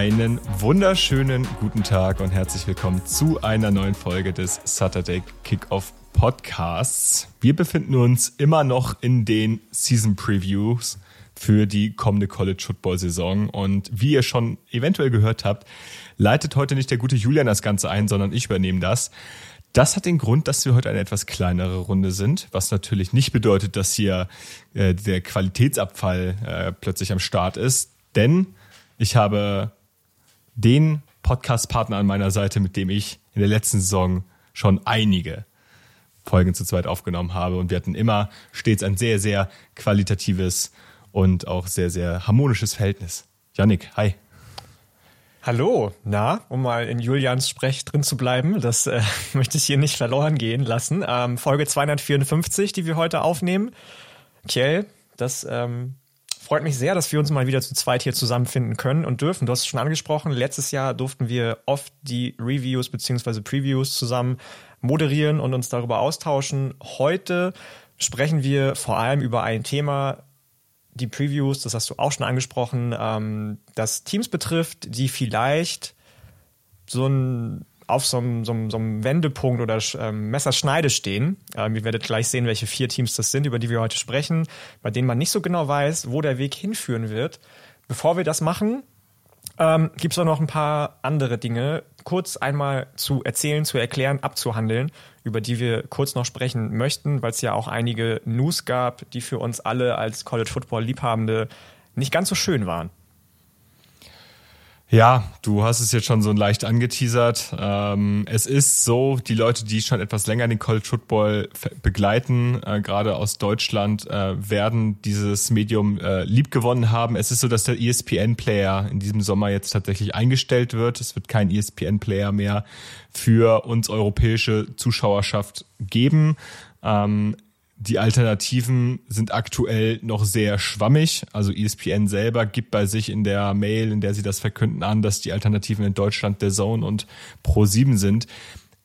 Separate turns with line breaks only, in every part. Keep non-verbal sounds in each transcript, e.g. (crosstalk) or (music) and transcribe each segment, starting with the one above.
Einen wunderschönen guten Tag und herzlich willkommen zu einer neuen Folge des Saturday Kickoff Podcasts. Wir befinden uns immer noch in den Season Previews für die kommende College Football Saison und wie ihr schon eventuell gehört habt, leitet heute nicht der gute Julian das Ganze ein, sondern ich übernehme das. Das hat den Grund, dass wir heute eine etwas kleinere Runde sind, was natürlich nicht bedeutet, dass hier äh, der Qualitätsabfall äh, plötzlich am Start ist, denn ich habe den Podcast-Partner an meiner Seite, mit dem ich in der letzten Saison schon einige Folgen zu zweit aufgenommen habe. Und wir hatten immer stets ein sehr, sehr qualitatives und auch sehr, sehr harmonisches Verhältnis. Yannick, hi.
Hallo, na, um mal in Julians Sprech drin zu bleiben, das äh, (laughs) möchte ich hier nicht verloren gehen lassen. Ähm, Folge 254, die wir heute aufnehmen. Kjell, das ähm, freut mich sehr, dass wir uns mal wieder zu zweit hier zusammenfinden können und dürfen. Du hast es schon angesprochen, letztes Jahr durften wir oft die Reviews beziehungsweise Previews zusammen moderieren und uns darüber austauschen. Heute sprechen wir vor allem über ein Thema, die Previews, das hast du auch schon angesprochen, ähm, das Teams betrifft, die vielleicht so ein auf so einem, so einem, so einem Wendepunkt oder ähm, Messerschneide stehen. Ähm, ihr werdet gleich sehen, welche vier Teams das sind, über die wir heute sprechen, bei denen man nicht so genau weiß, wo der Weg hinführen wird. Bevor wir das machen, ähm, gibt es auch noch ein paar andere Dinge, kurz einmal zu erzählen, zu erklären, abzuhandeln, über die wir kurz noch sprechen möchten, weil es ja auch einige News gab, die für uns alle als College Football Liebhabende nicht ganz so schön waren.
Ja, du hast es jetzt schon so leicht angeteasert. Ähm, es ist so, die Leute, die schon etwas länger den College Football begleiten, äh, gerade aus Deutschland, äh, werden dieses Medium äh, liebgewonnen haben. Es ist so, dass der ESPN-Player in diesem Sommer jetzt tatsächlich eingestellt wird. Es wird kein ESPN-Player mehr für uns europäische Zuschauerschaft geben. Ähm, die Alternativen sind aktuell noch sehr schwammig. Also ESPN selber gibt bei sich in der Mail, in der sie das verkünden, an, dass die Alternativen in Deutschland der Zone und Pro7 sind.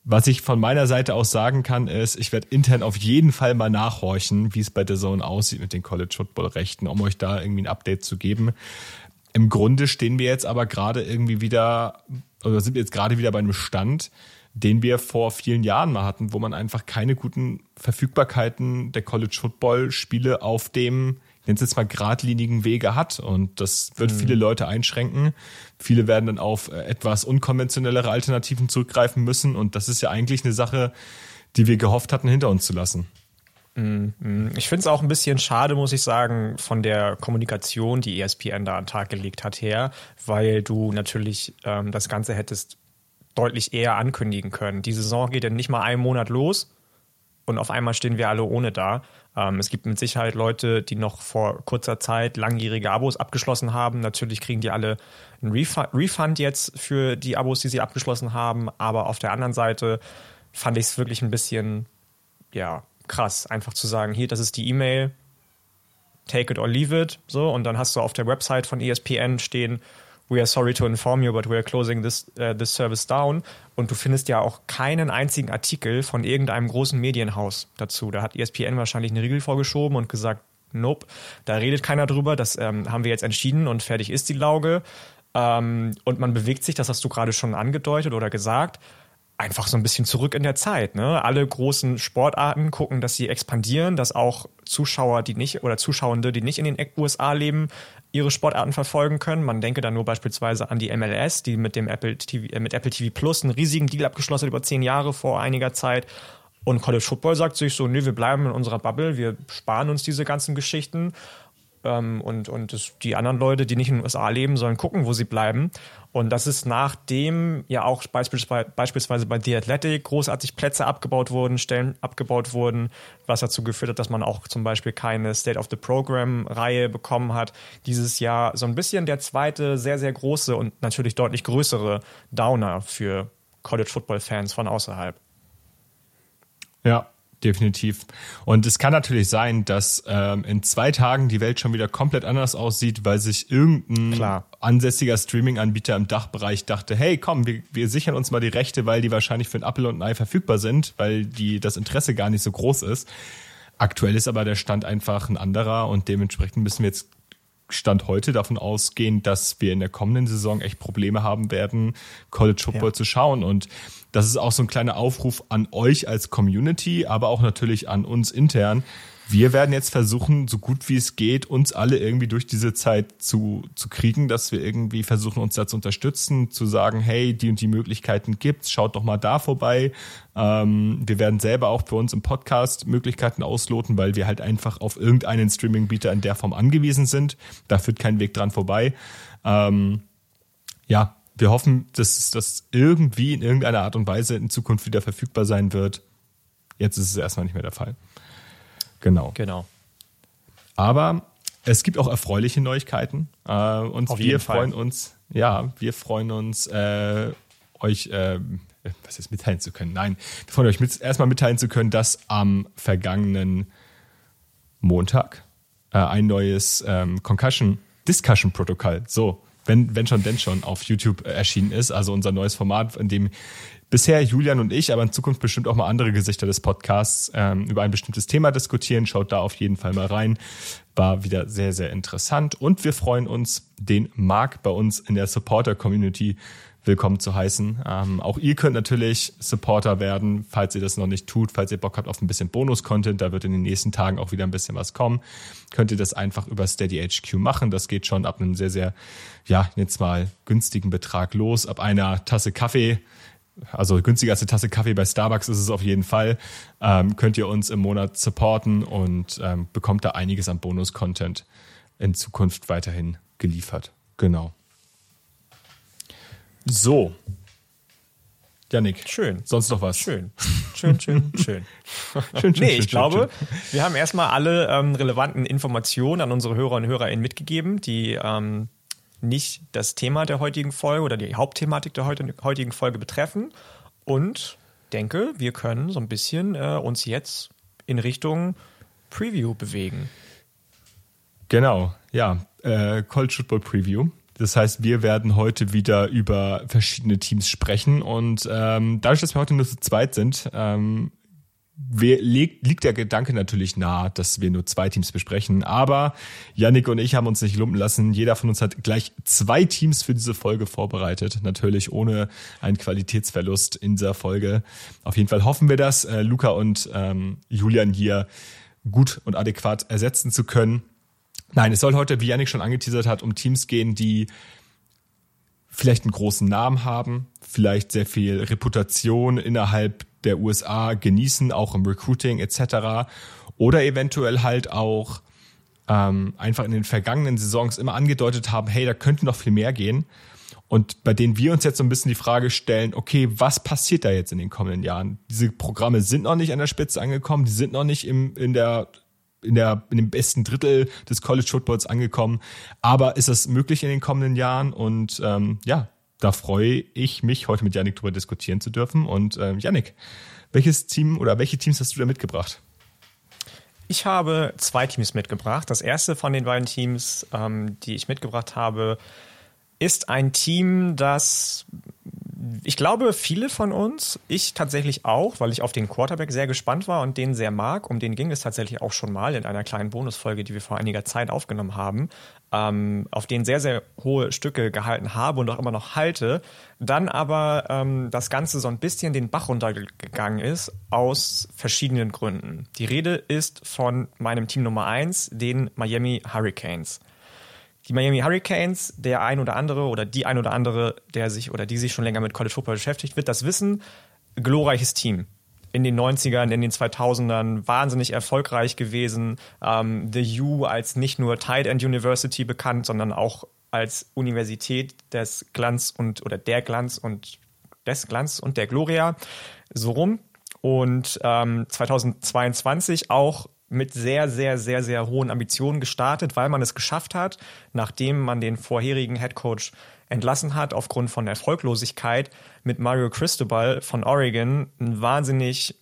Was ich von meiner Seite aus sagen kann, ist, ich werde intern auf jeden Fall mal nachhorchen, wie es bei der Zone aussieht mit den College Football Rechten, um euch da irgendwie ein Update zu geben. Im Grunde stehen wir jetzt aber gerade irgendwie wieder, oder sind wir jetzt gerade wieder bei einem Stand, den wir vor vielen Jahren mal hatten, wo man einfach keine guten Verfügbarkeiten der College Football Spiele auf dem, nenne es jetzt mal geradlinigen Wege hat. Und das wird mhm. viele Leute einschränken. Viele werden dann auf äh, etwas unkonventionellere Alternativen zurückgreifen müssen. Und das ist ja eigentlich eine Sache, die wir gehofft hatten, hinter uns zu lassen.
Mhm, mhm. Ich finde es auch ein bisschen schade, muss ich sagen, von der Kommunikation, die ESPN da an den Tag gelegt hat, her, weil du natürlich ähm, das Ganze hättest deutlich eher ankündigen können. Die Saison geht ja nicht mal einen Monat los und auf einmal stehen wir alle ohne da. Ähm, es gibt mit Sicherheit Leute, die noch vor kurzer Zeit langjährige Abos abgeschlossen haben. Natürlich kriegen die alle einen Refund, Refund jetzt für die Abos, die sie abgeschlossen haben. Aber auf der anderen Seite fand ich es wirklich ein bisschen, ja, krass, einfach zu sagen, hier, das ist die E-Mail, take it or leave it, so, und dann hast du auf der Website von ESPN stehen, we are sorry to inform you, but we are closing this, uh, this service down. Und du findest ja auch keinen einzigen Artikel von irgendeinem großen Medienhaus dazu. Da hat ESPN wahrscheinlich einen Riegel vorgeschoben und gesagt, nope, da redet keiner drüber, das ähm, haben wir jetzt entschieden und fertig ist die Lauge. Ähm, und man bewegt sich, das hast du gerade schon angedeutet oder gesagt, einfach so ein bisschen zurück in der Zeit. Ne? Alle großen Sportarten gucken, dass sie expandieren, dass auch Zuschauer, die nicht oder Zuschauende, die nicht in den USA leben, ihre Sportarten verfolgen können. Man denke da nur beispielsweise an die MLS, die mit dem Apple TV, äh, mit Apple TV Plus einen riesigen Deal abgeschlossen hat über zehn Jahre vor einiger Zeit. Und College Football sagt sich so, nee, wir bleiben in unserer Bubble, wir sparen uns diese ganzen Geschichten ähm, und, und das, die anderen Leute, die nicht in den USA leben, sollen gucken, wo sie bleiben. Und das ist nachdem ja auch beispielsweise, beispielsweise bei The Athletic großartig Plätze abgebaut wurden, Stellen abgebaut wurden, was dazu geführt hat, dass man auch zum Beispiel keine State of the Program-Reihe bekommen hat. Dieses Jahr so ein bisschen der zweite, sehr, sehr große und natürlich deutlich größere Downer für College Football-Fans von außerhalb.
Ja, definitiv. Und es kann natürlich sein, dass ähm, in zwei Tagen die Welt schon wieder komplett anders aussieht, weil sich irgendein Klar. ansässiger Streaming-Anbieter im Dachbereich dachte, hey, komm, wir, wir sichern uns mal die Rechte, weil die wahrscheinlich für ein Apple und ein Ei verfügbar sind, weil die das Interesse gar nicht so groß ist. Aktuell ist aber der Stand einfach ein anderer und dementsprechend müssen wir jetzt Stand heute davon ausgehen, dass wir in der kommenden Saison echt Probleme haben werden, College Football ja. zu schauen. Und das ist auch so ein kleiner Aufruf an euch als Community, aber auch natürlich an uns intern, wir werden jetzt versuchen, so gut wie es geht, uns alle irgendwie durch diese Zeit zu, zu kriegen, dass wir irgendwie versuchen, uns da zu unterstützen, zu sagen, hey, die und die Möglichkeiten gibt's, schaut doch mal da vorbei. Ähm, wir werden selber auch für uns im Podcast Möglichkeiten ausloten, weil wir halt einfach auf irgendeinen Streaming-Bieter in der Form angewiesen sind. Da führt kein Weg dran vorbei. Ähm, ja, wir hoffen, dass das irgendwie in irgendeiner Art und Weise in Zukunft wieder verfügbar sein wird. Jetzt ist es erstmal nicht mehr der Fall. Genau.
Genau.
Aber es gibt auch erfreuliche Neuigkeiten. Äh, und
Auf
wir freuen uns, ja, wir freuen uns, äh, euch, äh, was ist mitteilen zu können? Nein, wir freuen euch mit, erstmal mitteilen zu können, dass am vergangenen Montag äh, ein neues ähm, Concussion Discussion Protokoll, so, wenn, wenn schon, denn schon, auf YouTube erschienen ist. Also unser neues Format, in dem bisher Julian und ich, aber in Zukunft bestimmt auch mal andere Gesichter des Podcasts ähm, über ein bestimmtes Thema diskutieren. Schaut da auf jeden Fall mal rein. War wieder sehr, sehr interessant. Und wir freuen uns, den Marc bei uns in der Supporter-Community willkommen zu heißen. Ähm, auch ihr könnt natürlich Supporter werden, falls ihr das noch nicht tut, falls ihr Bock habt auf ein bisschen Bonus-Content, da wird in den nächsten Tagen auch wieder ein bisschen was kommen. Könnt ihr das einfach über Steady HQ machen. Das geht schon ab einem sehr, sehr, ja, jetzt mal günstigen Betrag los. Ab einer Tasse Kaffee also günstiger als eine Tasse Kaffee bei Starbucks ist es auf jeden Fall. Ähm, könnt ihr uns im Monat supporten und ähm, bekommt da einiges an Bonus-Content in Zukunft weiterhin geliefert. Genau. So. Janik.
Schön.
Sonst noch was?
Schön. Schön, schön, schön. (laughs) schön, schön nee, ich schön, glaube, wir haben erstmal alle ähm, relevanten Informationen an unsere Hörer und Hörerinnen mitgegeben, die ähm, nicht das Thema der heutigen Folge oder die Hauptthematik der heutigen Folge betreffen. Und denke, wir können so ein bisschen äh, uns jetzt in Richtung Preview bewegen.
Genau, ja. Äh, College Football Preview. Das heißt, wir werden heute wieder über verschiedene Teams sprechen und ähm, dadurch, dass wir heute nur zu zweit sind, ähm, liegt, der Gedanke natürlich nahe, dass wir nur zwei Teams besprechen. Aber Yannick und ich haben uns nicht lumpen lassen. Jeder von uns hat gleich zwei Teams für diese Folge vorbereitet. Natürlich ohne einen Qualitätsverlust in dieser Folge. Auf jeden Fall hoffen wir das, äh, Luca und ähm, Julian hier gut und adäquat ersetzen zu können. Nein, es soll heute, wie Yannick schon angeteasert hat, um Teams gehen, die vielleicht einen großen Namen haben, vielleicht sehr viel Reputation innerhalb der USA genießen, auch im Recruiting etc. Oder eventuell halt auch ähm, einfach in den vergangenen Saisons immer angedeutet haben, hey, da könnte noch viel mehr gehen. Und bei denen wir uns jetzt so ein bisschen die Frage stellen, okay, was passiert da jetzt in den kommenden Jahren? Diese Programme sind noch nicht an der Spitze angekommen, die sind noch nicht im, in der in der in dem besten Drittel des College Footballs angekommen. Aber ist das möglich in den kommenden Jahren? Und ähm, ja, da freue ich mich, heute mit Yannick darüber diskutieren zu dürfen. Und äh, Yannick, welches Team oder welche Teams hast du da mitgebracht?
Ich habe zwei Teams mitgebracht. Das erste von den beiden Teams, ähm, die ich mitgebracht habe, ist ein Team, das ich glaube, viele von uns, ich tatsächlich auch, weil ich auf den Quarterback sehr gespannt war und den sehr mag. Um den ging es tatsächlich auch schon mal in einer kleinen Bonusfolge, die wir vor einiger Zeit aufgenommen haben, ähm, auf den sehr, sehr hohe Stücke gehalten habe und auch immer noch halte. Dann aber ähm, das Ganze so ein bisschen den Bach runtergegangen ist, aus verschiedenen Gründen. Die Rede ist von meinem Team Nummer eins, den Miami Hurricanes die Miami Hurricanes, der ein oder andere oder die ein oder andere, der sich oder die sich schon länger mit College Football beschäftigt, wird das wissen. Glorreiches Team. In den 90ern, in den 2000ern wahnsinnig erfolgreich gewesen. Ähm, The U als nicht nur Tide End University bekannt, sondern auch als Universität des Glanz und oder der Glanz und des Glanz und der Gloria. So rum. Und ähm, 2022 auch mit sehr, sehr, sehr, sehr hohen Ambitionen gestartet, weil man es geschafft hat, nachdem man den vorherigen Head Coach entlassen hat aufgrund von Erfolglosigkeit, mit Mario Cristobal von Oregon einen wahnsinnig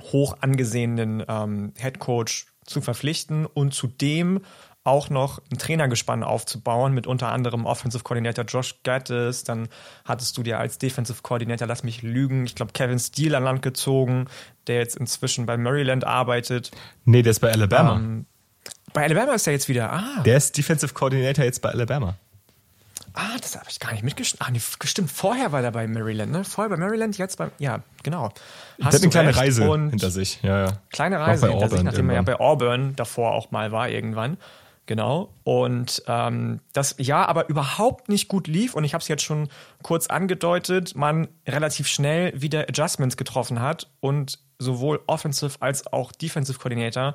hoch angesehenen ähm, Head Coach zu verpflichten und zudem auch noch ein Trainergespann aufzubauen mit unter anderem Offensive Coordinator Josh Gattis. Dann hattest du dir als Defensive Coordinator, lass mich lügen, ich glaube Kevin Steele an Land gezogen, der jetzt inzwischen bei Maryland arbeitet.
Nee, der ist bei Alabama.
Ähm, Bei Alabama ist er jetzt wieder. Ah.
Der ist Defensive Coordinator jetzt bei Alabama.
Ah, das habe ich gar nicht mitgestimmt. Ah, nee, stimmt. Vorher war er bei Maryland, ne? Vorher bei Maryland, jetzt bei. Ja, genau.
Hast der hat eine kleine. Reise hinter sich. Ja, ja.
Kleine Reise hinter Auburn sich, nachdem irgendwann. er ja bei Auburn davor auch mal war irgendwann. Genau. Und ähm, das ja aber überhaupt nicht gut lief und ich habe es jetzt schon kurz angedeutet, man relativ schnell wieder Adjustments getroffen hat und sowohl Offensive als auch Defensive Coordinator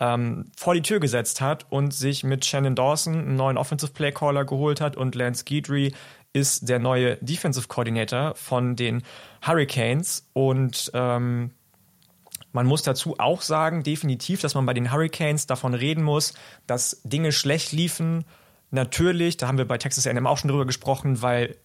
ähm, vor die Tür gesetzt hat und sich mit Shannon Dawson einen neuen Offensive Play Caller geholt hat. Und Lance Guidry ist der neue Defensive Coordinator von den Hurricanes. Und ähm, man muss dazu auch sagen, definitiv, dass man bei den Hurricanes davon reden muss, dass Dinge schlecht liefen. Natürlich, da haben wir bei Texas A&M auch schon drüber gesprochen, weil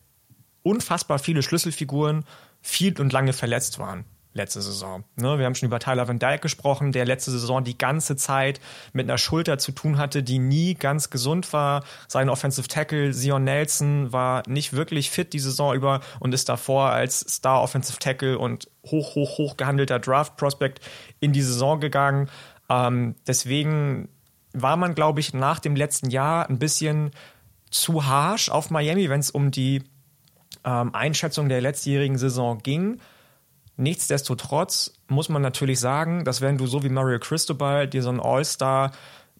unfassbar viele Schlüsselfiguren viel und lange verletzt waren letzte Saison. Ne, wir haben schon über Tyler Van Dyke gesprochen, der letzte Saison die ganze Zeit mit einer Schulter zu tun hatte, die nie ganz gesund war. Sein Offensive Tackle Sion Nelson war nicht wirklich fit die Saison über und ist davor als Star Offensive Tackle und hoch, hoch, hoch gehandelter Draft Prospect in die Saison gegangen. Ähm, deswegen war man, glaube ich, nach dem letzten Jahr ein bisschen zu harsh auf Miami, wenn es um die ähm, Einschätzung der letztjährigen Saison ging. Nichtsdestotrotz muss man natürlich sagen, dass wenn du so wie Mario Cristobal dir so ein All-Star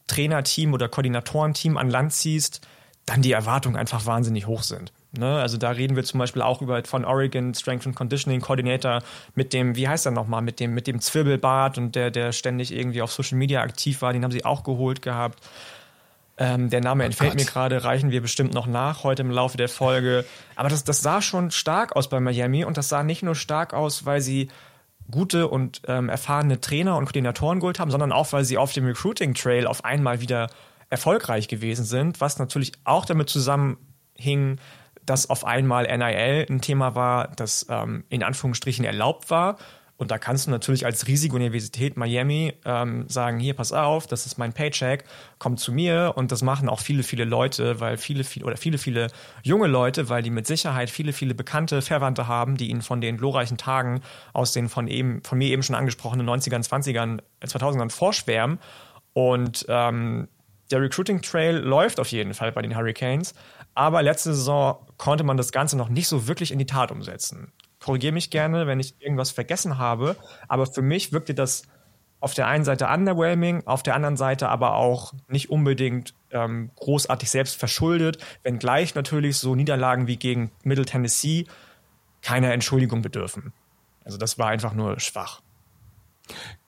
Trainerteam oder Koordinatorenteam an Land ziehst, dann die Erwartungen einfach wahnsinnig hoch sind. Ne? Also da reden wir zum Beispiel auch über von Oregon Strength and Conditioning Coordinator mit dem, wie heißt er nochmal, mit dem, mit dem Zwirbelbart und der, der ständig irgendwie auf Social Media aktiv war, den haben sie auch geholt gehabt. Ähm, der Name oh entfällt Gott. mir gerade, reichen wir bestimmt noch nach heute im Laufe der Folge. Aber das, das sah schon stark aus bei Miami und das sah nicht nur stark aus, weil sie gute und ähm, erfahrene Trainer und Koordinatoren geholt haben, sondern auch, weil sie auf dem Recruiting Trail auf einmal wieder erfolgreich gewesen sind, was natürlich auch damit zusammenhing, dass auf einmal NIL ein Thema war, das ähm, in Anführungsstrichen erlaubt war und da kannst du natürlich als riesige Universität Miami ähm, sagen, hier, pass auf, das ist mein Paycheck, komm zu mir. Und das machen auch viele, viele Leute, weil viele, viele, oder viele, viele junge Leute, weil die mit Sicherheit viele, viele bekannte Verwandte haben, die ihnen von den glorreichen Tagen aus den von eben, von mir eben schon angesprochenen 90ern, 20ern, 2000ern vorschwärmen. Und ähm, der Recruiting Trail läuft auf jeden Fall bei den Hurricanes. Aber letzte Saison konnte man das Ganze noch nicht so wirklich in die Tat umsetzen korrigiere mich gerne, wenn ich irgendwas vergessen habe. Aber für mich wirkte das auf der einen Seite underwhelming, auf der anderen Seite aber auch nicht unbedingt ähm, großartig selbst verschuldet, wenngleich natürlich so Niederlagen wie gegen Middle Tennessee keiner Entschuldigung bedürfen. Also das war einfach nur schwach.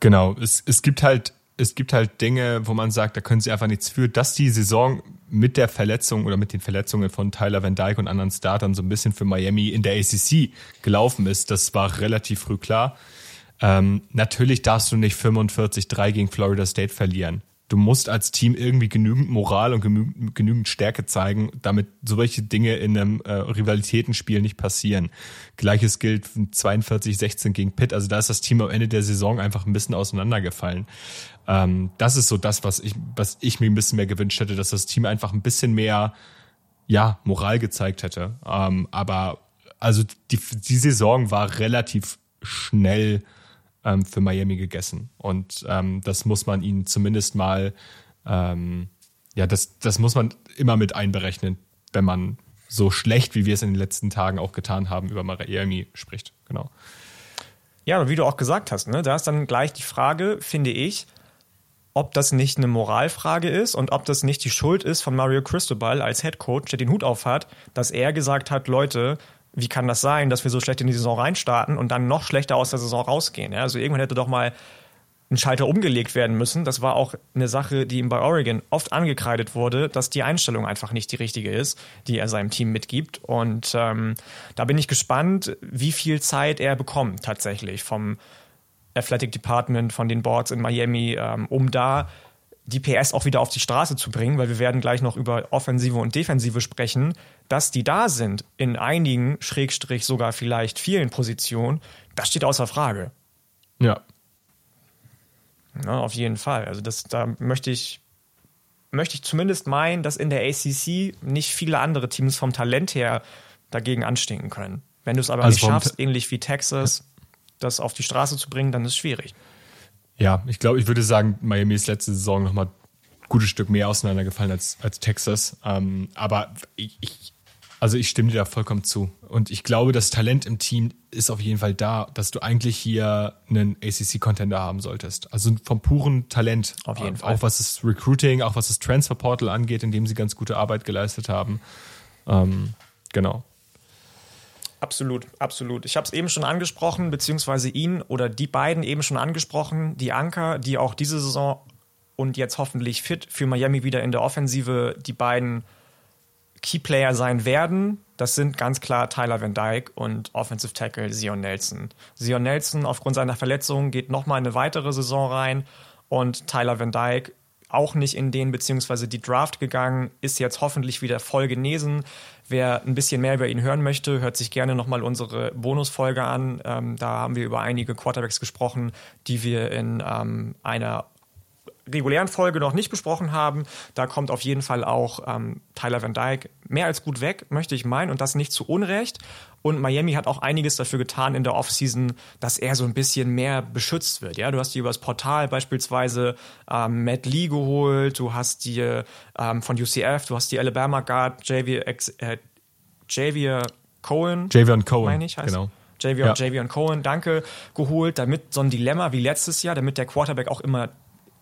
Genau, es, es gibt halt es gibt halt Dinge, wo man sagt, da können sie einfach nichts für, dass die Saison mit der Verletzung oder mit den Verletzungen von Tyler Van Dyke und anderen Startern so ein bisschen für Miami in der ACC gelaufen ist. Das war relativ früh klar. Ähm, natürlich darfst du nicht 45-3 gegen Florida State verlieren. Du musst als Team irgendwie genügend Moral und genügend, genügend Stärke zeigen, damit solche Dinge in einem äh, Rivalitätenspiel nicht passieren. Gleiches gilt 42-16 gegen Pitt. Also da ist das Team am Ende der Saison einfach ein bisschen auseinandergefallen. Ähm, das ist so das, was ich, was ich mir ein bisschen mehr gewünscht hätte, dass das Team einfach ein bisschen mehr, ja, Moral gezeigt hätte. Ähm, aber also die, die Saison war relativ schnell ähm, für Miami gegessen. Und ähm, das muss man ihnen zumindest mal, ähm, ja, das, das muss man immer mit einberechnen, wenn man so schlecht, wie wir es in den letzten Tagen auch getan haben, über Miami spricht. Genau.
Ja, wie du auch gesagt hast, ne, da ist dann gleich die Frage, finde ich, ob das nicht eine Moralfrage ist und ob das nicht die Schuld ist von Mario Cristobal als Head Coach, der den Hut auf hat, dass er gesagt hat, Leute, wie kann das sein, dass wir so schlecht in die Saison reinstarten und dann noch schlechter aus der Saison rausgehen? Ja, also irgendwann hätte doch mal ein Schalter umgelegt werden müssen. Das war auch eine Sache, die ihm bei Oregon oft angekreidet wurde, dass die Einstellung einfach nicht die richtige ist, die er seinem Team mitgibt. Und ähm, da bin ich gespannt, wie viel Zeit er bekommt tatsächlich vom Athletic Department, von den Boards in Miami, ähm, um da die PS auch wieder auf die Straße zu bringen, weil wir werden gleich noch über Offensive und Defensive sprechen, dass die da sind in einigen, Schrägstrich sogar vielleicht vielen Positionen, das steht außer Frage.
Ja.
Na, auf jeden Fall. Also das, da möchte ich, möchte ich zumindest meinen, dass in der ACC nicht viele andere Teams vom Talent her dagegen anstinken können. Wenn du es aber also nicht schaffst, ähnlich wie Texas, das auf die Straße zu bringen, dann ist es schwierig.
Ja, ich glaube, ich würde sagen, Miamis letzte Saison nochmal gutes Stück mehr auseinandergefallen als, als Texas. Ähm, aber ich, ich, also ich stimme dir da vollkommen zu. Und ich glaube, das Talent im Team ist auf jeden Fall da, dass du eigentlich hier einen ACC-Contender haben solltest. Also vom puren Talent.
Auf jeden Fall.
Auch was das Recruiting, auch was das Transfer Portal angeht, in dem sie ganz gute Arbeit geleistet haben. Ähm, genau.
Absolut, absolut. Ich habe es eben schon angesprochen, beziehungsweise ihn oder die beiden eben schon angesprochen, die Anker, die auch diese Saison und jetzt hoffentlich fit für Miami wieder in der Offensive die beiden Keyplayer sein werden. Das sind ganz klar Tyler Van Dyke und Offensive Tackle Zion Nelson. Zion Nelson aufgrund seiner Verletzung geht nochmal eine weitere Saison rein und Tyler Van Dyke auch nicht in den beziehungsweise die Draft gegangen, ist jetzt hoffentlich wieder voll genesen. Wer ein bisschen mehr über ihn hören möchte, hört sich gerne nochmal unsere Bonusfolge an. Ähm, da haben wir über einige Quarterbacks gesprochen, die wir in ähm, einer regulären Folge noch nicht besprochen haben. Da kommt auf jeden Fall auch ähm, Tyler Van Dyke mehr als gut weg, möchte ich meinen, und das nicht zu Unrecht. Und Miami hat auch einiges dafür getan in der Offseason, dass er so ein bisschen mehr beschützt wird. Ja, du hast dir übers Portal beispielsweise ähm, Matt Lee geholt, du hast dir ähm, von UCF, du hast die Alabama Guard Javier, äh, Javier Cohen,
Javier Cohen,
meine ich, heißt genau. Javier, ja. Javier Cohen, danke, geholt, damit so ein Dilemma wie letztes Jahr, damit der Quarterback auch immer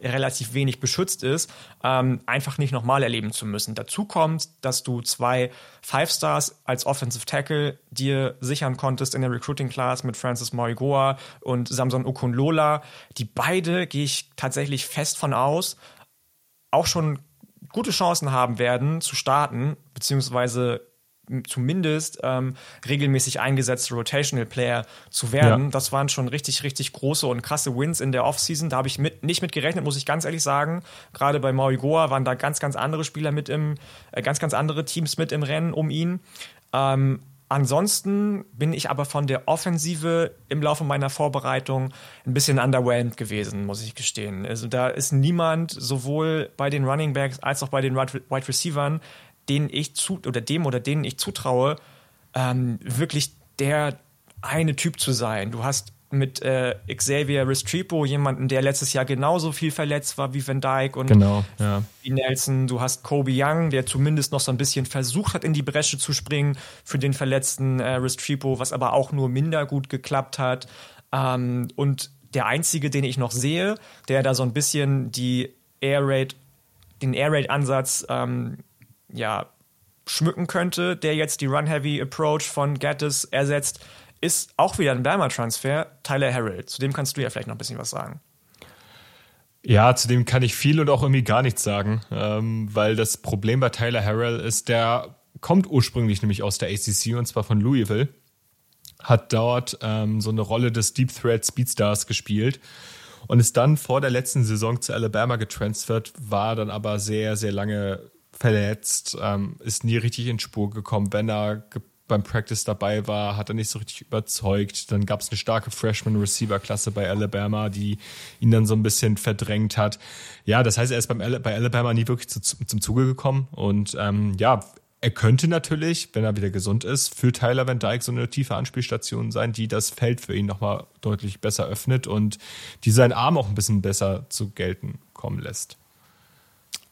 relativ wenig beschützt ist, ähm, einfach nicht nochmal erleben zu müssen. Dazu kommt, dass du zwei Five Stars als Offensive Tackle dir sichern konntest in der Recruiting Class mit Francis Morigoa und Samson Okunlola. Die beide gehe ich tatsächlich fest von aus, auch schon gute Chancen haben werden zu starten, beziehungsweise zumindest ähm, regelmäßig eingesetzte Rotational Player zu werden. Ja. Das waren schon richtig, richtig große und krasse Wins in der Offseason. Da habe ich mit, nicht mit gerechnet, muss ich ganz ehrlich sagen. Gerade bei Maui Goa waren da ganz, ganz andere Spieler mit im, äh, ganz, ganz andere Teams mit im Rennen um ihn. Ähm, Ansonsten bin ich aber von der Offensive im Laufe meiner Vorbereitung ein bisschen underwhelmed gewesen, muss ich gestehen. Also da ist niemand, sowohl bei den Running Backs als auch bei den Wide Receivers, denen ich zu oder dem oder denen ich zutraue, ähm, wirklich der eine Typ zu sein. Du hast mit äh, Xavier Restrepo jemanden, der letztes Jahr genauso viel verletzt war wie Van Dyke und
genau, ja.
wie Nelson. Du hast Kobe Young, der zumindest noch so ein bisschen versucht hat, in die Bresche zu springen für den verletzten äh, Restrepo, was aber auch nur minder gut geklappt hat. Ähm, und der einzige, den ich noch sehe, der da so ein bisschen die Air Raid, den Air Raid Ansatz ähm, ja, schmücken könnte, der jetzt die Run-Heavy-Approach von Gattis ersetzt, ist auch wieder ein Bama-Transfer, Tyler Harrell. Zu dem kannst du ja vielleicht noch ein bisschen was sagen.
Ja, zu dem kann ich viel und auch irgendwie gar nichts sagen, ähm, weil das Problem bei Tyler Harrell ist, der kommt ursprünglich nämlich aus der ACC und zwar von Louisville, hat dort ähm, so eine Rolle des Deep Threat Speedstars gespielt und ist dann vor der letzten Saison zu Alabama getransfert, war dann aber sehr, sehr lange verletzt, ähm, ist nie richtig in Spur gekommen. Wenn er beim Practice dabei war, hat er nicht so richtig überzeugt. Dann gab es eine starke Freshman-Receiver-Klasse bei Alabama, die ihn dann so ein bisschen verdrängt hat. Ja, das heißt, er ist beim, bei Alabama nie wirklich zu, zum Zuge gekommen. Und ähm, ja, er könnte natürlich, wenn er wieder gesund ist, für Tyler Van Dyke so eine tiefe Anspielstation sein, die das Feld für ihn nochmal deutlich besser öffnet und die seinen Arm auch ein bisschen besser zu gelten kommen lässt.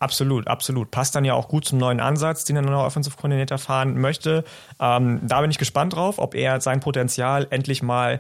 Absolut, absolut. Passt dann ja auch gut zum neuen Ansatz, den der neue Offensive Coordinator fahren möchte. Ähm, da bin ich gespannt drauf, ob er sein Potenzial endlich mal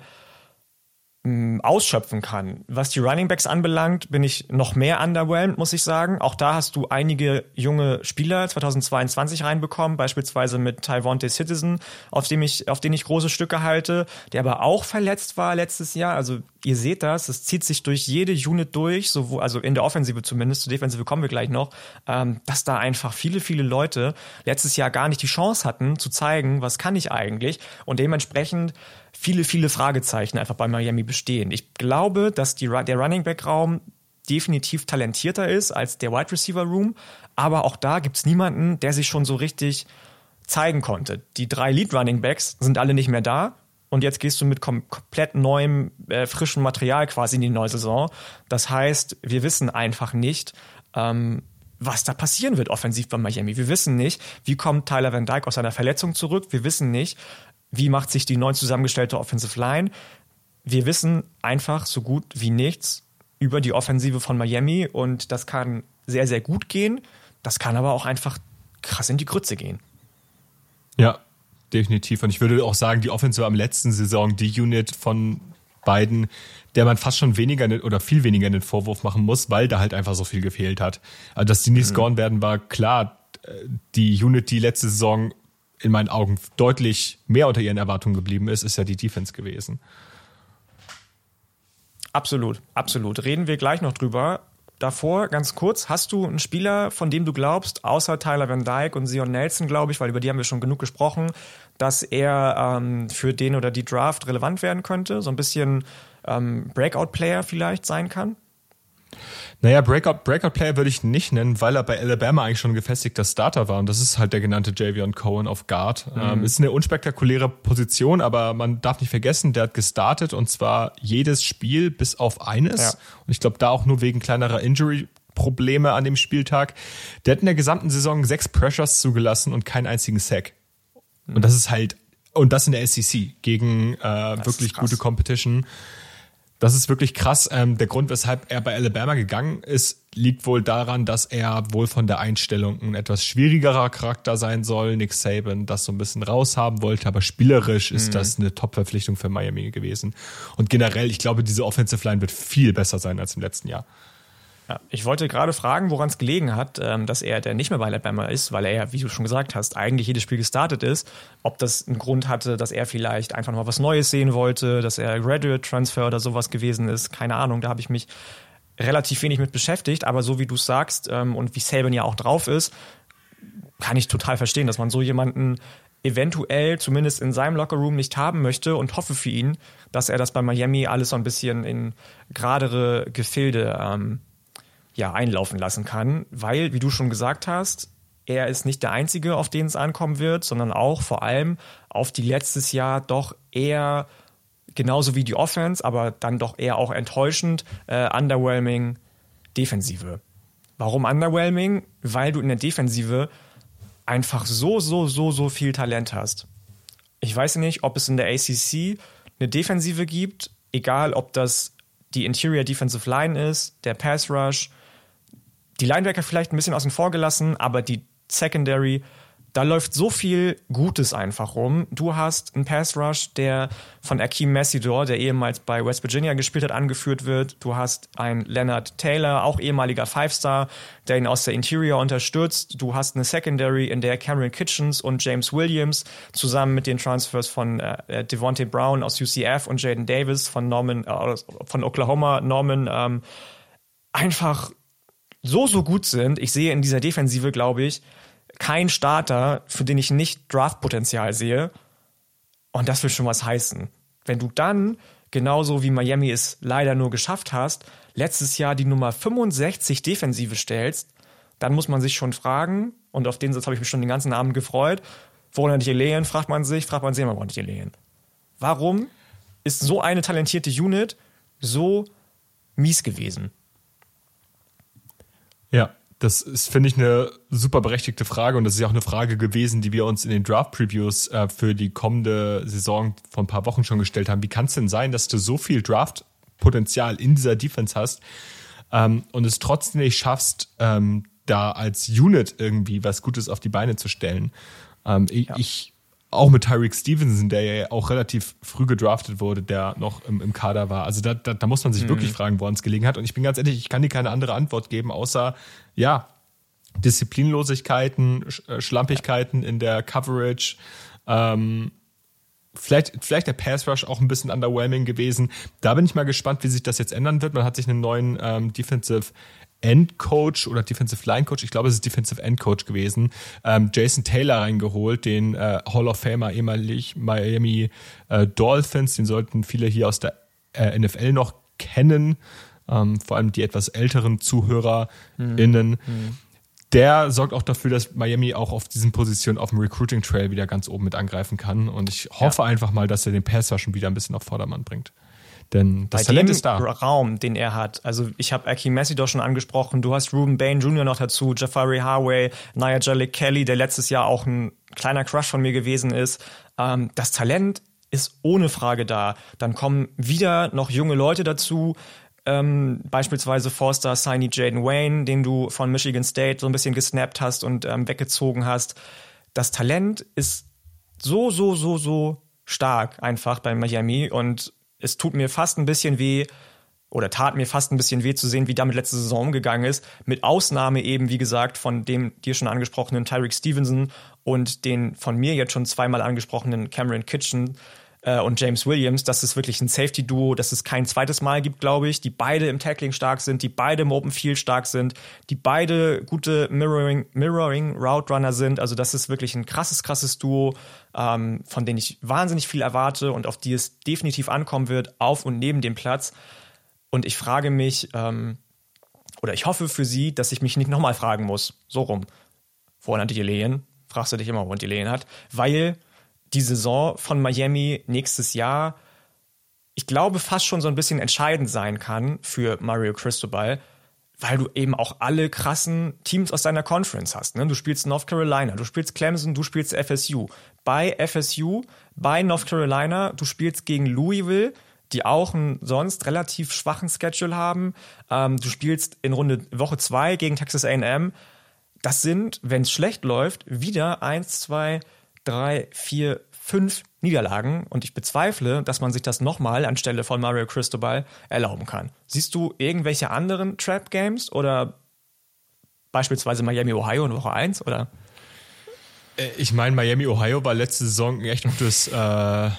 ausschöpfen kann. Was die Running Backs anbelangt, bin ich noch mehr underwhelmed, muss ich sagen. Auch da hast du einige junge Spieler 2022 reinbekommen, beispielsweise mit Taiwante Citizen, auf dem ich, auf den ich große Stücke halte, der aber auch verletzt war letztes Jahr. Also ihr seht das, es zieht sich durch jede Unit durch, sowohl, also in der Offensive zumindest, zur Defensive kommen wir gleich noch, ähm, dass da einfach viele, viele Leute letztes Jahr gar nicht die Chance hatten, zu zeigen, was kann ich eigentlich und dementsprechend viele, viele Fragezeichen einfach bei Miami bestehen. Ich glaube, dass die, der Running Back Raum definitiv talentierter ist als der Wide Receiver Room, aber auch da gibt's niemanden, der sich schon so richtig zeigen konnte. Die drei Lead Running Backs sind alle nicht mehr da und jetzt gehst du mit kom komplett neuem, äh, frischem Material quasi in die neue Saison. Das heißt, wir wissen einfach nicht, ähm, was da passieren wird offensiv bei Miami. Wir wissen nicht, wie kommt Tyler Van Dyke aus seiner Verletzung zurück. Wir wissen nicht, wie macht sich die neu zusammengestellte Offensive Line. Wir wissen einfach so gut wie nichts über die Offensive von Miami und das kann sehr, sehr gut gehen. Das kann aber auch einfach krass in die Grütze gehen.
Ja, definitiv. Und ich würde auch sagen, die Offensive am letzten Saison, die Unit von beiden, der man fast schon weniger oder viel weniger den Vorwurf machen muss, weil da halt einfach so viel gefehlt hat. Also, dass die nicht mhm. scoren werden, war klar. Die Unit, die letzte Saison in meinen Augen deutlich mehr unter ihren Erwartungen geblieben ist, ist ja die Defense gewesen.
Absolut, absolut. Reden wir gleich noch drüber. Davor, ganz kurz, hast du einen Spieler, von dem du glaubst, außer Tyler Van Dyke und Sion Nelson, glaube ich, weil über die haben wir schon genug gesprochen, dass er ähm, für den oder die Draft relevant werden könnte, so ein bisschen ähm, Breakout-Player vielleicht sein kann?
Naja, Breakout, Breakout Player würde ich nicht nennen, weil er bei Alabama eigentlich schon gefestigter Starter war. Und das ist halt der genannte Javion Cohen auf Guard. Mhm. Ähm, ist eine unspektakuläre Position, aber man darf nicht vergessen, der hat gestartet und zwar jedes Spiel bis auf eines. Ja. Und ich glaube, da auch nur wegen kleinerer Injury Probleme an dem Spieltag. Der hat in der gesamten Saison sechs Pressures zugelassen und keinen einzigen Sack. Mhm. Und das ist halt, und das in der SEC gegen äh, wirklich gute Competition. Das ist wirklich krass. Ähm, der Grund, weshalb er bei Alabama gegangen ist, liegt wohl daran, dass er wohl von der Einstellung ein etwas schwierigerer Charakter sein soll. Nick Saban das so ein bisschen raushaben wollte, aber spielerisch ist mhm. das eine Top-Verpflichtung für Miami gewesen. Und generell, ich glaube, diese Offensive Line wird viel besser sein als im letzten Jahr.
Ja, ich wollte gerade fragen, woran es gelegen hat, ähm, dass er der nicht mehr bei Alabama ist, weil er ja, wie du schon gesagt hast, eigentlich jedes Spiel gestartet ist. Ob das einen Grund hatte, dass er vielleicht einfach noch was Neues sehen wollte, dass er Graduate Transfer oder sowas gewesen ist, keine Ahnung. Da habe ich mich relativ wenig mit beschäftigt, aber so wie du sagst ähm, und wie Saban ja auch drauf ist, kann ich total verstehen, dass man so jemanden eventuell zumindest in seinem Lockerroom nicht haben möchte und hoffe für ihn, dass er das bei Miami alles so ein bisschen in geradere Gefilde ähm, ja, einlaufen lassen kann, weil, wie du schon gesagt hast, er ist nicht der Einzige, auf den es ankommen wird, sondern auch vor allem auf die letztes Jahr doch eher genauso wie die Offense, aber dann doch eher auch enttäuschend, äh, underwhelming Defensive. Warum underwhelming? Weil du in der Defensive einfach so, so, so, so viel Talent hast. Ich weiß nicht, ob es in der ACC eine Defensive gibt, egal ob das die Interior Defensive Line ist, der Pass Rush, die Linebacker vielleicht ein bisschen außen vor gelassen, aber die Secondary, da läuft so viel Gutes einfach rum. Du hast einen Pass Rush, der von Akeem Messidor, der ehemals bei West Virginia gespielt hat, angeführt wird. Du hast einen Leonard Taylor, auch ehemaliger Five-Star, der ihn aus der Interior unterstützt. Du hast eine Secondary, in der Cameron Kitchens und James Williams zusammen mit den Transfers von äh, Devontae Brown aus UCF und Jaden Davis von Norman, äh, von Oklahoma, Norman, ähm, einfach so, so gut sind. Ich sehe in dieser Defensive, glaube ich, keinen Starter, für den ich nicht Draftpotenzial sehe. Und das will schon was heißen. Wenn du dann, genauso wie Miami es leider nur geschafft hast, letztes Jahr die Nummer 65 Defensive stellst, dann muss man sich schon fragen, und auf den Satz habe ich mich schon den ganzen Abend gefreut, woran nicht Lehen, fragt man sich, fragt man sich immer, woran nicht Lehen. Warum ist so eine talentierte Unit so mies gewesen?
Ja, das ist, finde ich, eine super berechtigte Frage und das ist ja auch eine Frage gewesen, die wir uns in den Draft-Previews äh, für die kommende Saison vor ein paar Wochen schon gestellt haben. Wie kann es denn sein, dass du so viel Draft-Potenzial in dieser Defense hast ähm, und es trotzdem nicht schaffst, ähm, da als Unit irgendwie was Gutes auf die Beine zu stellen? Ähm, ja. Ich auch mit Tyreek Stevenson, der ja auch relativ früh gedraftet wurde, der noch im, im Kader war. Also da, da, da muss man sich mhm. wirklich fragen, woran es gelegen hat. Und ich bin ganz ehrlich, ich kann dir keine andere Antwort geben, außer ja, Disziplinlosigkeiten, äh, Schlampigkeiten in der Coverage, ähm, vielleicht, vielleicht der Pass Rush auch ein bisschen underwhelming gewesen. Da bin ich mal gespannt, wie sich das jetzt ändern wird. Man hat sich einen neuen ähm, Defensive End Coach oder Defensive Line Coach, ich glaube, es ist Defensive End Coach gewesen, ähm, Jason Taylor reingeholt, den äh, Hall of Famer ehemalig Miami äh, Dolphins, den sollten viele hier aus der äh, NFL noch kennen, ähm, vor allem die etwas älteren ZuhörerInnen. Mhm. mhm. Der sorgt auch dafür, dass Miami auch auf diesen Positionen auf dem Recruiting Trail wieder ganz oben mit angreifen kann. Und ich hoffe ja. einfach mal, dass er den Pass schon wieder ein bisschen auf Vordermann bringt. Denn das Bei Talent ist da.
Raum, den er hat. Also ich habe Aki Messi doch schon angesprochen. Du hast Ruben Bain Jr. noch dazu, Jafari Harway, Nia Jalik Kelly, der letztes Jahr auch ein kleiner Crush von mir gewesen ist. Ähm, das Talent ist ohne Frage da. Dann kommen wieder noch junge Leute dazu. ähm, beispielsweise Forster, Signy Jaden Wayne, den du von Michigan State so ein bisschen gesnappt hast und ähm, weggezogen hast. Das Talent ist so, so, so, so stark einfach bei Miami und es tut mir fast ein bisschen weh, oder tat mir fast ein bisschen weh zu sehen, wie damit letzte Saison umgegangen ist. Mit Ausnahme eben, wie gesagt, von dem dir schon angesprochenen Tyreek Stevenson und den von mir jetzt schon zweimal angesprochenen Cameron Kitchen äh, und James Williams. Das ist wirklich ein Safety-Duo, das es kein zweites Mal gibt, glaube ich, die beide im Tackling stark sind, die beide im Open Field stark sind, die beide gute Mirroring, Mirroring Route Runner sind. Also das ist wirklich ein krasses, krasses Duo, ähm, von denen ich wahnsinnig viel erwarte und auf die es definitiv ankommen wird, auf und neben dem Platz. Und ich frage mich, ähm, oder ich hoffe für sie, dass ich mich nicht nochmal fragen muss. So rum. Woran hat die Lehen? Fragst du dich immer, woran die Lehen hat. Weil die Saison von Miami nächstes Jahr, ich glaube, fast schon so ein bisschen entscheidend sein kann für Mario Cristobal, weil du eben auch alle krassen Teams aus deiner Conference hast. Ne? Du spielst North Carolina, du spielst Clemson, du spielst FSU. Bei FSU, bei North Carolina, du spielst gegen Louisville, die auch einen sonst relativ schwachen Schedule haben. Ähm, du spielst in Runde Woche 2 gegen Texas AM. Das sind, wenn es schlecht läuft, wieder 1, 2, 3, 4, 5 Niederlagen. Und ich bezweifle, dass man sich das nochmal anstelle von Mario Cristobal erlauben kann. Siehst du irgendwelche anderen Trap-Games oder beispielsweise Miami, Ohio in Woche 1 oder?
Äh, ich meine, Miami, Ohio war letzte Saison echt gutes äh,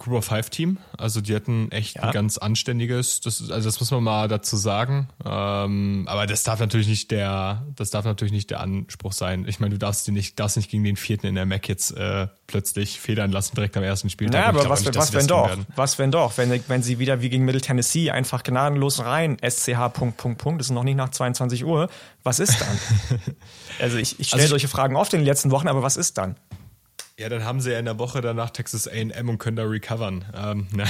Group of Five Team. Also die hatten echt ja. ein ganz anständiges, das also das muss man mal dazu sagen. Ähm, aber das darf natürlich nicht der, das darf natürlich nicht der Anspruch sein. Ich meine, du darfst dir nicht, darfst nicht gegen den vierten in der Mac jetzt äh, plötzlich federn lassen direkt am ersten Spieltag.
Ja, aber was, nicht, was wenn doch? Was wenn doch? Wenn, wenn sie wieder wie gegen Middle Tennessee einfach gnadenlos rein, SCH Punkt, Punkt, Punkt, das ist noch nicht nach 22 Uhr. Was ist dann? (laughs) also ich, ich stelle also solche Fragen oft in den letzten Wochen, aber was ist dann?
Ja, dann haben sie ja in der Woche danach Texas AM und können da recovern. Ähm, (laughs) ne.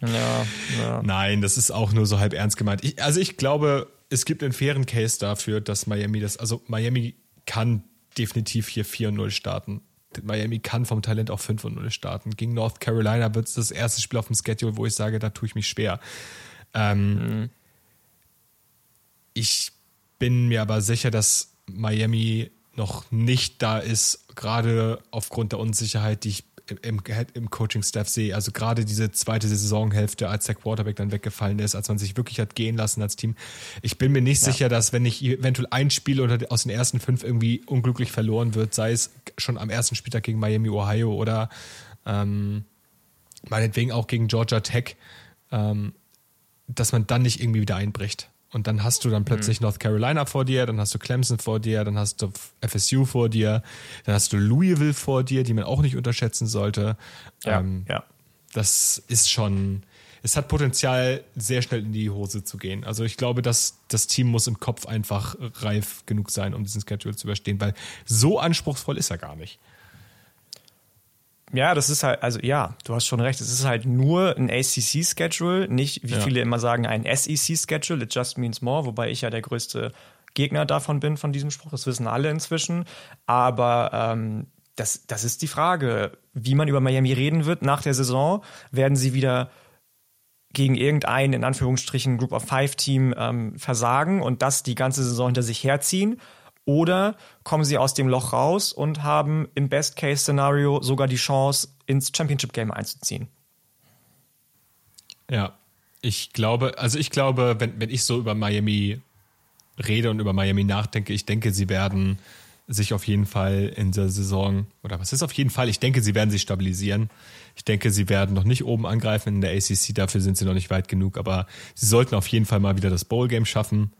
ja, ja. Nein, das ist auch nur so halb ernst gemeint. Ich, also ich glaube, es gibt einen fairen Case dafür, dass Miami das, also Miami kann definitiv hier 4-0 starten. Miami kann vom Talent auch 5-0 starten. Gegen North Carolina wird es das erste Spiel auf dem Schedule, wo ich sage, da tue ich mich schwer. Ähm, mhm. Ich bin mir aber sicher, dass Miami noch nicht da ist, gerade aufgrund der Unsicherheit, die ich im, im Coaching-Staff sehe. Also gerade diese zweite Saisonhälfte, als der Quarterback dann weggefallen ist, als man sich wirklich hat gehen lassen als Team. Ich bin mir nicht ja. sicher, dass wenn ich eventuell ein Spiel oder aus den ersten fünf irgendwie unglücklich verloren wird, sei es schon am ersten Spieltag gegen Miami, Ohio oder ähm, meinetwegen auch gegen Georgia Tech, ähm, dass man dann nicht irgendwie wieder einbricht. Und dann hast du dann plötzlich mhm. North Carolina vor dir, dann hast du Clemson vor dir, dann hast du FSU vor dir, dann hast du Louisville vor dir, die man auch nicht unterschätzen sollte. Ja, ähm, ja. Das ist schon, es hat Potenzial, sehr schnell in die Hose zu gehen. Also ich glaube, dass das Team muss im Kopf einfach reif genug sein, um diesen Schedule zu überstehen, weil so anspruchsvoll ist er gar nicht.
Ja, das ist halt, also ja, du hast schon recht. Es ist halt nur ein ACC-Schedule, nicht, wie ja. viele immer sagen, ein SEC-Schedule. It just means more, wobei ich ja der größte Gegner davon bin, von diesem Spruch. Das wissen alle inzwischen. Aber ähm, das, das ist die Frage, wie man über Miami reden wird nach der Saison. Werden sie wieder gegen irgendein, in Anführungsstrichen, Group of Five Team ähm, versagen und das die ganze Saison hinter sich herziehen? Oder kommen sie aus dem Loch raus und haben im Best-Case-Szenario sogar die Chance, ins Championship-Game einzuziehen?
Ja, ich glaube, also ich glaube, wenn, wenn ich so über Miami rede und über Miami nachdenke, ich denke, sie werden sich auf jeden Fall in der Saison, oder was ist auf jeden Fall? Ich denke, sie werden sich stabilisieren. Ich denke, sie werden noch nicht oben angreifen in der ACC, dafür sind sie noch nicht weit genug, aber sie sollten auf jeden Fall mal wieder das Bowl-Game schaffen.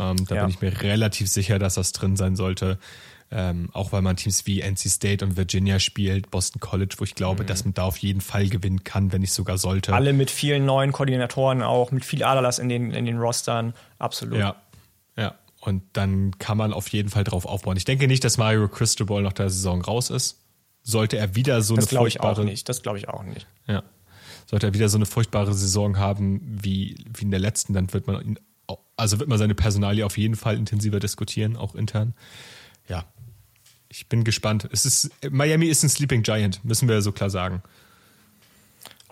Ähm, da ja. bin ich mir relativ sicher, dass das drin sein sollte. Ähm, auch weil man Teams wie NC State und Virginia spielt, Boston College, wo ich glaube, mhm. dass man da auf jeden Fall gewinnen kann, wenn nicht sogar sollte.
Alle mit vielen neuen Koordinatoren auch, mit viel Aderlass in den, in den Rostern, absolut.
Ja, ja. Und dann kann man auf jeden Fall drauf aufbauen. Ich denke nicht, dass Mario Cristobal nach der Saison raus ist. Sollte er wieder so
das
eine furchtbare...
Ich auch nicht. Das glaube ich auch nicht.
Ja. Sollte er wieder so eine furchtbare Saison haben wie, wie in der letzten, dann wird man ihn also wird man seine Personalie auf jeden Fall intensiver diskutieren, auch intern. Ja, ich bin gespannt. Es ist, Miami ist ein Sleeping Giant, müssen wir so klar sagen.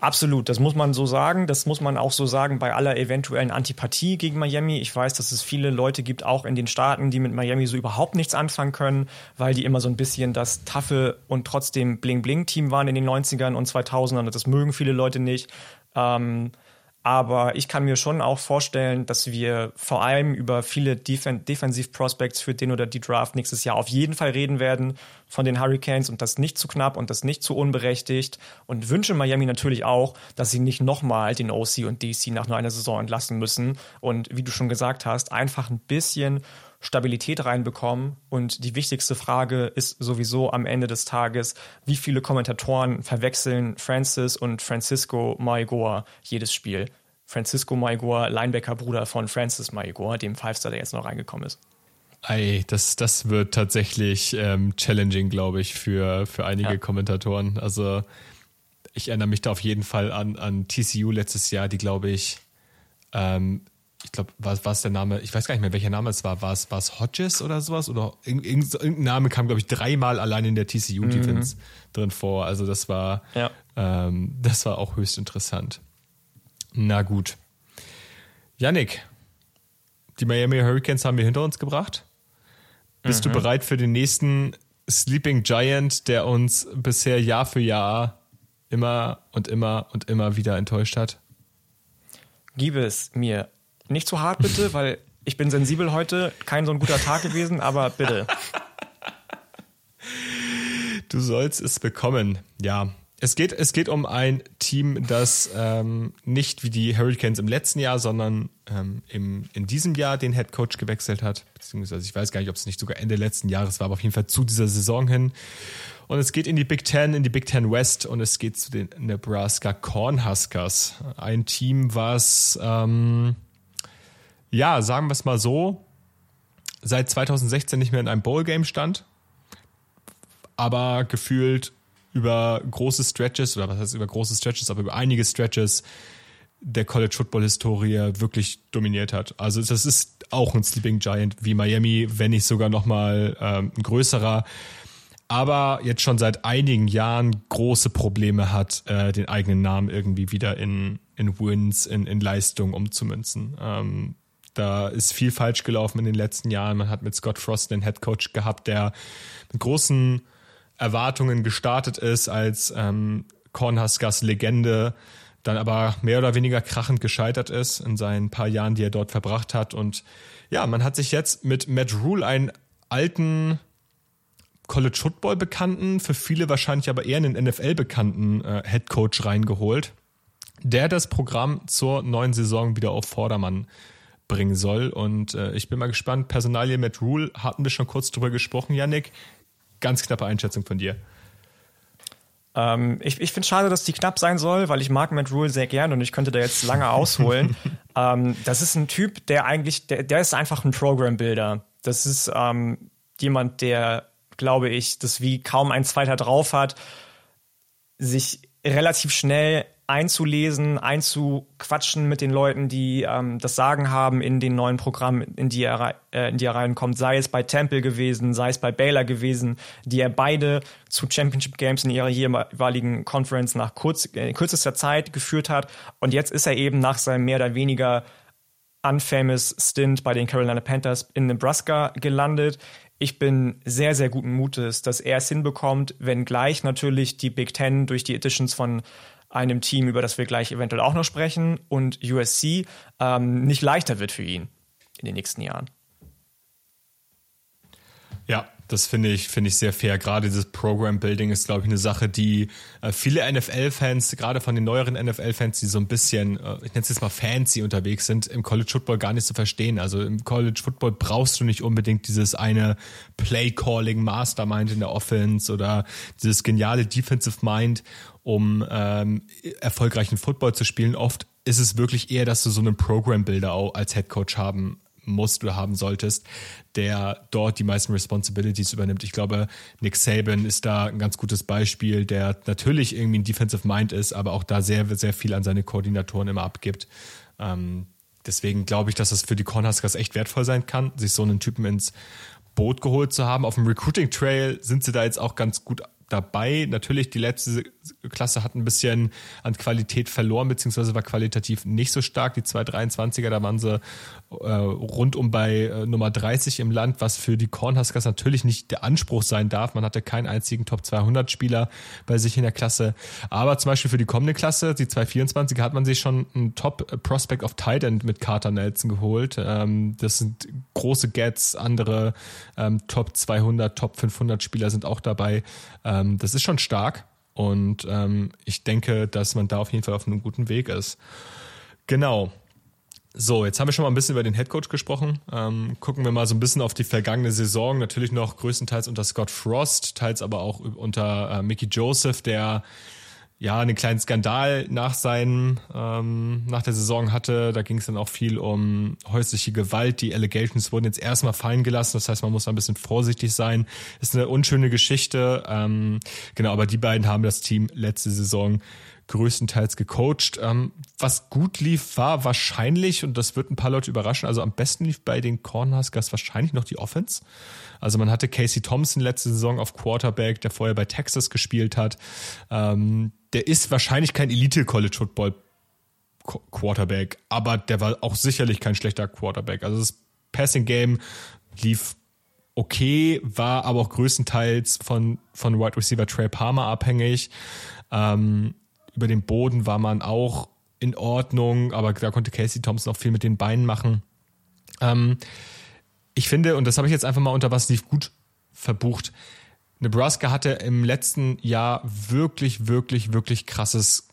Absolut, das muss man so sagen. Das muss man auch so sagen bei aller eventuellen Antipathie gegen Miami. Ich weiß, dass es viele Leute gibt, auch in den Staaten, die mit Miami so überhaupt nichts anfangen können, weil die immer so ein bisschen das taffe und trotzdem Bling-Bling-Team waren in den 90ern und 2000ern. Und das mögen viele Leute nicht. Ähm, aber ich kann mir schon auch vorstellen, dass wir vor allem über viele Defen Defensiv-Prospects für den oder die Draft nächstes Jahr auf jeden Fall reden werden von den Hurricanes und das nicht zu knapp und das nicht zu unberechtigt. Und wünsche Miami natürlich auch, dass sie nicht nochmal den OC und DC nach nur einer Saison entlassen müssen. Und wie du schon gesagt hast, einfach ein bisschen Stabilität reinbekommen. Und die wichtigste Frage ist sowieso am Ende des Tages, wie viele Kommentatoren verwechseln Francis und Francisco Maigoa jedes Spiel. Francisco Maigoa, Linebacker-Bruder von Francis Maigoa, dem Five-Star, der jetzt noch reingekommen ist.
Ei, das, das wird tatsächlich ähm, challenging, glaube ich, für, für einige ja. Kommentatoren. Also ich erinnere mich da auf jeden Fall an, an TCU letztes Jahr, die, glaube ich, ähm, ich glaube, war, war es der Name, ich weiß gar nicht mehr, welcher Name es war. War es, war es Hodges oder sowas? Oder irgendein Name kam, glaube ich, dreimal allein in der TCU-Defense mhm. drin vor. Also das war, ja. ähm, das war auch höchst interessant. Na gut. Yannick, die Miami Hurricanes haben wir hinter uns gebracht. Bist mhm. du bereit für den nächsten Sleeping Giant, der uns bisher Jahr für Jahr immer und immer und immer wieder enttäuscht hat?
Gib es mir nicht zu hart bitte, (laughs) weil ich bin sensibel heute. Kein so ein guter Tag gewesen, aber bitte.
Du sollst es bekommen. Ja, es geht, es geht um ein Team, das ähm, nicht wie die Hurricanes im letzten Jahr, sondern ähm, im, in diesem Jahr den Head Coach gewechselt hat. Beziehungsweise ich weiß gar nicht, ob es nicht sogar Ende letzten Jahres war, aber auf jeden Fall zu dieser Saison hin. Und es geht in die Big Ten, in die Big Ten West und es geht zu den Nebraska Cornhuskers. Ein Team, was ähm, ja, sagen wir es mal so, seit 2016 nicht mehr in einem Bowl-Game stand, aber gefühlt über große Stretches, oder was heißt über große Stretches, aber über einige Stretches der College Football Historie wirklich dominiert hat. Also das ist auch ein Sleeping Giant wie Miami, wenn nicht sogar noch mal ähm, ein größerer, aber jetzt schon seit einigen Jahren große Probleme hat, äh, den eigenen Namen irgendwie wieder in in Wins, in, in Leistung umzumünzen. Ähm, da ist viel falsch gelaufen in den letzten Jahren. Man hat mit Scott Frost einen Head Coach gehabt, der mit großen Erwartungen gestartet ist als ähm, Cornhuskers Legende, dann aber mehr oder weniger krachend gescheitert ist in seinen paar Jahren, die er dort verbracht hat. Und ja, man hat sich jetzt mit Matt Rule einen alten College Football bekannten, für viele wahrscheinlich aber eher einen NFL bekannten äh, Head Coach reingeholt, der das Programm zur neuen Saison wieder auf Vordermann bringen soll. Und äh, ich bin mal gespannt. Personalie Matt Rule hatten wir schon kurz drüber gesprochen, Yannick. Ganz knappe Einschätzung von dir.
Ähm, ich ich finde es schade, dass die knapp sein soll, weil ich mag Matt Rule sehr gern und ich könnte da jetzt lange ausholen. (laughs) ähm, das ist ein Typ, der eigentlich, der, der ist einfach ein Program-Builder. Das ist ähm, jemand, der, glaube ich, das wie kaum ein zweiter drauf hat, sich relativ schnell einzulesen, einzuquatschen mit den Leuten, die ähm, das Sagen haben in den neuen Programmen, in die, er, äh, in die er reinkommt, sei es bei Temple gewesen, sei es bei Baylor gewesen, die er beide zu Championship Games in ihrer jeweiligen Conference nach kurz, äh, kürzester Zeit geführt hat. Und jetzt ist er eben nach seinem mehr oder weniger unfamous Stint bei den Carolina Panthers in Nebraska gelandet. Ich bin sehr, sehr guten Mutes, dass er es hinbekommt, wenngleich natürlich die Big Ten durch die Editions von einem Team, über das wir gleich eventuell auch noch sprechen, und USC ähm, nicht leichter wird für ihn in den nächsten Jahren.
Ja, das finde ich, finde ich sehr fair. Gerade dieses Program Building ist, glaube ich, eine Sache, die äh, viele NFL-Fans, gerade von den neueren NFL-Fans, die so ein bisschen, äh, ich nenne es jetzt mal fancy unterwegs sind, im College Football gar nicht zu so verstehen. Also im College Football brauchst du nicht unbedingt dieses eine Play-Calling Mastermind in der Offense oder dieses geniale Defensive Mind, um ähm, erfolgreichen Football zu spielen. Oft ist es wirklich eher, dass du so einen Program-Builder auch als Head Coach haben musst oder haben solltest, der dort die meisten Responsibilities übernimmt. Ich glaube, Nick Saban ist da ein ganz gutes Beispiel, der natürlich irgendwie ein Defensive Mind ist, aber auch da sehr, sehr viel an seine Koordinatoren immer abgibt. Ähm, deswegen glaube ich, dass das für die Cornhuskers echt wertvoll sein kann, sich so einen Typen ins Boot geholt zu haben. Auf dem Recruiting Trail sind sie da jetzt auch ganz gut dabei. Natürlich, die letzte Klasse hat ein bisschen an Qualität verloren, beziehungsweise war qualitativ nicht so stark. Die 223er, da waren sie äh, rundum bei äh, Nummer 30 im Land, was für die Cornhuskers natürlich nicht der Anspruch sein darf. Man hatte keinen einzigen Top 200 Spieler bei sich in der Klasse. Aber zum Beispiel für die kommende Klasse, die 224er, hat man sich schon einen Top Prospect of Tight End mit Carter Nelson geholt. Ähm, das sind große Gets, andere ähm, Top 200, Top 500 Spieler sind auch dabei. Ähm, das ist schon stark und ähm, ich denke, dass man da auf jeden Fall auf einem guten Weg ist. Genau. So, jetzt haben wir schon mal ein bisschen über den Headcoach gesprochen. Ähm, gucken wir mal so ein bisschen auf die vergangene Saison. Natürlich noch größtenteils unter Scott Frost, teils aber auch unter äh, Mickey Joseph, der ja einen kleinen Skandal nach seinem ähm, nach der Saison hatte. Da ging es dann auch viel um häusliche Gewalt. Die Allegations wurden jetzt erstmal fallen gelassen. Das heißt, man muss ein bisschen vorsichtig sein. Ist eine unschöne Geschichte. Ähm, genau, aber die beiden haben das Team letzte Saison größtenteils gecoacht. Ähm, was gut lief, war wahrscheinlich, und das wird ein paar Leute überraschen, also am besten lief bei den Cornhuskers wahrscheinlich noch die Offense. Also man hatte Casey Thompson letzte Saison auf Quarterback, der vorher bei Texas gespielt hat. Ähm, der ist wahrscheinlich kein Elite-College-Football Quarterback, aber der war auch sicherlich kein schlechter Quarterback. Also das Passing Game lief okay, war aber auch größtenteils von, von Wide Receiver Trey Palmer abhängig. Ähm, über den Boden war man auch in Ordnung, aber da konnte Casey Thompson auch viel mit den Beinen machen. Ähm, ich finde, und das habe ich jetzt einfach mal unter was lief gut verbucht, Nebraska hatte im letzten Jahr wirklich, wirklich, wirklich krasses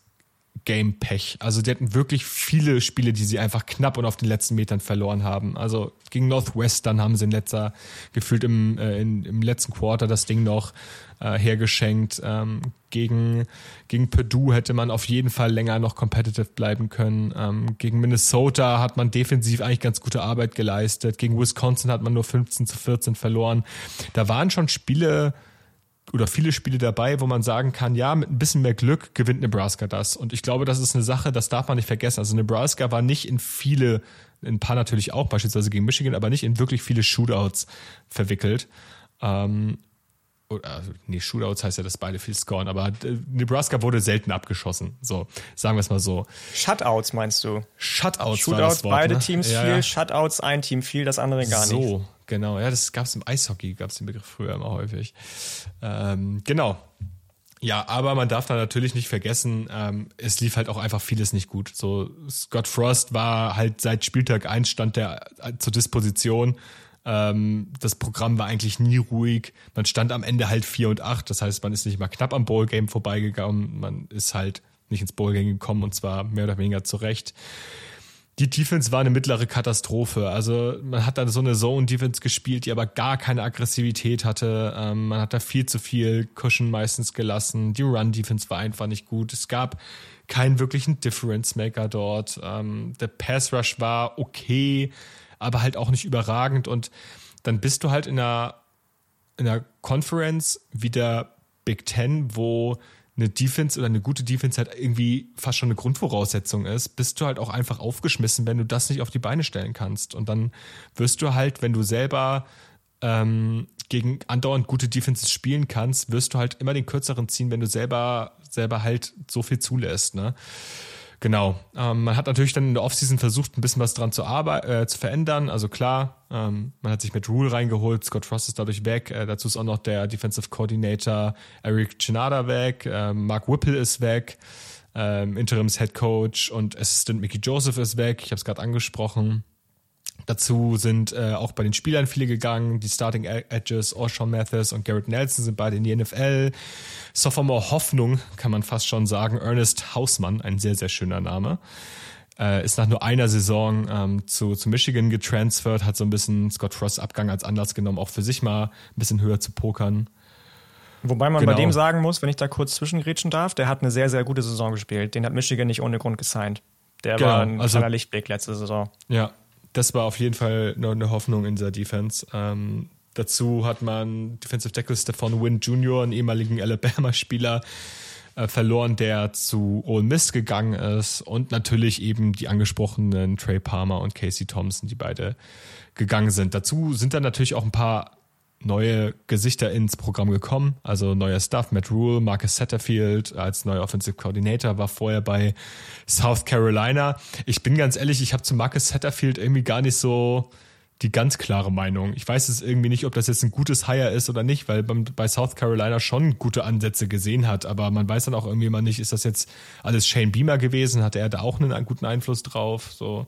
Game-Pech. Also die hatten wirklich viele Spiele, die sie einfach knapp und auf den letzten Metern verloren haben. Also gegen Northwestern haben sie in letzter, gefühlt im, äh, in, im letzten Quarter das Ding noch äh, hergeschenkt. Ähm, gegen, gegen Purdue hätte man auf jeden Fall länger noch competitive bleiben können. Ähm, gegen Minnesota hat man defensiv eigentlich ganz gute Arbeit geleistet. Gegen Wisconsin hat man nur 15 zu 14 verloren. Da waren schon Spiele, oder viele Spiele dabei, wo man sagen kann, ja, mit ein bisschen mehr Glück gewinnt Nebraska das. Und ich glaube, das ist eine Sache, das darf man nicht vergessen. Also Nebraska war nicht in viele, in ein paar natürlich auch, beispielsweise gegen Michigan, aber nicht in wirklich viele Shootouts verwickelt. Ähm, oder, also, nee, Shootouts heißt ja, dass beide viel scoren, aber äh, Nebraska wurde selten abgeschossen. So, sagen wir es mal so.
Shutouts meinst du?
Shutouts,
Shootouts, Wort, beide ne? Teams ja, viel, ja. Shutouts, ein Team viel, das andere gar so, nicht. So,
genau. Ja, das gab es im Eishockey, gab es den Begriff früher immer häufig. Ähm, genau. Ja, aber man darf da natürlich nicht vergessen, ähm, es lief halt auch einfach vieles nicht gut. So, Scott Frost war halt seit Spieltag 1 stand der äh, zur Disposition ähm, das Programm war eigentlich nie ruhig. Man stand am Ende halt 4 und 8. Das heißt, man ist nicht mal knapp am Bowl-Game vorbeigegangen. Man ist halt nicht ins Bowl-Game gekommen und zwar mehr oder weniger zurecht. Die Defense war eine mittlere Katastrophe. Also man hat da so eine Zone-Defense gespielt, die aber gar keine Aggressivität hatte. Ähm, man hat da viel zu viel Cushion meistens gelassen. Die Run-Defense war einfach nicht gut. Es gab keinen wirklichen Difference-Maker dort. Ähm, der Pass-Rush war okay aber halt auch nicht überragend. Und dann bist du halt in einer, in einer Conference wie der Big Ten, wo eine Defense oder eine gute Defense halt irgendwie fast schon eine Grundvoraussetzung ist, bist du halt auch einfach aufgeschmissen, wenn du das nicht auf die Beine stellen kannst. Und dann wirst du halt, wenn du selber ähm, gegen andauernd gute Defenses spielen kannst, wirst du halt immer den kürzeren ziehen, wenn du selber, selber halt so viel zulässt. Ne? Genau. Ähm, man hat natürlich dann in der Offseason versucht, ein bisschen was dran zu, äh, zu verändern. Also klar, ähm, man hat sich mit Rule reingeholt, Scott Frost ist dadurch weg. Äh, dazu ist auch noch der Defensive Coordinator Eric Chinada weg, äh, Mark Whipple ist weg, ähm, Interims Head Coach und Assistant Mickey Joseph ist weg. Ich habe es gerade angesprochen. Dazu sind äh, auch bei den Spielern viele gegangen. Die Starting Edges, Orshawn Mathis und Garrett Nelson sind beide in die NFL. Sophomore Hoffnung kann man fast schon sagen. Ernest Hausmann, ein sehr, sehr schöner Name. Äh, ist nach nur einer Saison ähm, zu, zu Michigan getransfert, hat so ein bisschen Scott Frost Abgang als Anlass genommen, auch für sich mal ein bisschen höher zu pokern.
Wobei man genau. bei dem sagen muss, wenn ich da kurz zwischengrätschen darf, der hat eine sehr, sehr gute Saison gespielt. Den hat Michigan nicht ohne Grund gesigned. Der genau, war ein also, kleiner Lichtblick letzte Saison.
Ja, das war auf jeden Fall noch eine Hoffnung in dieser Defense. Ähm, dazu hat man Defensive Tackle Stefan Wynn Jr., einen ehemaligen Alabama-Spieler, äh, verloren, der zu Ole Miss gegangen ist. Und natürlich eben die angesprochenen Trey Palmer und Casey Thompson, die beide gegangen sind. Dazu sind dann natürlich auch ein paar neue Gesichter ins Programm gekommen, also neuer Stuff. Matt Rule, Marcus Satterfield als neuer Offensive Coordinator war vorher bei South Carolina. Ich bin ganz ehrlich, ich habe zu Marcus Satterfield irgendwie gar nicht so die ganz klare Meinung. Ich weiß es irgendwie nicht, ob das jetzt ein gutes Hire ist oder nicht, weil man bei South Carolina schon gute Ansätze gesehen hat, aber man weiß dann auch irgendwie mal nicht, ist das jetzt alles Shane Beamer gewesen? Hatte er da auch einen guten Einfluss drauf? So.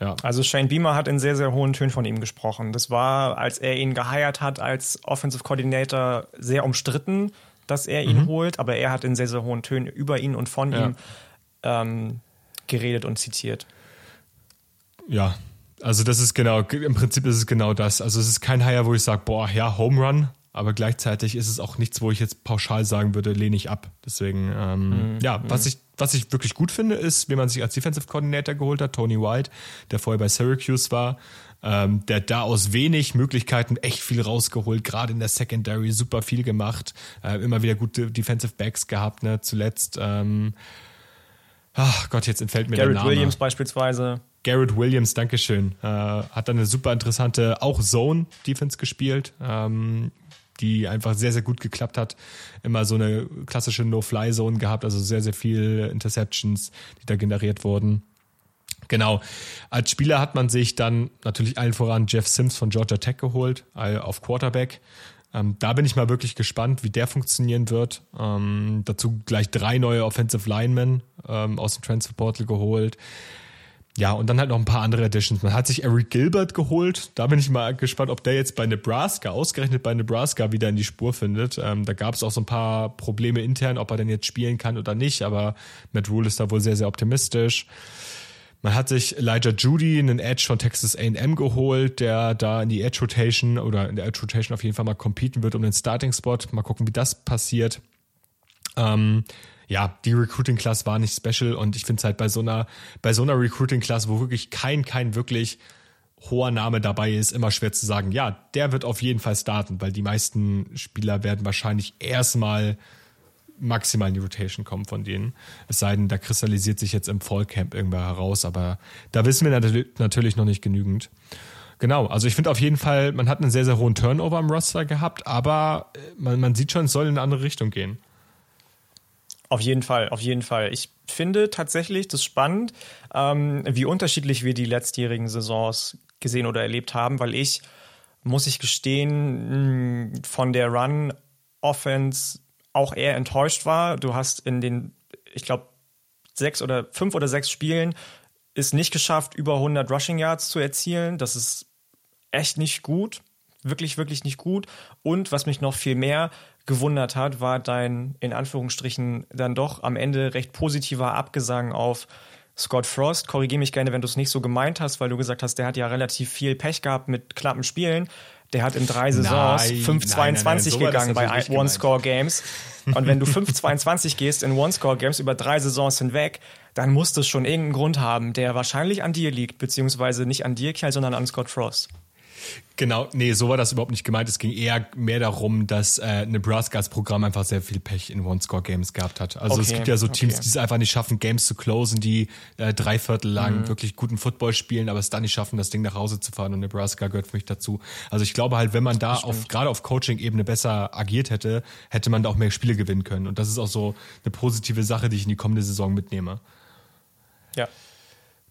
Ja. Also Shane Beamer hat in sehr, sehr hohen Tönen von ihm gesprochen. Das war, als er ihn geheiert hat als Offensive Coordinator, sehr umstritten, dass er ihn mhm. holt, aber er hat in sehr, sehr hohen Tönen über ihn und von ja. ihm ähm, geredet und zitiert.
Ja, also das ist genau, im Prinzip ist es genau das. Also es ist kein Hire, wo ich sage, boah, ja, Home Run, aber gleichzeitig ist es auch nichts, wo ich jetzt pauschal sagen würde, lehne ich ab. Deswegen, ähm, mhm. ja, was ich, was ich wirklich gut finde, ist, wie man sich als Defensive Coordinator geholt hat, Tony White, der vorher bei Syracuse war, ähm, der da aus wenig Möglichkeiten echt viel rausgeholt, gerade in der Secondary super viel gemacht, äh, immer wieder gute Defensive Backs gehabt, ne, zuletzt, ähm, ach Gott, jetzt entfällt mir
Garrett
der Name.
Williams beispielsweise.
Garrett Williams, Dankeschön, äh, hat dann eine super interessante, auch Zone-Defense gespielt. Ähm, die einfach sehr, sehr gut geklappt hat. Immer so eine klassische No-Fly-Zone gehabt, also sehr, sehr viele Interceptions, die da generiert wurden. Genau. Als Spieler hat man sich dann natürlich allen voran Jeff Sims von Georgia Tech geholt, auf Quarterback. Ähm, da bin ich mal wirklich gespannt, wie der funktionieren wird. Ähm, dazu gleich drei neue Offensive Linemen ähm, aus dem Transfer Portal geholt. Ja, und dann halt noch ein paar andere Editions. Man hat sich Eric Gilbert geholt. Da bin ich mal gespannt, ob der jetzt bei Nebraska, ausgerechnet bei Nebraska, wieder in die Spur findet. Ähm, da gab es auch so ein paar Probleme intern, ob er denn jetzt spielen kann oder nicht. Aber Matt Rule ist da wohl sehr, sehr optimistisch. Man hat sich Elijah Judy, einen Edge von Texas A&M geholt, der da in die Edge Rotation oder in der Edge Rotation auf jeden Fall mal competen wird um den Starting Spot. Mal gucken, wie das passiert. Ähm, ja, die Recruiting Class war nicht special und ich finde es halt bei so einer, bei so einer Recruiting Class, wo wirklich kein, kein wirklich hoher Name dabei ist, immer schwer zu sagen, ja, der wird auf jeden Fall starten, weil die meisten Spieler werden wahrscheinlich erstmal maximal in die Rotation kommen von denen. Es sei denn, da kristallisiert sich jetzt im Fallcamp irgendwer heraus, aber da wissen wir natürlich noch nicht genügend. Genau, also ich finde auf jeden Fall, man hat einen sehr, sehr hohen Turnover im Roster gehabt, aber man, man sieht schon, es soll in eine andere Richtung gehen.
Auf jeden Fall, auf jeden Fall. Ich finde tatsächlich das spannend, ähm, wie unterschiedlich wir die letztjährigen Saisons gesehen oder erlebt haben, weil ich, muss ich gestehen, von der Run-Offense auch eher enttäuscht war. Du hast in den, ich glaube, sechs oder fünf oder sechs Spielen es nicht geschafft, über 100 Rushing Yards zu erzielen. Das ist echt nicht gut. Wirklich, wirklich nicht gut. Und was mich noch viel mehr gewundert hat, war dein in Anführungsstrichen dann doch am Ende recht positiver Abgesang auf Scott Frost. Korrigiere mich gerne, wenn du es nicht so gemeint hast, weil du gesagt hast, der hat ja relativ viel Pech gehabt mit knappen Spielen. Der hat in drei Saisons 5-22 gegangen bei One-Score-Games. Und wenn du 5-22 (laughs) gehst in One-Score-Games über drei Saisons hinweg, dann muss das schon irgendeinen Grund haben, der wahrscheinlich an dir liegt, beziehungsweise nicht an dir, Kerl, sondern an Scott Frost.
Genau, nee, so war das überhaupt nicht gemeint. Es ging eher mehr darum, dass äh, Nebraskas Programm einfach sehr viel Pech in One-Score-Games gehabt hat. Also okay, es gibt ja so Teams, okay. die es einfach nicht schaffen, Games zu closen, die äh, drei Viertel lang mhm. wirklich guten Football spielen, aber es dann nicht schaffen, das Ding nach Hause zu fahren und Nebraska gehört für mich dazu. Also ich glaube halt, wenn man da auf gerade auf Coaching-Ebene besser agiert hätte, hätte man da auch mehr Spiele gewinnen können. Und das ist auch so eine positive Sache, die ich in die kommende Saison mitnehme.
Ja.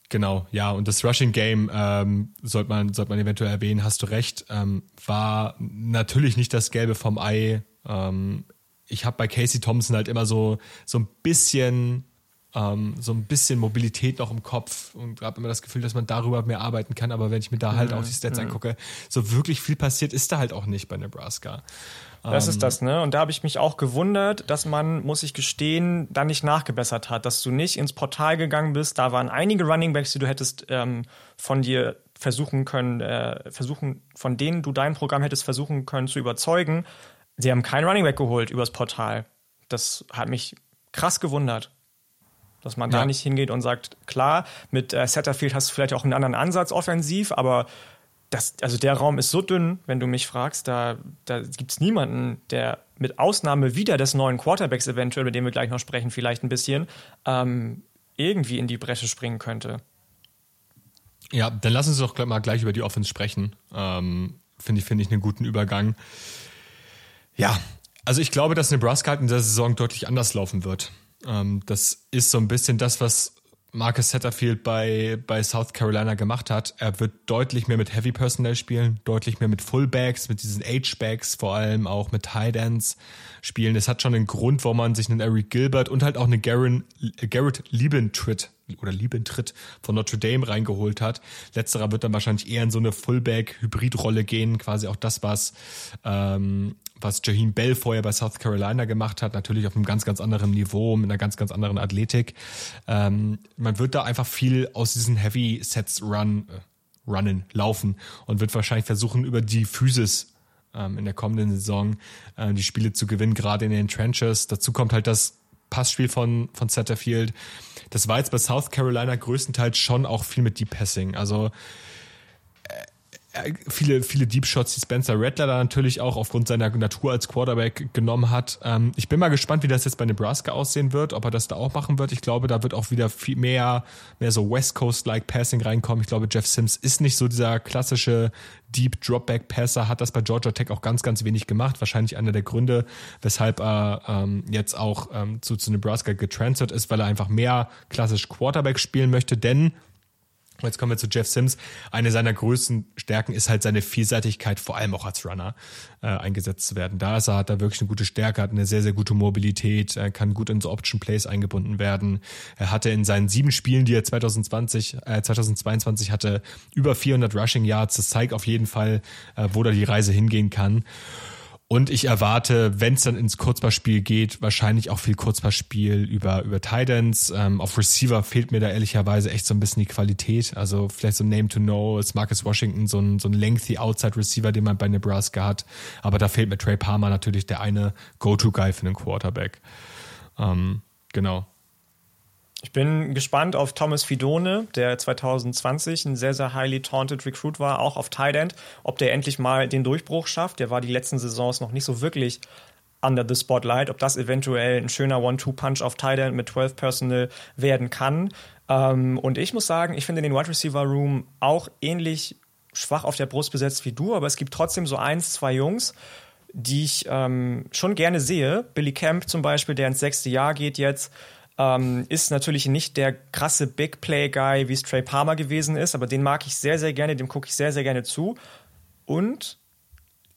Genau, ja, und das Rushing Game ähm, sollte man, sollte man eventuell erwähnen, hast du recht, ähm, war natürlich nicht das Gelbe vom Ei. Ähm, ich habe bei Casey Thompson halt immer so, so ein bisschen ähm, so ein bisschen Mobilität noch im Kopf und habe immer das Gefühl, dass man darüber mehr arbeiten kann. Aber wenn ich mir da halt mhm. auch die Stats mhm. angucke, so wirklich viel passiert ist da halt auch nicht bei Nebraska.
Das ist ähm, das, ne? Und da habe ich mich auch gewundert, dass man, muss ich gestehen, da nicht nachgebessert hat, dass du nicht ins Portal gegangen bist. Da waren einige Runningbacks, die du hättest ähm, von dir versuchen können, äh, versuchen, von denen du dein Programm hättest versuchen können zu überzeugen. Sie haben keinen Runningback geholt übers Portal. Das hat mich krass gewundert. Dass man ja. da nicht hingeht und sagt, klar, mit äh, Setterfield hast du vielleicht auch einen anderen Ansatz offensiv, aber das, also der Raum ist so dünn, wenn du mich fragst, da, da gibt es niemanden, der mit Ausnahme wieder des neuen Quarterbacks eventuell, über den wir gleich noch sprechen, vielleicht ein bisschen, ähm, irgendwie in die Bresche springen könnte.
Ja, dann lass uns doch mal gleich über die Offense sprechen. Ähm, finde ich, finde ich einen guten Übergang. Ja, also ich glaube, dass Nebraska halt in der Saison deutlich anders laufen wird. Ähm, das ist so ein bisschen das, was Marcus Satterfield bei, bei South Carolina gemacht hat. Er wird deutlich mehr mit Heavy Personnel spielen, deutlich mehr mit Fullbacks, mit diesen H-Backs, vor allem auch mit Tight Ends spielen. Es hat schon einen Grund, warum man sich einen Eric Gilbert und halt auch einen Garen, Garrett Liebentritt oder Liebentritt von Notre Dame reingeholt hat. Letzterer wird dann wahrscheinlich eher in so eine Fullback-Hybrid-Rolle gehen, quasi auch das, was ähm, was Jaheim Bell vorher bei South Carolina gemacht hat, natürlich auf einem ganz, ganz anderen Niveau, mit einer ganz, ganz anderen Athletik. Ähm, man wird da einfach viel aus diesen Heavy Sets run, äh, runnen, laufen und wird wahrscheinlich versuchen, über die Physis ähm, in der kommenden Saison äh, die Spiele zu gewinnen, gerade in den Trenches. Dazu kommt halt das Passspiel von, von Satterfield. Das war jetzt bei South Carolina größtenteils schon auch viel mit Deep Passing. Also viele, viele Deep Shots, die Spencer Rattler da natürlich auch aufgrund seiner Natur als Quarterback genommen hat. Ähm, ich bin mal gespannt, wie das jetzt bei Nebraska aussehen wird, ob er das da auch machen wird. Ich glaube, da wird auch wieder viel mehr, mehr so West Coast-like Passing reinkommen. Ich glaube, Jeff Sims ist nicht so dieser klassische Deep Dropback Passer, hat das bei Georgia Tech auch ganz, ganz wenig gemacht. Wahrscheinlich einer der Gründe, weshalb er ähm, jetzt auch ähm, zu, zu Nebraska getransfert ist, weil er einfach mehr klassisch Quarterback spielen möchte, denn Jetzt kommen wir zu Jeff Sims. Eine seiner größten Stärken ist halt seine Vielseitigkeit, vor allem auch als Runner äh, eingesetzt zu werden. Da ist er, hat er wirklich eine gute Stärke, hat eine sehr, sehr gute Mobilität, er kann gut in so Option Plays eingebunden werden. Er hatte in seinen sieben Spielen, die er 2020, äh, 2022 hatte, über 400 Rushing Yards. Das zeigt auf jeden Fall, äh, wo da die Reise hingehen kann. Und ich erwarte, wenn es dann ins Kurzpassspiel geht, wahrscheinlich auch viel Kurzpassspiel über, über Titans. Ähm, auf Receiver fehlt mir da ehrlicherweise echt so ein bisschen die Qualität. Also vielleicht so ein Name to Know ist Marcus Washington, so ein, so ein lengthy Outside Receiver, den man bei Nebraska hat. Aber da fehlt mir Trey Palmer natürlich der eine Go-To-Guy für einen Quarterback. Ähm, genau.
Ich bin gespannt auf Thomas Fidone, der 2020 ein sehr, sehr highly taunted Recruit war, auch auf Tight End, ob der endlich mal den Durchbruch schafft. Der war die letzten Saisons noch nicht so wirklich under the spotlight, ob das eventuell ein schöner One-Two-Punch auf Tight End mit 12 Personal werden kann. Ähm, und ich muss sagen, ich finde den Wide Receiver Room auch ähnlich schwach auf der Brust besetzt wie du, aber es gibt trotzdem so eins, zwei Jungs, die ich ähm, schon gerne sehe. Billy Camp zum Beispiel, der ins sechste Jahr geht jetzt, ähm, ist natürlich nicht der krasse Big Play Guy, wie es Trey Palmer gewesen ist, aber den mag ich sehr, sehr gerne, dem gucke ich sehr, sehr gerne zu. Und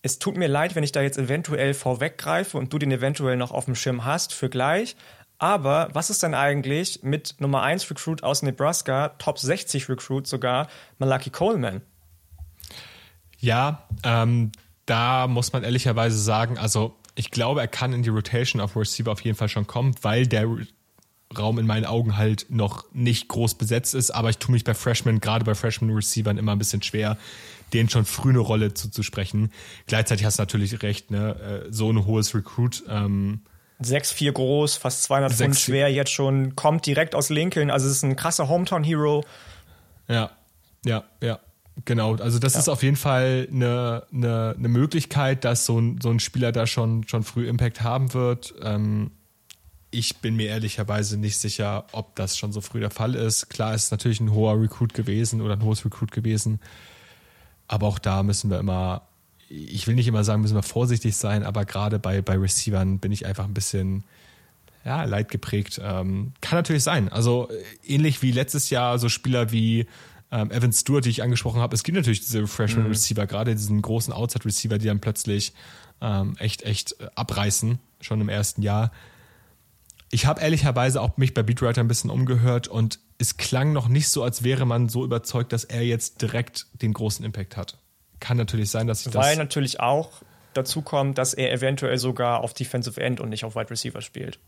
es tut mir leid, wenn ich da jetzt eventuell vorweggreife und du den eventuell noch auf dem Schirm hast für gleich. Aber was ist denn eigentlich mit Nummer 1 Recruit aus Nebraska, Top 60 Recruit sogar, Malaki Coleman?
Ja, ähm, da muss man ehrlicherweise sagen, also ich glaube, er kann in die Rotation auf Receiver auf jeden Fall schon kommen, weil der Raum in meinen Augen halt noch nicht groß besetzt ist, aber ich tue mich bei Freshmen, gerade bei Freshman-Receivern, immer ein bisschen schwer, denen schon früh eine Rolle zuzusprechen. Gleichzeitig hast du natürlich recht, ne? Äh, so ein hohes Recruit. Ähm,
6'4 groß, fast 200 Pfund schwer jetzt schon, kommt direkt aus Lincoln, also es ist ein krasser Hometown-Hero.
Ja, ja, ja. Genau, also das ja. ist auf jeden Fall eine, eine, eine Möglichkeit, dass so ein, so ein Spieler da schon, schon früh Impact haben wird. Ähm, ich bin mir ehrlicherweise nicht sicher, ob das schon so früh der Fall ist. Klar ist es natürlich ein hoher Recruit gewesen oder ein hohes Recruit gewesen. Aber auch da müssen wir immer, ich will nicht immer sagen, müssen wir vorsichtig sein, aber gerade bei, bei Receivern bin ich einfach ein bisschen ja, leid geprägt. Ähm, kann natürlich sein. Also ähnlich wie letztes Jahr so Spieler wie ähm, Evan Stewart, die ich angesprochen habe. Es gibt natürlich diese Freshman mhm. Receiver, gerade diesen großen Outside Receiver, die dann plötzlich ähm, echt, echt abreißen, schon im ersten Jahr. Ich habe ehrlicherweise auch mich bei Beatwriter ein bisschen umgehört und es klang noch nicht so, als wäre man so überzeugt, dass er jetzt direkt den großen Impact hat. Kann natürlich sein, dass ich
das. Weil natürlich auch dazu kommt, dass er eventuell sogar auf Defensive End und nicht auf Wide Receiver spielt.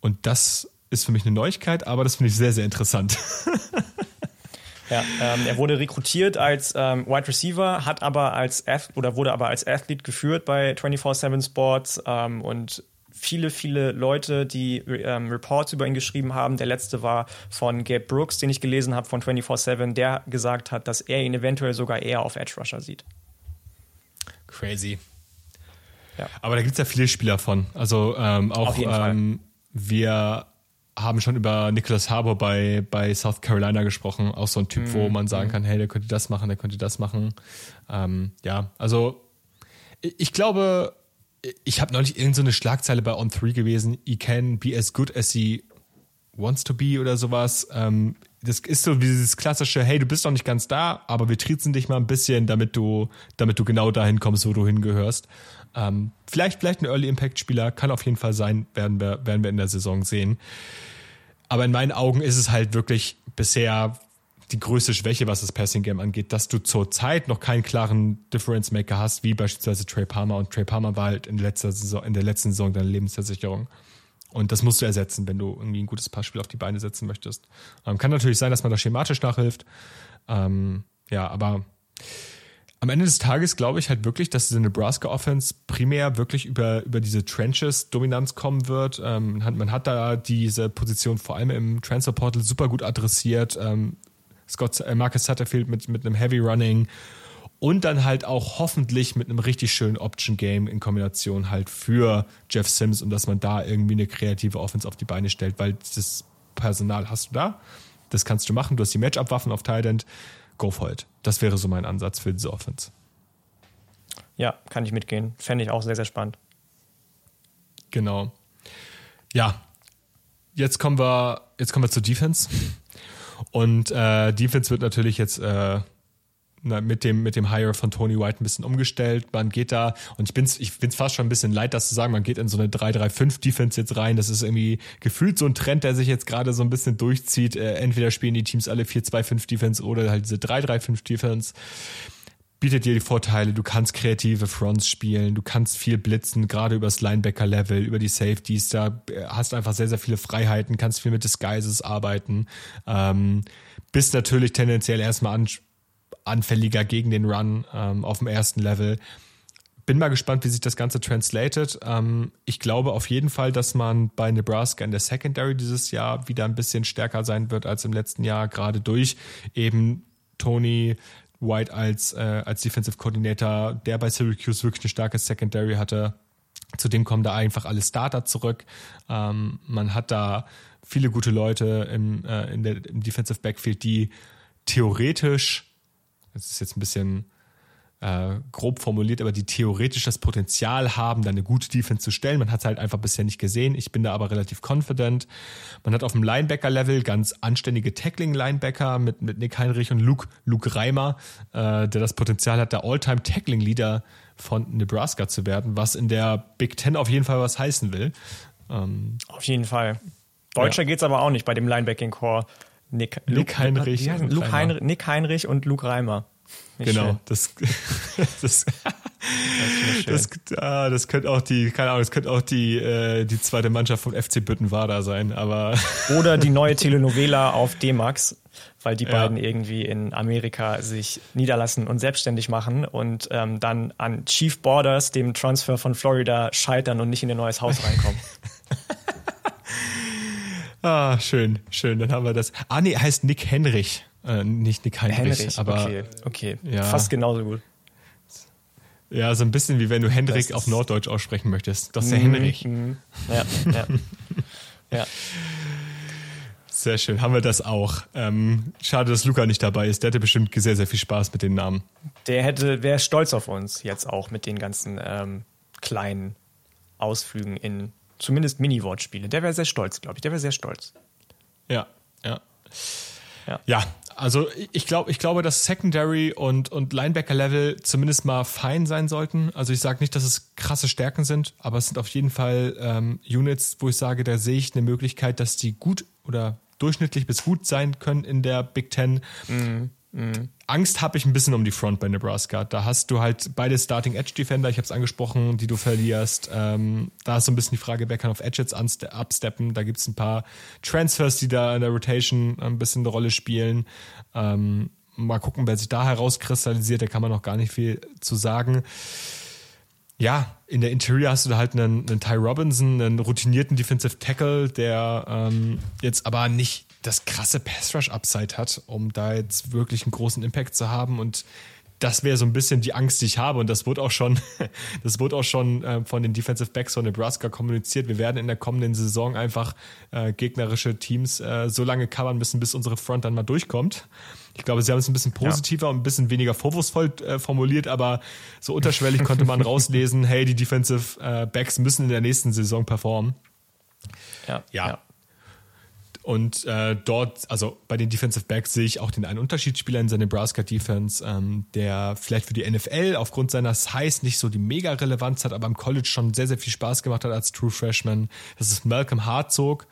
Und das ist für mich eine Neuigkeit, aber das finde ich sehr, sehr interessant. (laughs)
Ja, ähm, er wurde rekrutiert als ähm, Wide Receiver, hat aber als Ath oder wurde aber als Athlet geführt bei 24/7 Sports ähm, und viele, viele Leute, die ähm, Reports über ihn geschrieben haben. Der letzte war von Gabe Brooks, den ich gelesen habe von 24-7, der gesagt hat, dass er ihn eventuell sogar eher auf Edge Rusher sieht.
Crazy. Ja. Aber da gibt es ja viele Spieler von. Also ähm, auch ähm, wir haben schon über Nicholas Harbour bei, bei South Carolina gesprochen. Auch so ein Typ, mm, wo mhm, man sagen mm. kann, hey, der könnte das machen, der könnte das machen. Ähm, ja, also ich glaube, ich habe neulich irgendeine so Schlagzeile bei On3 gewesen, he can be as good as he wants to be oder sowas. Ähm, das ist so dieses klassische, hey, du bist noch nicht ganz da, aber wir triezen dich mal ein bisschen, damit du, damit du genau dahin kommst, wo du hingehörst. Ähm, vielleicht, vielleicht ein Early Impact Spieler, kann auf jeden Fall sein, werden wir, werden wir in der Saison sehen. Aber in meinen Augen ist es halt wirklich bisher die größte Schwäche, was das Passing Game angeht, dass du zur Zeit noch keinen klaren Difference Maker hast, wie beispielsweise Trey Palmer. Und Trey Palmer war halt in der, letzten Saison, in der letzten Saison deine Lebensversicherung. Und das musst du ersetzen, wenn du irgendwie ein gutes Passspiel auf die Beine setzen möchtest. Ähm, kann natürlich sein, dass man da schematisch nachhilft. Ähm, ja, aber am Ende des Tages glaube ich halt wirklich, dass diese Nebraska Offense primär wirklich über, über diese Trenches Dominanz kommen wird. Ähm, man, hat, man, hat, da diese Position vor allem im Transfer Portal super gut adressiert. Ähm, Scott, äh, Marcus Satterfield mit, mit einem Heavy Running und dann halt auch hoffentlich mit einem richtig schönen Option Game in Kombination halt für Jeff Sims und dass man da irgendwie eine kreative Offense auf die Beine stellt, weil das Personal hast du da. Das kannst du machen. Du hast die Matchup-Waffen auf Thailand. Go for it. Das wäre so mein Ansatz für diese Offense.
Ja, kann ich mitgehen. Fände ich auch sehr, sehr spannend.
Genau. Ja, jetzt kommen wir, jetzt kommen wir zur Defense. Und äh, Defense wird natürlich jetzt äh, mit dem, mit dem Hire von Tony White ein bisschen umgestellt. Man geht da, und ich bin's, ich bin's fast schon ein bisschen leid, das zu sagen, man geht in so eine 3-3-5 Defense jetzt rein. Das ist irgendwie gefühlt so ein Trend, der sich jetzt gerade so ein bisschen durchzieht. Äh, entweder spielen die Teams alle 4-2-5 Defense oder halt diese 3-3-5 Defense. Bietet dir die Vorteile, du kannst kreative Fronts spielen, du kannst viel blitzen, gerade übers Linebacker-Level, über die Safeties, da äh, hast einfach sehr, sehr viele Freiheiten, kannst viel mit Disguises arbeiten. Ähm, bist natürlich tendenziell erstmal an anfälliger gegen den Run ähm, auf dem ersten Level. Bin mal gespannt, wie sich das Ganze translated. Ähm, ich glaube auf jeden Fall, dass man bei Nebraska in der Secondary dieses Jahr wieder ein bisschen stärker sein wird als im letzten Jahr, gerade durch eben Tony White als, äh, als Defensive Coordinator, der bei Syracuse wirklich eine starke Secondary hatte. Zudem kommen da einfach alle Starter zurück. Ähm, man hat da viele gute Leute im, äh, in der, im Defensive Backfield, die theoretisch das ist jetzt ein bisschen äh, grob formuliert, aber die theoretisch das Potenzial haben, da eine gute Defense zu stellen. Man hat es halt einfach bisher nicht gesehen. Ich bin da aber relativ confident. Man hat auf dem Linebacker-Level ganz anständige Tackling-Linebacker mit, mit Nick Heinrich und Luke, Luke Reimer, äh, der das Potenzial hat, der All-Time-Tackling-Leader von Nebraska zu werden, was in der Big Ten auf jeden Fall was heißen will.
Ähm, auf jeden Fall. Deutscher ja. es aber auch nicht bei dem Linebacking-Core. Nick, Nick Heinrich. Luke Heinrich, Nick Heinrich und Luke Reimer.
Nicht genau, (laughs) das, das, das, ah, das könnte auch die, keine Ahnung, das könnte auch die, äh, die zweite Mannschaft von FC Büttenwader sein, aber. (laughs)
Oder die neue Telenovela auf D-Max, weil die ja. beiden irgendwie in Amerika sich niederlassen und selbstständig machen und ähm, dann an Chief Borders, dem Transfer von Florida, scheitern und nicht in ihr neues Haus reinkommen. (laughs)
Ah, schön, schön. Dann haben wir das. Ah, nee, heißt Nick Henrich. Äh, nicht Nick Heinrich, Henrich, aber.
Okay, okay. Ja. Fast genauso gut.
Ja, so ein bisschen wie wenn du Hendrik auf Norddeutsch aussprechen möchtest. Das ist der mm, Henrich.
Mm, ja, ja. (laughs) ja.
Sehr schön, haben wir das auch. Ähm, schade, dass Luca nicht dabei ist. Der hätte bestimmt sehr, sehr viel Spaß mit den Namen.
Der hätte, wäre stolz auf uns jetzt auch mit den ganzen ähm, kleinen Ausflügen in zumindest Mini-Wortspiele. Der wäre sehr stolz, glaube ich. Der wäre sehr stolz.
Ja, ja. Ja, ja also ich glaube, ich glaube, dass Secondary und, und Linebacker-Level zumindest mal fein sein sollten. Also ich sage nicht, dass es krasse Stärken sind, aber es sind auf jeden Fall ähm, Units, wo ich sage, da sehe ich eine Möglichkeit, dass die gut oder durchschnittlich bis gut sein können in der Big Ten. Mhm. Mhm. Angst habe ich ein bisschen um die Front bei Nebraska. Da hast du halt beide Starting Edge Defender, ich habe es angesprochen, die du verlierst. Ähm, da ist so ein bisschen die Frage, wer kann auf Edge jetzt absteppen. Da gibt es ein paar Transfers, die da in der Rotation ein bisschen eine Rolle spielen. Ähm, mal gucken, wer sich da herauskristallisiert. Da kann man noch gar nicht viel zu sagen. Ja, in der Interior hast du da halt einen, einen Ty Robinson, einen routinierten Defensive Tackle, der ähm, jetzt aber nicht das krasse Pass-Rush-Upside hat, um da jetzt wirklich einen großen Impact zu haben. Und das wäre so ein bisschen die Angst, die ich habe. Und das wurde auch schon, (laughs) das wurde auch schon äh, von den Defensive Backs von Nebraska kommuniziert. Wir werden in der kommenden Saison einfach äh, gegnerische Teams äh, so lange covern müssen, bis unsere Front dann mal durchkommt. Ich glaube, sie haben es ein bisschen positiver ja. und ein bisschen weniger vorwurfsvoll äh, formuliert, aber so unterschwellig konnte man (laughs) rauslesen, hey, die Defensive äh, Backs müssen in der nächsten Saison performen.
Ja. ja. ja.
Und äh, dort, also bei den Defensive Backs sehe ich auch den einen Unterschiedsspieler in seiner Nebraska Defense, ähm, der vielleicht für die NFL aufgrund seiner Size nicht so die mega Relevanz hat, aber im College schon sehr, sehr viel Spaß gemacht hat als True Freshman. Das ist Malcolm Hartzog.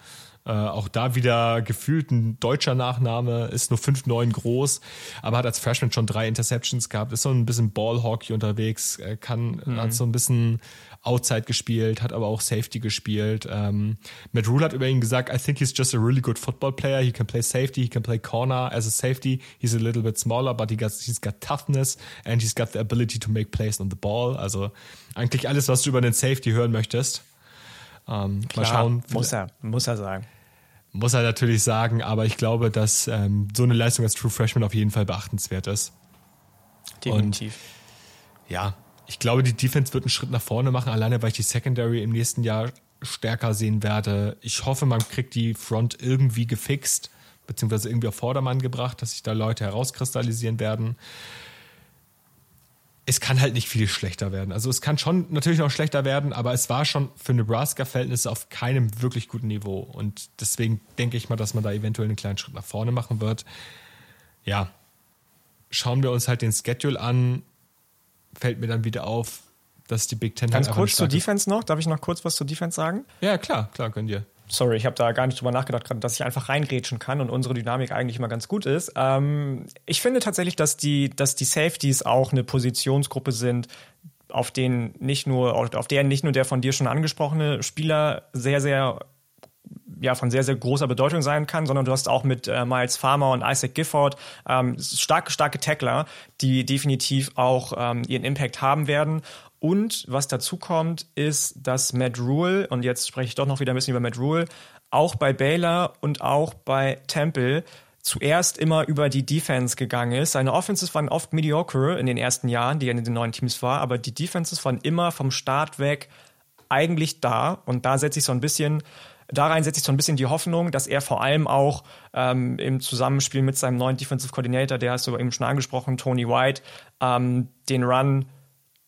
Äh, auch da wieder gefühlt ein deutscher Nachname, ist nur 5'9 groß, aber hat als Freshman schon drei Interceptions gehabt, ist so ein bisschen Ballhockey unterwegs, kann, mhm. hat so ein bisschen Outside gespielt, hat aber auch Safety gespielt. Ähm, Matt Rule hat über ihn gesagt, I think he's just a really good football player. He can play safety, he can play corner as a safety. He's a little bit smaller, but he got, he's got toughness and he's got the ability to make plays on the ball. Also eigentlich alles, was du über den Safety hören möchtest.
Ähm, Klar, mal schauen. Muss er, muss er sagen.
Muss er natürlich sagen, aber ich glaube, dass ähm, so eine Leistung als True Freshman auf jeden Fall beachtenswert ist.
Definitiv.
Und, ja, ich glaube, die Defense wird einen Schritt nach vorne machen, alleine weil ich die Secondary im nächsten Jahr stärker sehen werde. Ich hoffe, man kriegt die Front irgendwie gefixt, beziehungsweise irgendwie auf Vordermann gebracht, dass sich da Leute herauskristallisieren werden. Es kann halt nicht viel schlechter werden. Also es kann schon natürlich noch schlechter werden, aber es war schon für Nebraska-Verhältnisse auf keinem wirklich guten Niveau. Und deswegen denke ich mal, dass man da eventuell einen kleinen Schritt nach vorne machen wird. Ja, schauen wir uns halt den Schedule an fällt mir dann wieder auf, dass die Big Ten.
Ganz halt kurz zur Defense noch. Darf ich noch kurz was zur Defense sagen?
Ja, klar, klar, könnt ihr.
Sorry, ich habe da gar nicht drüber nachgedacht, dass ich einfach reingrätschen kann und unsere Dynamik eigentlich immer ganz gut ist. Ähm, ich finde tatsächlich, dass die, dass die Safeties auch eine Positionsgruppe sind, auf denen nicht nur, auf der nicht nur der von dir schon angesprochene Spieler sehr, sehr ja von sehr, sehr großer Bedeutung sein kann, sondern du hast auch mit äh, Miles Farmer und Isaac Gifford ähm, starke, starke Tackler, die definitiv auch ähm, ihren Impact haben werden. Und was dazu kommt, ist, dass Matt Rule, und jetzt spreche ich doch noch wieder ein bisschen über Matt Rule, auch bei Baylor und auch bei Temple zuerst immer über die Defense gegangen ist. Seine Offenses waren oft mediocre in den ersten Jahren, die er in den neuen Teams war, aber die Defenses waren immer vom Start weg eigentlich da. Und da setze ich so ein bisschen da rein setze ich so ein bisschen die Hoffnung, dass er vor allem auch ähm, im Zusammenspiel mit seinem neuen Defensive Coordinator, der hast du eben schon angesprochen, Tony White, ähm, den Run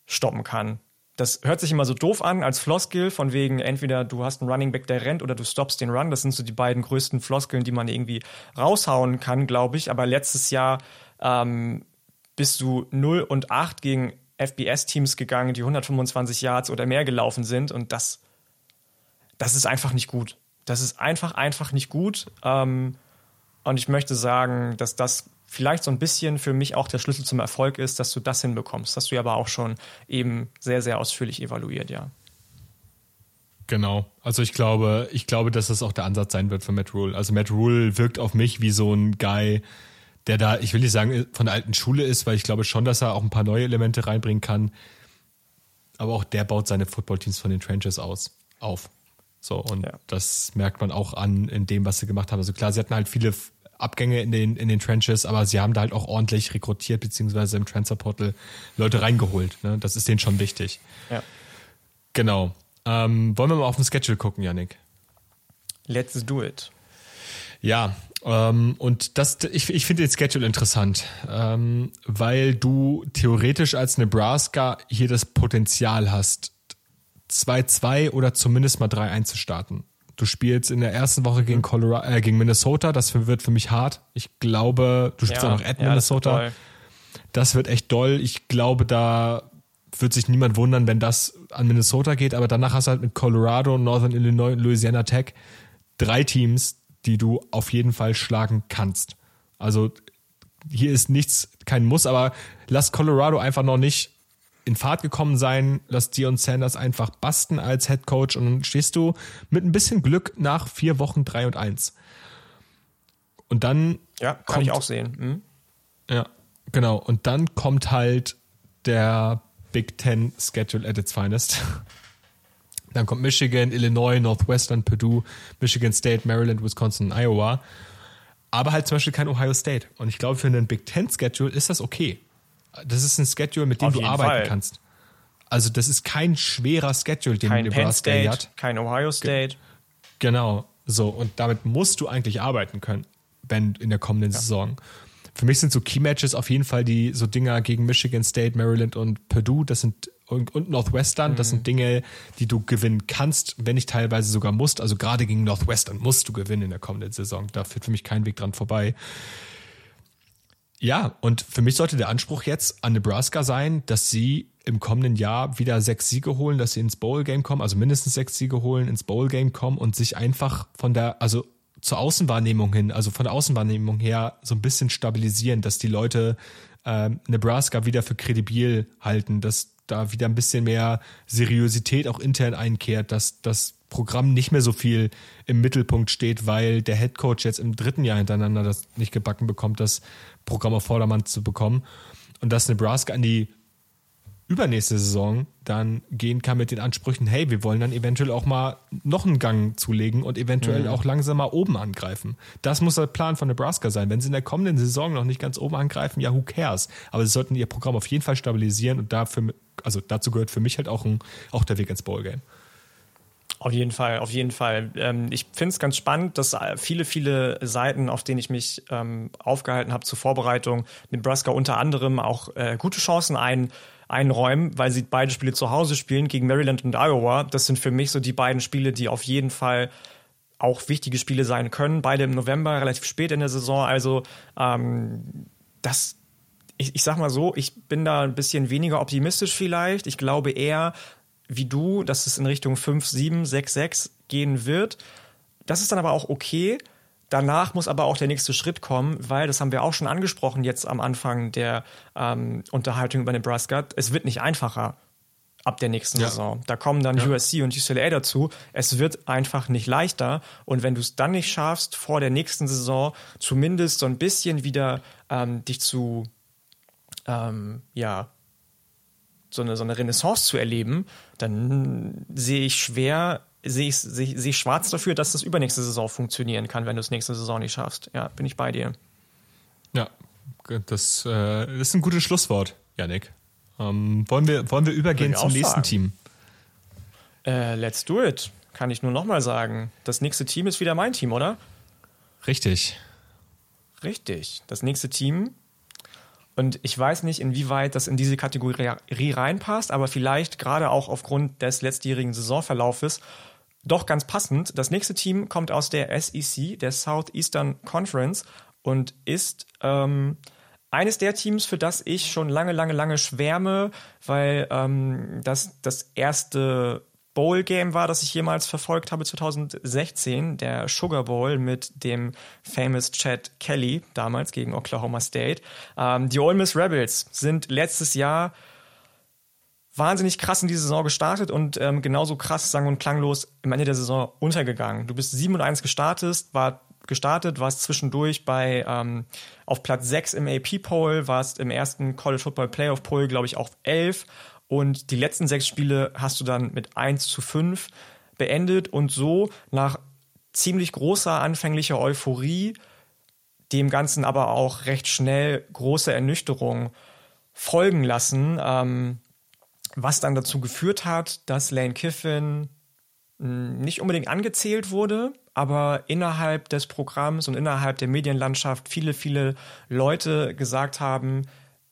stoppen kann. Das hört sich immer so doof an als Floskel, von wegen entweder du hast einen Running Back, der rennt, oder du stoppst den Run. Das sind so die beiden größten Floskeln, die man irgendwie raushauen kann, glaube ich. Aber letztes Jahr ähm, bist du 0 und 8 gegen FBS-Teams gegangen, die 125 Yards oder mehr gelaufen sind. Und das das ist einfach nicht gut. Das ist einfach, einfach nicht gut. Ähm, und ich möchte sagen, dass das vielleicht so ein bisschen für mich auch der Schlüssel zum Erfolg ist, dass du das hinbekommst. Das hast du ja aber auch schon eben sehr, sehr ausführlich evaluiert, ja.
Genau. Also ich glaube, ich glaube, dass das auch der Ansatz sein wird für Matt Rule. Also Matt Rule wirkt auf mich wie so ein Guy, der da, ich will nicht sagen, von der alten Schule ist, weil ich glaube schon, dass er auch ein paar neue Elemente reinbringen kann. Aber auch der baut seine Footballteams von den Trenches aus, auf. So, und ja. das merkt man auch an in dem, was sie gemacht haben. Also klar, sie hatten halt viele Abgänge in den, in den Trenches, aber sie haben da halt auch ordentlich rekrutiert, beziehungsweise im Transferportal Leute reingeholt. Ne? Das ist denen schon wichtig.
Ja.
Genau. Ähm, wollen wir mal auf den Schedule gucken, Yannick?
Let's do it.
Ja, ähm, und das, ich, ich finde den Schedule interessant, ähm, weil du theoretisch als Nebraska hier das Potenzial hast, 2-2 oder zumindest mal 3-1 zu starten. Du spielst in der ersten Woche gegen, Colorado, äh, gegen Minnesota, das wird für mich hart. Ich glaube, du spielst ja, auch noch at ja, Minnesota. Das, das wird echt doll. Ich glaube, da wird sich niemand wundern, wenn das an Minnesota geht, aber danach hast du halt mit Colorado, Northern Illinois, Louisiana Tech drei Teams, die du auf jeden Fall schlagen kannst. Also hier ist nichts, kein Muss, aber lass Colorado einfach noch nicht in Fahrt gekommen sein, lass Dion Sanders einfach basten als Head Coach und dann stehst du mit ein bisschen Glück nach vier Wochen 3 und 1. Und dann.
Ja, kann kommt, ich auch sehen. Hm?
Ja, genau. Und dann kommt halt der Big Ten Schedule at its finest. (laughs) Dann kommt Michigan, Illinois, Northwestern, Purdue, Michigan State, Maryland, Wisconsin, Iowa. Aber halt zum Beispiel kein Ohio State. Und ich glaube, für einen Big Ten Schedule ist das okay. Das ist ein Schedule, mit dem
Auf
du arbeiten
Fall.
kannst. Also das ist kein schwerer Schedule, den
Kein Penn
Nebraska
State,
hier hat.
kein Ohio State.
Genau, so. Und damit musst du eigentlich arbeiten können, wenn in der kommenden Saison. Für mich sind so Key-Matches auf jeden Fall die so Dinger gegen Michigan State, Maryland und Purdue. Das sind und, und Northwestern, das sind Dinge, die du gewinnen kannst, wenn nicht teilweise sogar musst. Also gerade gegen Northwestern musst du gewinnen in der kommenden Saison. Da führt für mich kein Weg dran vorbei. Ja, und für mich sollte der Anspruch jetzt an Nebraska sein, dass sie im kommenden Jahr wieder sechs Siege holen, dass sie ins Bowl-Game kommen, also mindestens sechs Siege holen, ins Bowl-Game kommen und sich einfach von der, also zur Außenwahrnehmung hin, also von der Außenwahrnehmung her so ein bisschen stabilisieren, dass die Leute ähm, Nebraska wieder für kredibil halten, dass da wieder ein bisschen mehr Seriosität auch intern einkehrt, dass das Programm nicht mehr so viel im Mittelpunkt steht, weil der Head Coach jetzt im dritten Jahr hintereinander das nicht gebacken bekommt, das Programm auf Vordermann zu bekommen und dass Nebraska an die übernächste Saison dann gehen kann mit den Ansprüchen, hey, wir wollen dann eventuell auch mal noch einen Gang zulegen und eventuell auch langsam mal oben angreifen. Das muss der Plan von Nebraska sein. Wenn sie in der kommenden Saison noch nicht ganz oben angreifen, ja, who cares? Aber sie sollten ihr Programm auf jeden Fall stabilisieren und dafür, also dazu gehört für mich halt auch, ein, auch der Weg ins Bowl-Game.
Auf jeden Fall, auf jeden Fall. Ähm, ich finde es ganz spannend, dass äh, viele, viele Seiten, auf denen ich mich ähm, aufgehalten habe zur Vorbereitung, Nebraska unter anderem auch äh, gute Chancen ein, einräumen, weil sie beide Spiele zu Hause spielen gegen Maryland und Iowa. Das sind für mich so die beiden Spiele, die auf jeden Fall auch wichtige Spiele sein können. Beide im November, relativ spät in der Saison. Also ähm, das, ich, ich sag mal so, ich bin da ein bisschen weniger optimistisch vielleicht. Ich glaube eher, wie du, dass es in Richtung 5, 7, 6, 6 gehen wird. Das ist dann aber auch okay. Danach muss aber auch der nächste Schritt kommen, weil, das haben wir auch schon angesprochen jetzt am Anfang der ähm, Unterhaltung über Nebraska, es wird nicht einfacher ab der nächsten
Ja.
Saison. Da kommen dann
Ja.
USC und UCLA dazu. Es wird einfach nicht leichter. Und wenn du es dann nicht schaffst, vor der nächsten Saison zumindest so ein bisschen wieder ähm, dich zu, ähm, ja, so eine, so eine Renaissance zu erleben, dann sehe ich schwer, sehe ich, sehe, sehe ich schwarz dafür, dass das übernächste Saison funktionieren kann, wenn du es nächste Saison nicht schaffst. Ja, bin ich bei dir.
Ja, das, äh, das ist ein gutes Schlusswort, Yannick. Ähm, wollen, wir, wollen wir übergehen zum nächsten
sagen.
Team?
Äh, let's do it. Kann ich nur nochmal sagen. Das nächste Team ist wieder mein Team, oder?
Richtig.
Richtig. Das nächste Team. Und ich weiß nicht, inwieweit das in diese Kategorie reinpasst, aber vielleicht gerade auch aufgrund des letztjährigen Saisonverlaufes doch ganz passend. Das nächste Team kommt aus der SEC, der Southeastern Conference, und ist ähm, eines der Teams, für das ich schon lange, lange, lange schwärme, weil ähm, das das erste Bowl-Game war, das ich jemals verfolgt habe, 2016, der Sugar Bowl mit dem famous Chad Kelly, damals gegen Oklahoma State. Ähm, die Ole Miss Rebels sind letztes Jahr wahnsinnig krass in die Saison gestartet und ähm, genauso krass, sang- und klanglos am Ende der Saison untergegangen. Du bist 7 und 1 gestartet, war gestartet, warst zwischendurch bei ähm, auf Platz 6 im AP-Poll, warst im ersten College Football Playoff Poll, glaube ich, auf 11 und die letzten sechs Spiele hast du dann mit 1 zu 5 beendet und so nach ziemlich großer anfänglicher Euphorie, dem Ganzen aber auch recht schnell große Ernüchterung folgen lassen, ähm, was dann dazu geführt hat, dass Lane Kiffin mh, nicht unbedingt angezählt wurde, aber innerhalb des Programms und innerhalb der Medienlandschaft viele, viele Leute gesagt haben,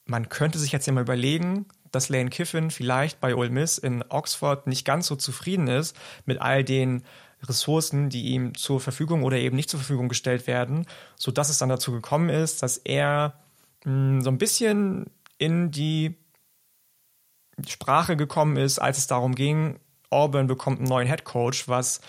man könnte sich jetzt ja mal überlegen, dass Lane Kiffin vielleicht bei Ole Miss in Oxford nicht ganz so zufrieden ist mit all den Ressourcen, die ihm zur Verfügung oder eben nicht zur Verfügung gestellt werden, so dass es dann dazu gekommen ist, dass er mh, so ein bisschen in die Sprache gekommen ist, als es darum ging, Auburn bekommt einen neuen Head Coach, was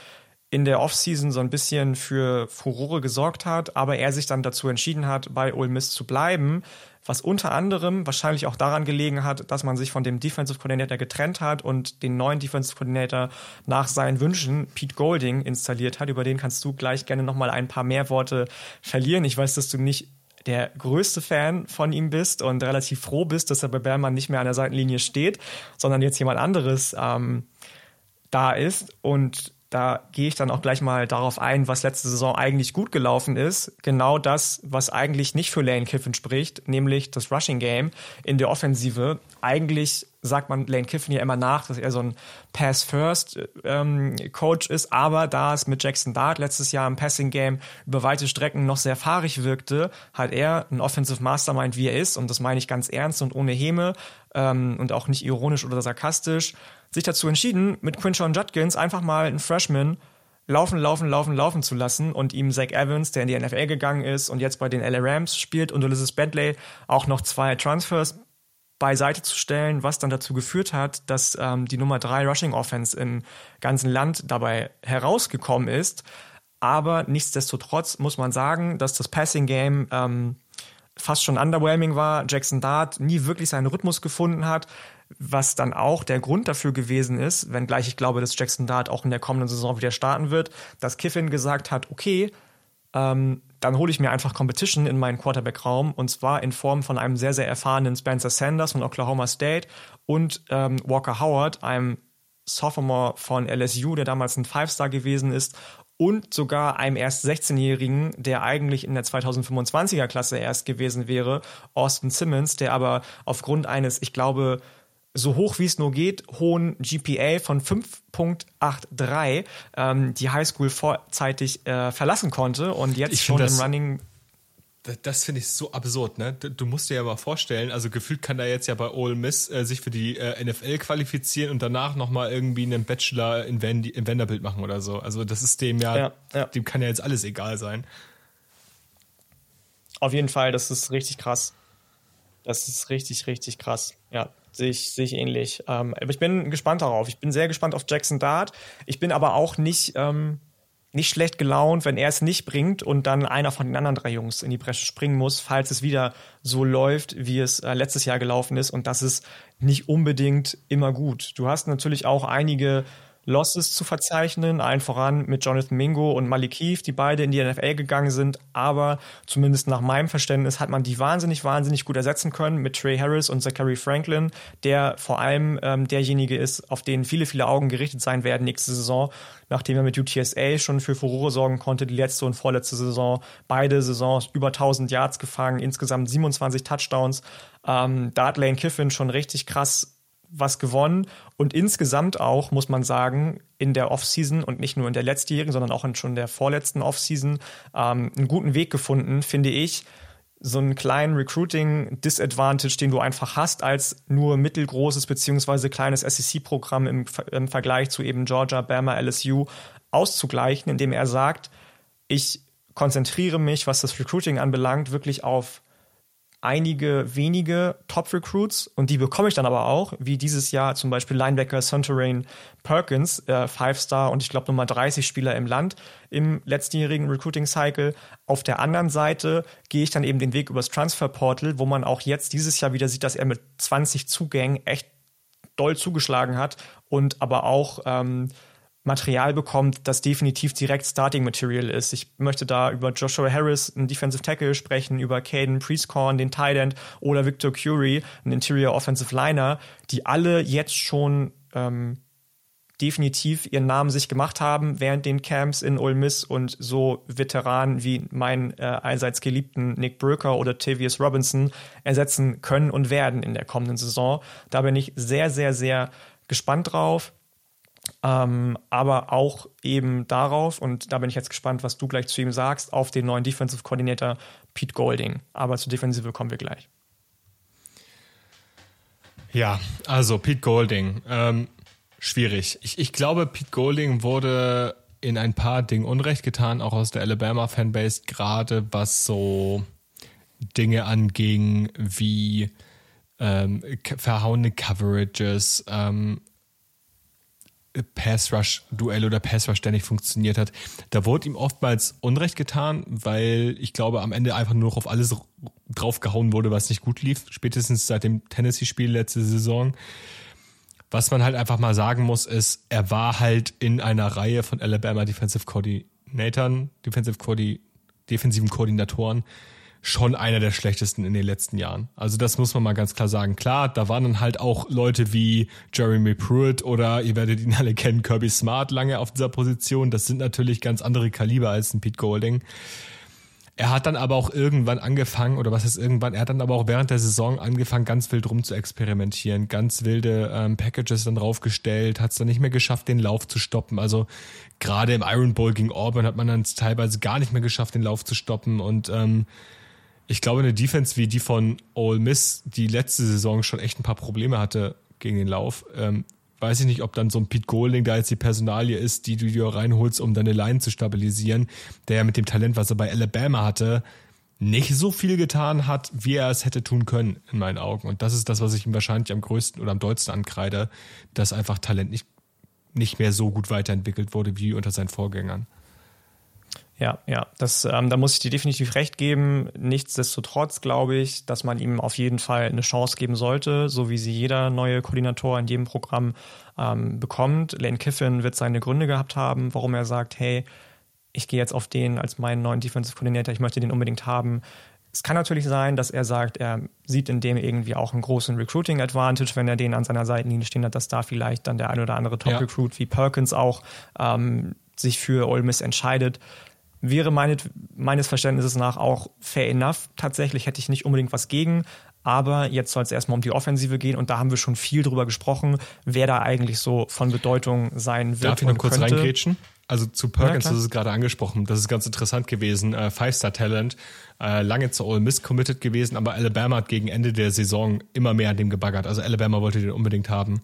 in der Offseason so ein bisschen für Furore gesorgt hat, aber er sich dann dazu entschieden hat, bei Ole Miss zu bleiben, was unter anderem wahrscheinlich auch daran gelegen hat, dass man sich von dem Defensive Coordinator getrennt hat und den neuen Defensive Coordinator nach seinen Wünschen, Pete Golding, installiert hat. Über den kannst du gleich gerne nochmal ein paar mehr Worte verlieren. Ich weiß, dass du nicht der größte Fan von ihm bist und relativ froh bist, dass er bei Berman nicht mehr an der Seitenlinie steht, sondern jetzt jemand anderes ähm, da ist. Und da gehe ich dann auch gleich mal darauf ein, was letzte Saison eigentlich gut gelaufen ist. Genau das, was eigentlich nicht für Lane Kiffin spricht, nämlich das Rushing Game in der Offensive. Eigentlich sagt man Lane Kiffin ja immer nach, dass er so ein Pass-First-Coach ähm, ist, aber da es mit Jackson Dart letztes Jahr im Passing-Game über weite Strecken noch sehr fahrig wirkte, hat er ein Offensive Mastermind, wie er ist, und das meine ich ganz ernst und ohne Häme ähm, und auch nicht ironisch oder sarkastisch, sich dazu entschieden, mit Quinshon Judkins einfach mal einen Freshman laufen, laufen, laufen, laufen zu lassen und ihm Zach Evans, der in die NFL gegangen ist und jetzt bei den LA Rams spielt und Ulysses Bentley auch noch zwei Transfers beiseite zu stellen, was dann dazu geführt hat, dass ähm, die Nummer drei Rushing Offense im ganzen Land dabei herausgekommen ist. Aber nichtsdestotrotz muss man sagen, dass das Passing Game ähm, fast schon underwhelming war. Jackson Dart nie wirklich seinen Rhythmus gefunden hat was dann auch der Grund dafür gewesen ist, wenngleich ich glaube, dass Jackson Dart auch in der kommenden Saison wieder starten wird, dass Kiffin gesagt hat, okay, ähm, dann hole ich mir einfach Competition in meinen Quarterback-Raum und zwar in Form von einem sehr, sehr erfahrenen Spencer Sanders von Oklahoma State und ähm, Walker Howard, einem Sophomore von LSU, der damals ein Five-Star gewesen ist und sogar einem erst 16-Jährigen, der eigentlich in der 2025er Klasse erst gewesen wäre, Austin Simmons, der aber aufgrund eines, ich glaube, so hoch wie es nur geht, hohen GPA von 5.83 ähm, die Highschool vorzeitig äh, verlassen konnte und jetzt ich schon im Running.
Das, finde ich so absurd, ne? Du musst dir ja mal vorstellen, also gefühlt kann er jetzt ja bei Ole Miss äh, sich für die äh, NFL qualifizieren und danach nochmal irgendwie einen Bachelor in, Van in Vanderbilt machen oder so. Also das ist dem ja, ja, ja, dem kann ja jetzt alles egal sein.
Auf jeden Fall, das ist richtig krass. Das ist richtig, richtig krass. Ja, sehe ich, sehe ich ähnlich. Ähm, aber ich bin gespannt darauf. Ich bin sehr gespannt auf Jackson Dart. Ich bin aber auch nicht, ähm, nicht schlecht gelaunt, wenn er es nicht bringt und dann einer von den anderen drei Jungs in die Bresche springen muss, falls es wieder so läuft, wie es äh, letztes Jahr gelaufen ist. Und das ist nicht unbedingt immer gut. Du hast natürlich auch einige Losses zu verzeichnen, allen voran mit Jonathan Mingo und Malik Keith, die beide in die NFL gegangen sind, aber zumindest nach meinem Verständnis hat man die wahnsinnig, wahnsinnig gut ersetzen können mit Trey Harris und Zachary Franklin, der vor allem ähm, derjenige ist, auf den viele, viele Augen gerichtet sein werden nächste Saison, nachdem er mit UTSA schon für Furore sorgen konnte, die letzte und vorletzte Saison, beide Saisons über 1000 Yards gefangen, insgesamt 27 Touchdowns. Ähm, da hat Lane Kiffin schon richtig krass was gewonnen. Und insgesamt auch, muss man sagen, in der Offseason und nicht nur in der letztjährigen, sondern auch in schon der vorletzten Offseason ähm, einen guten Weg gefunden, finde ich, so einen kleinen Recruiting-Disadvantage, den du einfach hast als nur mittelgroßes beziehungsweise kleines SEC-Programm im, im Vergleich zu eben Georgia, Bama, LSU auszugleichen, indem er sagt, ich konzentriere mich, was das Recruiting anbelangt, wirklich auf einige wenige Top-Recruits und die bekomme ich dann aber auch, wie dieses Jahr zum Beispiel Linebacker Sunterrain Perkins, äh, Five-Star und ich glaube Nummer 30 Spieler im Land im letztjährigen Recruiting-Cycle. Auf der anderen Seite gehe ich dann eben den Weg übers Transfer-Portal, wo man auch jetzt dieses Jahr wieder sieht, dass er mit 20 Zugängen echt doll zugeschlagen hat und aber auch ähm, Material bekommt, das definitiv direkt Starting Material ist. Ich möchte da über Joshua Harris, einen Defensive Tackle, sprechen, über Caden Priestcorn, den Tight End, oder Victor Curie, einen Interior Offensive Liner, die alle jetzt schon ähm, definitiv ihren Namen sich gemacht haben während den Camps in Ole Miss und so Veteranen wie mein äh, allseits geliebten Nick Bröker oder Tavius Robinson ersetzen können und werden in der kommenden Saison. Da bin ich sehr, sehr, sehr gespannt drauf. Ähm, aber auch eben darauf, und da bin ich jetzt gespannt, was du gleich zu ihm sagst, auf den neuen Defensive Coordinator Pete Golding. Aber zur Defensive kommen wir gleich.
Ja, also Pete Golding, ähm, schwierig. Ich, ich glaube, Pete Golding wurde in ein paar Dingen Unrecht getan, auch aus der Alabama-Fanbase, gerade was so Dinge anging wie ähm, verhauene Coverages, ähm, Pass-Rush-Duell oder Pass-Rush, der nicht funktioniert hat. Da wurde ihm oftmals Unrecht getan, weil ich glaube, am Ende einfach nur noch auf alles draufgehauen wurde, was nicht gut lief. Spätestens seit dem Tennessee-Spiel letzte Saison. Was man halt einfach mal sagen muss, ist, er war halt in einer Reihe von Alabama Defensive Coordinatoren, Defensive Coordi defensiven Koordinatoren, schon einer der schlechtesten in den letzten Jahren. Also das muss man mal ganz klar sagen. Klar, da waren dann halt auch Leute wie Jeremy Pruitt oder ihr werdet ihn alle kennen, Kirby Smart lange auf dieser Position. Das sind natürlich ganz andere Kaliber als ein Pete Golding. Er hat dann aber auch irgendwann angefangen, oder was heißt irgendwann, er hat dann aber auch während der Saison angefangen, ganz wild rum zu experimentieren, ganz wilde ähm, Packages dann draufgestellt, hat es dann nicht mehr geschafft, den Lauf zu stoppen. Also gerade im Iron Bowl gegen Auburn hat man dann teilweise gar nicht mehr geschafft, den Lauf zu stoppen. Und ähm, ich glaube, eine Defense wie die von Ole Miss, die letzte Saison schon echt ein paar Probleme hatte gegen den Lauf, ähm, weiß ich nicht, ob dann so ein Pete Golding da jetzt die Personalie ist, die du dir reinholst, um deine Line zu stabilisieren, der ja mit dem Talent, was er bei Alabama hatte, nicht so viel getan hat, wie er es hätte tun können, in meinen Augen. Und das ist das, was ich ihm wahrscheinlich am größten oder am dollsten ankreide, dass einfach Talent nicht, nicht mehr so gut weiterentwickelt wurde wie unter seinen Vorgängern.
Ja, ja, das, ähm, da muss ich dir definitiv recht geben. Nichtsdestotrotz glaube ich, dass man ihm auf jeden Fall eine Chance geben sollte, so wie sie jeder neue Koordinator in jedem Programm ähm, bekommt. Lane Kiffin wird seine Gründe gehabt haben, warum er sagt, hey, ich gehe jetzt auf den als meinen neuen Defensive Coordinator, ich möchte den unbedingt haben. Es kann natürlich sein, dass er sagt, er sieht in dem irgendwie auch einen großen Recruiting Advantage, wenn er den an seiner Seitenlinie stehen hat, dass da vielleicht dann der ein oder andere Top Recruit ja. wie Perkins auch ähm, sich für Ole Miss entscheidet wäre meine, meines Verständnisses nach auch fair enough. Tatsächlich hätte ich nicht unbedingt was gegen. Aber jetzt soll es erstmal um die Offensive gehen und da haben wir schon viel drüber gesprochen, wer da eigentlich so von Bedeutung sein wird.
Darf ich noch kurz könnte. reingrätschen? Also zu Perkins, ja, das ist gerade angesprochen, das ist ganz interessant gewesen. Äh, Five-Star-Talent, äh, lange zu Ole Miss committed gewesen, aber Alabama hat gegen Ende der Saison immer mehr an dem gebaggert. Also Alabama wollte den unbedingt haben.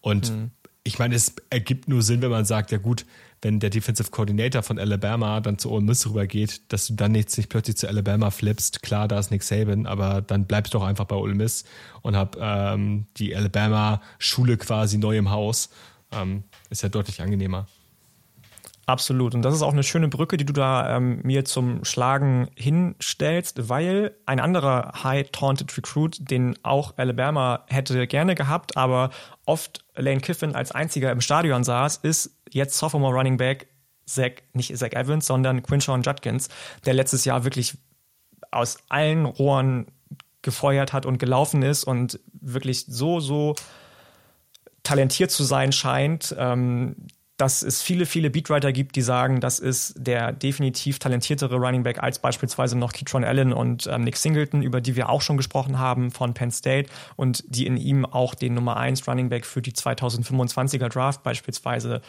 Und mhm. Ich meine, es ergibt nur Sinn, wenn man sagt, ja gut, wenn der Defensive Coordinator von Alabama dann zu Ole Miss rübergeht, dass du dann jetzt nicht plötzlich zu Alabama flippst. Klar, da ist Nick Saban, aber dann bleibst du doch einfach bei Ole Miss und hab ähm, die Alabama-Schule quasi neu im Haus. Ähm, ist ja deutlich angenehmer.
Absolut. Und das ist auch eine schöne Brücke, die du da ähm, mir zum Schlagen hinstellst, weil ein anderer High-Taunted Recruit, den auch Alabama hätte gerne gehabt, aber oft Lane Kiffin als einziger im Stadion saß, ist jetzt Sophomore Running Back Zach, nicht Zach Evans, sondern Quinshawn Judkins, der letztes Jahr wirklich aus allen Rohren gefeuert hat und gelaufen ist und wirklich so, so talentiert zu sein scheint, ähm, dass es viele, viele Beatwriter gibt, die sagen, das ist der definitiv talentiertere Running Back als beispielsweise noch Keatron Allen und ähm, Nick Singleton, über die wir auch schon gesprochen haben von Penn State und die in ihm auch den Nummer 1 Running Back für die 2025er Draft beispielsweise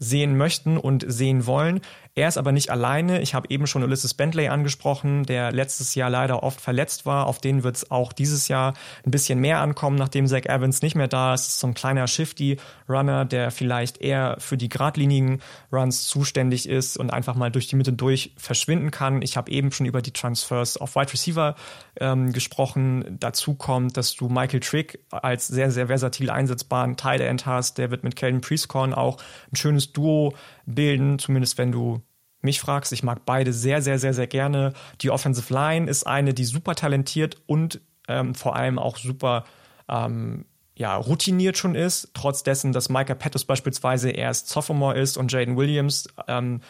sehen möchten und sehen wollen. Er ist aber nicht alleine. Ich habe eben schon Ulysses Bentley angesprochen, der letztes Jahr leider oft verletzt war. Auf den wird es auch dieses Jahr ein bisschen mehr ankommen, nachdem Zach Evans nicht mehr da ist. so ein kleiner Shifty-Runner, der vielleicht eher für die geradlinigen Runs zuständig ist und einfach mal durch die Mitte durch verschwinden kann. Ich habe eben schon über die Transfers auf Wide Receiver ähm, gesprochen. Dazu kommt, dass du Michael Trick als sehr, sehr versatil einsetzbaren Tight End hast. Der wird mit Kelvin Priestcorn auch ein schönes Duo bilden, zumindest wenn du mich fragst. Ich mag beide sehr, sehr, sehr, sehr gerne. Die Offensive Line ist eine, die super talentiert und ähm, vor allem auch super ähm, ja, routiniert schon ist, trotz dessen, dass Micah Pettis beispielsweise erst Sophomore ist und Jaden Williams ähm,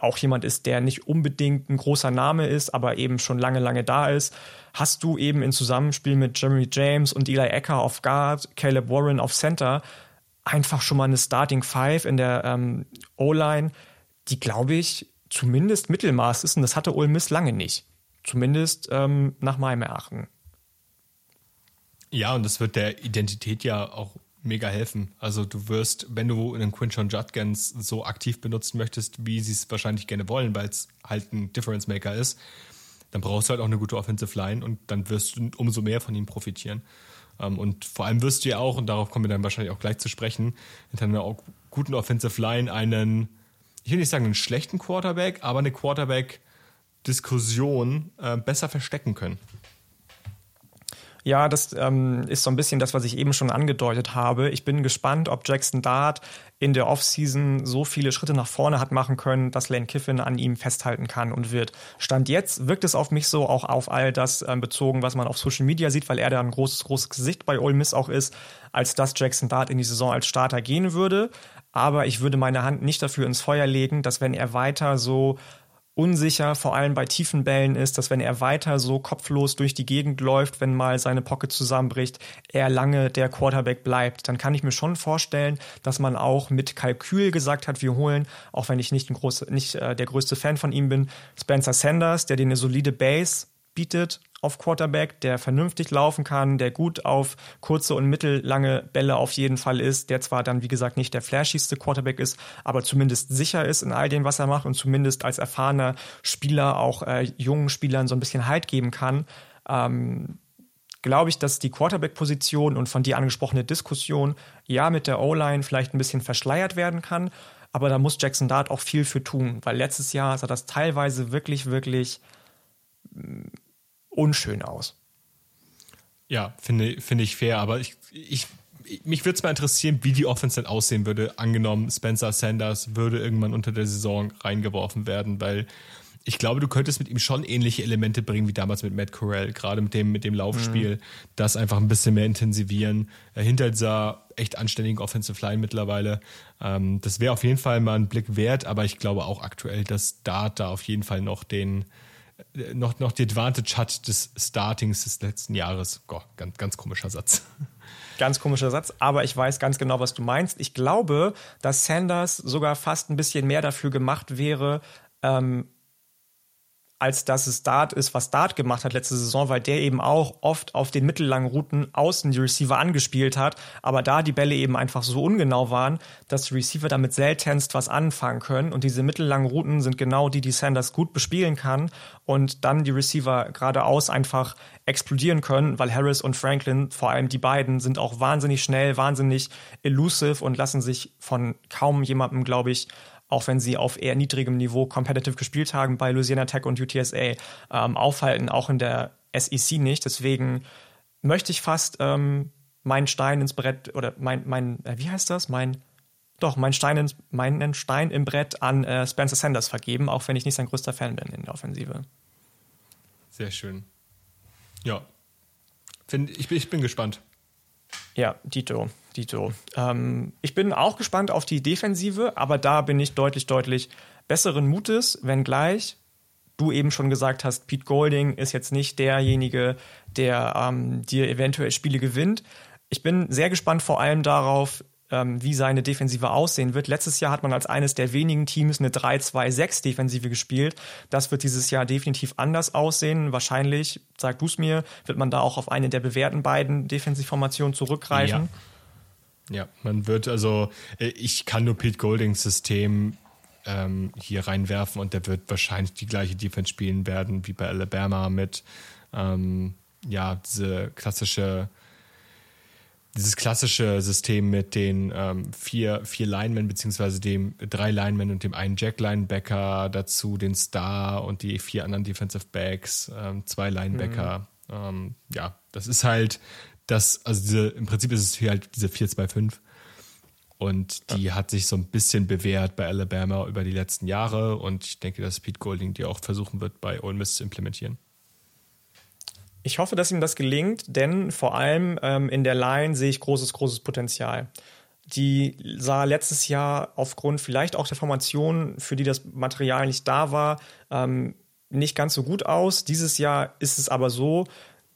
auch jemand ist, der nicht unbedingt ein großer Name ist, aber eben schon lange, lange da ist, hast du eben in Zusammenspiel mit Jeremy James und Eli Ecker auf Guard, Caleb Warren auf Center einfach schon mal eine Starting Five in der ähm, O-Line, die, glaube ich, zumindest Mittelmaß ist und das hatte Ole Miss lange nicht. Zumindest ähm, nach meinem Erachten.
Ja, und das wird der Identität ja auch mega helfen. Also du wirst, wenn du einen Quinchon Judkins so aktiv benutzen möchtest, wie sie es wahrscheinlich gerne wollen, weil es halt ein Difference Maker ist, dann brauchst du halt auch eine gute Offensive Line und dann wirst du umso mehr von ihm profitieren. Ähm, und vor allem wirst du ja auch, und darauf kommen wir dann wahrscheinlich auch gleich zu sprechen, mit einer guten Offensive Line einen, ich will nicht sagen einen schlechten Quarterback, aber eine Quarterback-Diskussion äh, besser verstecken können.
Ja, das ähm, ist so ein bisschen das, was ich eben schon angedeutet habe. Ich bin gespannt, ob Jackson Dart in der Offseason so viele Schritte nach vorne hat machen können, dass Lane Kiffin an ihm festhalten kann und wird. Stand jetzt wirkt es auf mich so, auch auf all das ähm, bezogen, was man auf Social Media sieht, weil er da ein großes, großes Gesicht bei Ole Miss auch ist, als dass Jackson Dart in die Saison als Starter gehen würde. Aber ich würde meine Hand nicht dafür ins Feuer legen, dass wenn er weiter so unsicher, vor allem bei tiefen Bällen ist, dass wenn er weiter so kopflos durch die Gegend läuft, wenn mal seine Pocket zusammenbricht, er lange der Quarterback bleibt. Dann kann ich mir schon vorstellen, dass man auch mit Kalkül gesagt hat, wir holen, auch wenn ich nicht, groß, nicht äh, der größte Fan von ihm bin, Spencer Sanders, der dir eine solide Base bietet auf Quarterback, der vernünftig laufen kann, der gut auf kurze und mittellange Bälle auf jeden Fall ist, der zwar dann, wie gesagt, nicht der flashigste Quarterback ist, aber zumindest sicher ist in all dem, was er macht und zumindest als erfahrener Spieler auch äh, jungen Spielern so ein bisschen Halt geben kann. Ähm, glaube ich, dass die Quarterback-Position und von dir angesprochene Diskussion ja mit der O-Line vielleicht ein bisschen verschleiert werden kann, aber da muss Jackson Dart auch viel für tun, weil letztes Jahr sah das teilweise wirklich, wirklich unschön aus.
Ja, finde, finde ich fair, aber ich, ich, mich würde es mal interessieren, wie die Offense denn aussehen würde. Angenommen, Spencer Sanders würde irgendwann unter der Saison reingeworfen werden, weil ich glaube, du könntest mit ihm schon ähnliche Elemente bringen wie damals mit Matt Corral, gerade mit dem, mit dem Laufspiel, mhm. das einfach ein bisschen mehr intensivieren. Hinter dieser echt anständigen Offensive Line mittlerweile. Ähm, das wäre auf jeden Fall mal ein Blick wert, aber ich glaube auch aktuell, dass Dart da auf jeden Fall noch den, noch, noch die Advantage hat des Startings des letzten Jahres. Goh, ganz, ganz komischer Satz.
Ganz komischer Satz, aber ich weiß ganz genau, was du meinst. Ich glaube, dass Sanders sogar fast ein bisschen mehr dafür gemacht wäre, ähm, als dass es Dart ist, was Dart gemacht hat letzte Saison, weil der eben auch oft auf den mittellangen Routen außen die Receiver angespielt hat, aber da die Bälle eben einfach so ungenau waren, dass die Receiver damit seltenst was anfangen können. Und diese mittellangen Routen sind genau die, die Sanders gut bespielen kann und dann die Receiver geradeaus einfach explodieren können, weil Harris und Franklin, vor allem die beiden, sind auch wahnsinnig schnell, wahnsinnig elusive und lassen sich von kaum jemandem, glaube ich, auch wenn sie auf eher niedrigem Niveau competitive gespielt haben bei Louisiana Tech und UTSA, ähm, aufhalten, auch in der SEC nicht. Deswegen möchte ich fast ähm, meinen Stein ins Brett oder mein, mein äh, wie heißt das? Mein, doch, mein Stein, ins, meinen Stein im Brett an äh, Spencer Sanders vergeben, auch wenn ich nicht sein größter Fan bin in der Offensive.
Sehr schön. Ja. Find, ich, ich bin gespannt.
Ja, Dito, Dito. Ähm, ich bin auch gespannt auf die Defensive, aber da bin ich deutlich, deutlich besseren Mutes, wenngleich du eben schon gesagt hast, Pete Golding ist jetzt nicht derjenige, der ähm, dir eventuell Spiele gewinnt. Ich bin sehr gespannt vor allem darauf, ähm, wie seine Defensive aussehen wird. Letztes Jahr hat man als eines der wenigen Teams eine 3-2-6-Defensive gespielt. Das wird dieses Jahr definitiv anders aussehen. Wahrscheinlich, sag du es mir, wird man da auch auf eine der bewährten beiden Defensivformationen zurückgreifen.
Ja. Ja, man wird also, äh, ich kann nur Pete Goldings System ähm, hier reinwerfen und der wird wahrscheinlich die gleiche Defense spielen werden wie bei Alabama mit ähm, ja, diese klassische dieses klassische System mit den ähm, vier, vier Linemen, beziehungsweise dem drei Linemen und dem einen Jack-Linebacker, dazu den Star und die vier anderen Defensive Backs, ähm, zwei Linebacker. Mhm. Ähm, ja, das ist halt das, also diese, im Prinzip ist es hier halt diese 4-2-5. Und die ja. hat sich so ein bisschen bewährt bei Alabama über die letzten Jahre und ich denke, dass Pete Golding die auch versuchen wird, bei Ole Miss zu implementieren.
Ich hoffe, dass ihm das gelingt, denn vor allem ähm, in der Line sehe ich großes, großes Potenzial. Die sah letztes Jahr aufgrund vielleicht auch der Formation, für die das Material nicht da war, ähm, nicht ganz so gut aus. Dieses Jahr ist es aber so,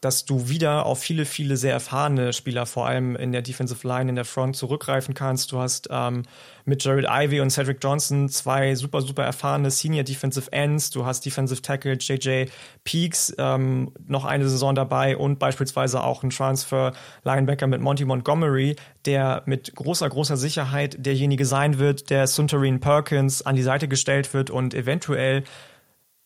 dass du wieder auf viele, viele sehr erfahrene Spieler, vor allem in der Defensive Line, in der Front zurückgreifen kannst. Du hast ähm, mit Jared Ivey und Cedric Johnson zwei super, super erfahrene Senior Defensive Ends. Du hast Defensive Tackle JJ Peaks ähm, noch eine Saison dabei und beispielsweise auch ein Transfer Linebacker mit Monty Montgomery, der mit großer, großer Sicherheit derjenige sein wird, der Suntarine Perkins an die Seite gestellt wird und eventuell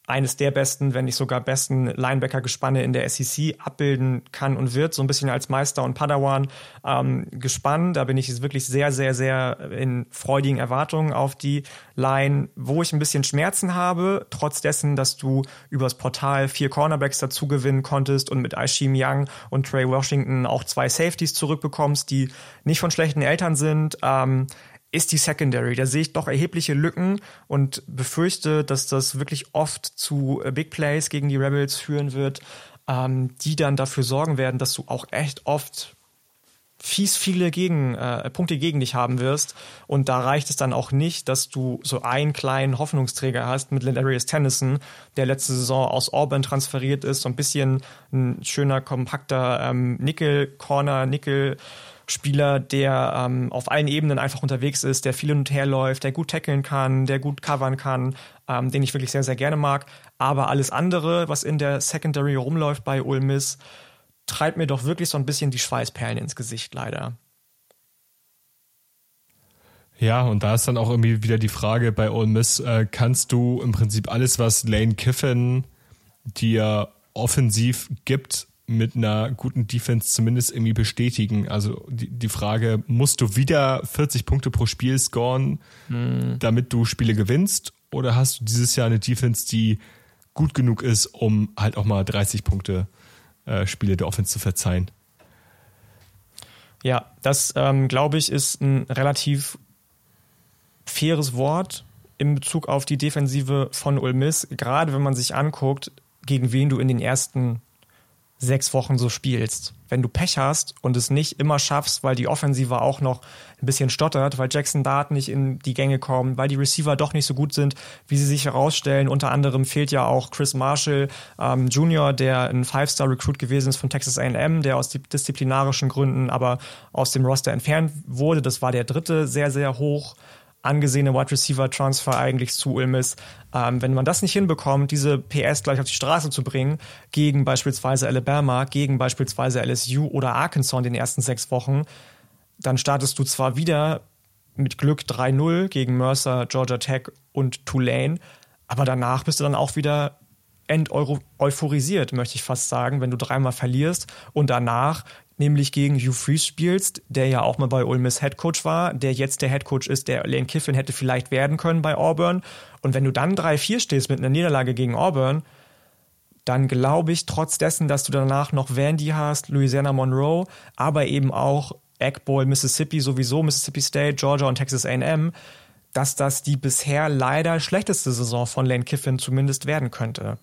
eines der besten, wenn nicht sogar besten Linebacker-Gespanne in der SEC abbilden kann und wird, so ein bisschen als Meister und Padawan ähm, gespannt. Da bin ich wirklich sehr, sehr, sehr in freudigen Erwartungen auf die Line, wo ich ein bisschen Schmerzen habe, trotz dessen, dass du übers Portal vier Cornerbacks dazu gewinnen konntest und mit Aishim Young und Trey Washington auch zwei Safeties zurückbekommst, die nicht von schlechten Eltern sind. Ähm, ist die Secondary. Da sehe ich doch erhebliche Lücken und befürchte, dass das wirklich oft zu äh, Big Plays gegen die Rebels führen wird, ähm, die dann dafür sorgen werden, dass du auch echt oft fies viele gegen, äh, Punkte gegen dich haben wirst. Und da reicht es dann auch nicht, dass du so einen kleinen Hoffnungsträger hast mit Ladarius Tennyson, der letzte Saison aus Auburn transferiert ist, so ein bisschen ein schöner, kompakter ähm, Nickel-Corner, Nickel- Spieler, der ähm, auf allen Ebenen einfach unterwegs ist, der viel hin und her läuft, der gut tackeln kann, der gut covern kann, ähm, den ich wirklich sehr, sehr gerne mag. Aber alles andere, was in der Secondary rumläuft bei Ole Miss, treibt mir doch wirklich so ein bisschen die Schweißperlen ins Gesicht, leider.
Ja, und da ist dann auch irgendwie wieder die Frage bei Ole Miss, äh, kannst du im Prinzip alles, was Lane Kiffin dir offensiv gibt, mit einer guten Defense zumindest irgendwie bestätigen. Also die, die Frage, musst du wieder 40 Punkte pro Spiel scoren, hm. damit du Spiele gewinnst? Oder hast du dieses Jahr eine Defense, die gut genug ist, um halt auch mal 30 Punkte äh, Spiele der Offense zu verzeihen?
Ja, das ähm, glaube ich ist ein relativ faires Wort in Bezug auf die Defensive von Ulmis, gerade wenn man sich anguckt, gegen wen du in den ersten sechs Wochen so spielst. Wenn du Pech hast und es nicht immer schaffst, weil die Offensive auch noch ein bisschen stottert, weil Jackson Dart nicht in die Gänge kommt, weil die Receiver doch nicht so gut sind, wie sie sich herausstellen. Unter anderem fehlt ja auch Chris Marshall ähm, Jr., der ein Five-Star-Recruit gewesen ist von Texas A&M, der aus disziplinarischen Gründen aber aus dem Roster entfernt wurde. Das war der dritte sehr, sehr hoch angesehene Wide Receiver Transfer eigentlich zu Ulmis. Ähm, wenn man das nicht hinbekommt, diese PS gleich auf die Straße zu bringen, gegen beispielsweise Alabama, gegen beispielsweise LSU oder Arkansas in den ersten sechs Wochen, dann startest du zwar wieder mit Glück 3-0 gegen Mercer, Georgia Tech und Tulane, aber danach bist du dann auch wieder enteuphorisiert, möchte ich fast sagen, wenn du dreimal verlierst und danach nämlich gegen Hugh Freeze spielst, der ja auch mal bei Ole Miss Head Coach war, der jetzt der Head Coach ist, der Lane Kiffin hätte vielleicht werden können bei Auburn. Und wenn du dann 3-4 stehst mit einer Niederlage gegen Auburn, dann glaube ich trotz dessen, dass du danach noch Vandy hast, Louisiana Monroe, aber eben auch Egg Bowl, Mississippi sowieso, Mississippi State, Georgia und Texas A&M, dass das die bisher leider schlechteste Saison von Lane Kiffin zumindest werden könnte.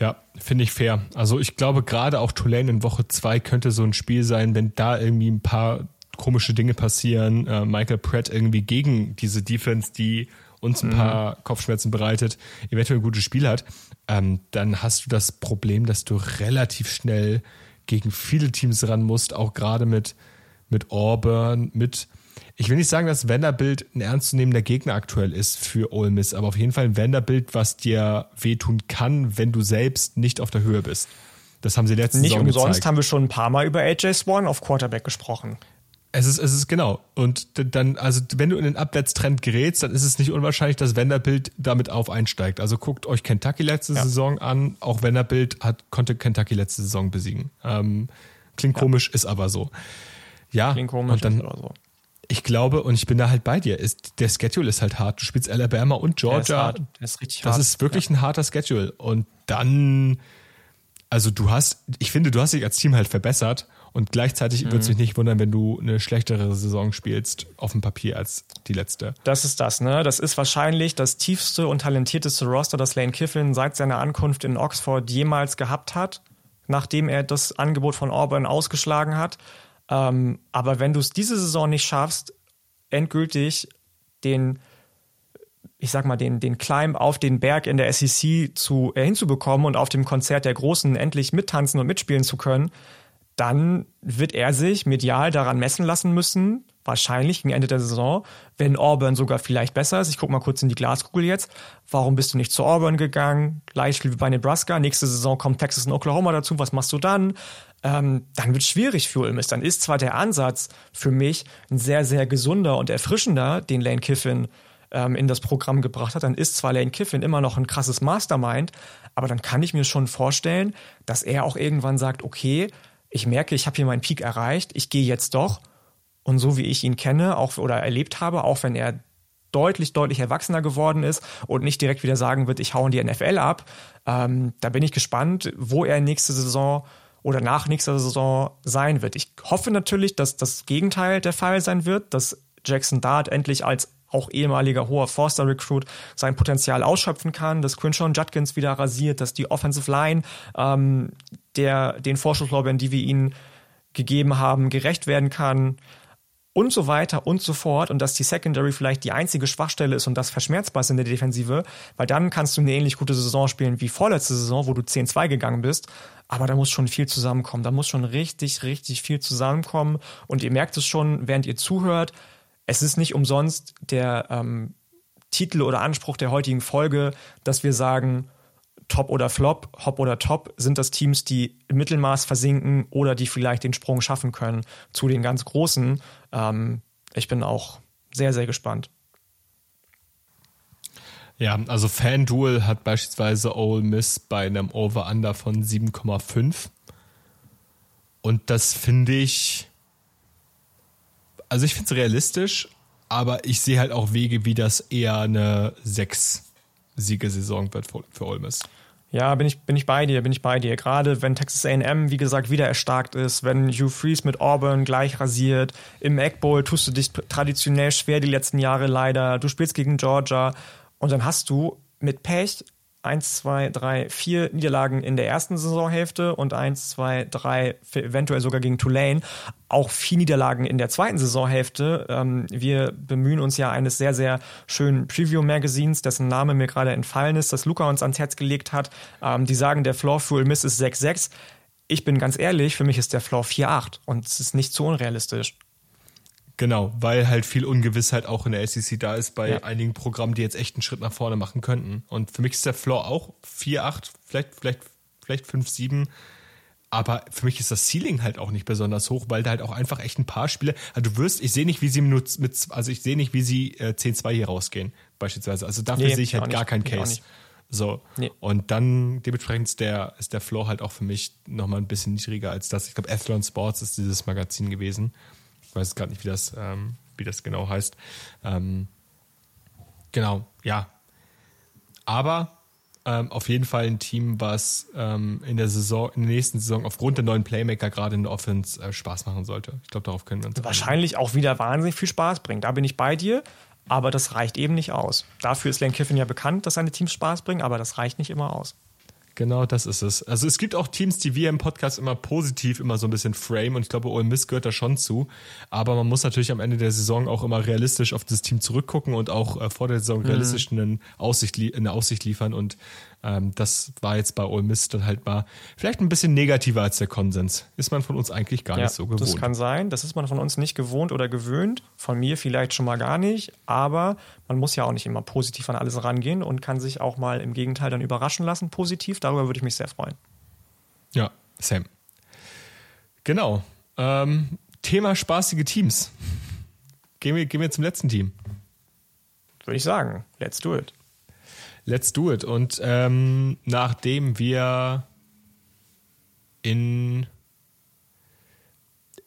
Ja, finde ich fair. Also ich glaube, gerade auch Tulane in Woche 2 könnte so ein Spiel sein, wenn da irgendwie ein paar komische Dinge passieren. Äh, Michael Pratt irgendwie gegen diese Defense, die uns ein mhm. paar Kopfschmerzen bereitet, eventuell ein gutes Spiel hat, ähm, dann hast du das Problem, dass du relativ schnell gegen viele Teams ran musst, auch gerade mit, mit Auburn, mit ich will nicht sagen, dass Vanderbilt ein ernstzunehmender Gegner aktuell ist für Ole Miss, aber auf jeden Fall ein Vanderbilt, was dir wehtun kann, wenn du selbst nicht auf der Höhe bist. Das haben sie letztes
Nicht
Saison
umsonst
gezeigt.
haben wir schon ein paar Mal über AJ Swan auf Quarterback gesprochen.
Es ist, es ist genau. Und dann, also wenn du in den Abwärtstrend gerätst, dann ist es nicht unwahrscheinlich, dass Vanderbilt damit auf einsteigt. Also guckt euch Kentucky letzte ja. Saison an. Auch Vanderbilt hat, konnte Kentucky letzte Saison besiegen. Ähm, klingt ja. komisch, ist aber so. Ja,
klingt komisch, und dann, ist aber so.
Ich glaube, und ich bin da halt bei dir, ist, der Schedule ist halt hart. Du spielst Alabama und Georgia. Der ist ist richtig das hart. ist wirklich ja. ein harter Schedule. Und dann, also du hast, ich finde, du hast dich als Team halt verbessert und gleichzeitig mhm. würde es mich nicht wundern, wenn du eine schlechtere Saison spielst auf dem Papier als die letzte.
Das ist das, ne? Das ist wahrscheinlich das tiefste und talentierteste Roster, das Lane Kiffin seit seiner Ankunft in Oxford jemals gehabt hat, nachdem er das Angebot von Auburn ausgeschlagen hat. Ähm, aber wenn du es diese Saison nicht schaffst, endgültig den, ich sag mal, den, den Climb auf den Berg in der SEC zu, äh, hinzubekommen und auf dem Konzert der Großen endlich mittanzen und mitspielen zu können, dann wird er sich medial daran messen lassen müssen, wahrscheinlich gegen Ende der Saison, wenn Auburn sogar vielleicht besser ist. Ich gucke mal kurz in die Glaskugel jetzt. Warum bist du nicht zu Auburn gegangen? Gleichspiel wie bei Nebraska. Nächste Saison kommt Texas und Oklahoma dazu. Was machst du dann? Ähm, dann wird es schwierig für Ole. Dann ist zwar der Ansatz für mich ein sehr, sehr gesunder und erfrischender, den Lane Kiffin ähm, in das Programm gebracht hat, dann ist zwar Lane Kiffin immer noch ein krasses Mastermind, aber dann kann ich mir schon vorstellen, dass er auch irgendwann sagt, okay, ich merke, ich habe hier meinen Peak erreicht, ich gehe jetzt doch. Und so wie ich ihn kenne, auch oder erlebt habe, auch wenn er deutlich, deutlich erwachsener geworden ist und nicht direkt wieder sagen wird, ich hau in die NFL ab, ähm, da bin ich gespannt, wo er nächste Saison oder nach nächster Saison sein wird. Ich hoffe natürlich, dass das Gegenteil der Fall sein wird, dass Jackson Dart endlich als auch ehemaliger hoher Forster-Recruit sein Potenzial ausschöpfen kann, dass Quinshawn Judkins wieder rasiert, dass die Offensive Line ähm, der, den Vorschusslorbeeren, die wir ihnen gegeben haben, gerecht werden kann und so weiter und so fort und dass die Secondary vielleicht die einzige Schwachstelle ist und das verschmerzbar ist in der Defensive, weil dann kannst du eine ähnlich gute Saison spielen wie vorletzte Saison, wo du 10-2 gegangen bist. Aber da muss schon viel zusammenkommen. Da muss schon richtig, richtig viel zusammenkommen. Und ihr merkt es schon, während ihr zuhört. Es ist nicht umsonst der ähm, Titel oder Anspruch der heutigen Folge, dass wir sagen, Top oder Flop, Hop oder Top, sind das Teams, die im Mittelmaß versinken oder die vielleicht den Sprung schaffen können zu den ganz Großen. Ähm, ich bin auch sehr, sehr gespannt.
Ja, also FanDuel hat beispielsweise Ole Miss bei einem Over-Under von 7,5. Und das finde ich, also ich finde es realistisch, aber ich sehe halt auch Wege, wie das eher eine 6-Siegesaison wird für Ole Miss.
Ja, bin ich, bin ich bei dir, bin ich bei dir. Gerade wenn Texas AM, wie gesagt, wieder erstarkt ist, wenn Hugh Freeze mit Auburn gleich rasiert, im Egg Bowl tust du dich traditionell schwer die letzten Jahre leider. Du spielst gegen Georgia und dann hast du mit Pech eins, zwei, drei, vier Niederlagen in der ersten Saisonhälfte und eins, zwei, drei, eventuell sogar gegen Tulane. Auch vier Niederlagen in der zweiten Saisonhälfte. Ähm, wir bemühen uns ja eines sehr, sehr schönen Preview-Magazins, dessen Name mir gerade entfallen ist, das Luca uns ans Herz gelegt hat. Ähm, die sagen, der Floor für Miss ist 6-6. Ich bin ganz ehrlich, für mich ist der Floor 4-8 und es ist nicht so unrealistisch.
Genau, weil halt viel Ungewissheit auch in der SEC da ist bei ja. einigen Programmen, die jetzt echt einen Schritt nach vorne machen könnten. Und für mich ist der Floor auch 4-8, vielleicht, vielleicht, vielleicht 5-7. Aber für mich ist das Ceiling halt auch nicht besonders hoch, weil da halt auch einfach echt ein paar Spiele. Also du wirst, ich sehe nicht, wie sie mit, mit also ich sehe nicht, wie sie äh, 10-2 hier rausgehen, beispielsweise. Also dafür nee, sehe ich halt gar keinen Case. So. Nee. Und dann dementsprechend ist der, ist der Floor halt auch für mich nochmal ein bisschen niedriger als das. Ich glaube, Athlon Sports ist dieses Magazin gewesen. Ich weiß gerade nicht, wie das, ähm, wie das genau heißt. Ähm, genau, ja. Aber ähm, auf jeden Fall ein Team, was ähm, in der Saison, in der nächsten Saison aufgrund der neuen Playmaker gerade in der Offense äh, Spaß machen sollte. Ich glaube, darauf können wir uns.
Wahrscheinlich auch wieder wahnsinnig viel Spaß bringen. Da bin ich bei dir. Aber das reicht eben nicht aus. Dafür ist Lane Kiffin ja bekannt, dass seine Teams Spaß bringen, aber das reicht nicht immer aus.
Genau, das ist es. Also es gibt auch Teams, die wir im Podcast immer positiv immer so ein bisschen frame und ich glaube, Ole Miss gehört da schon zu. Aber man muss natürlich am Ende der Saison auch immer realistisch auf das Team zurückgucken und auch äh, vor der Saison mhm. realistisch eine Aussicht, eine Aussicht liefern und ähm, das war jetzt bei Ole Miss dann halt mal vielleicht ein bisschen negativer als der Konsens. Ist man von uns eigentlich gar ja, nicht so gewohnt.
Das kann sein, das ist man von uns nicht gewohnt oder gewöhnt. Von mir vielleicht schon mal gar nicht, aber man muss ja auch nicht immer positiv an alles rangehen und kann sich auch mal im Gegenteil dann überraschen lassen, positiv. Darüber würde ich mich sehr freuen.
Ja, Sam. Genau. Ähm, Thema spaßige Teams. Gehen wir, gehen wir zum letzten Team.
Würde ich sagen, let's do it.
Let's do it. Und ähm, nachdem wir in,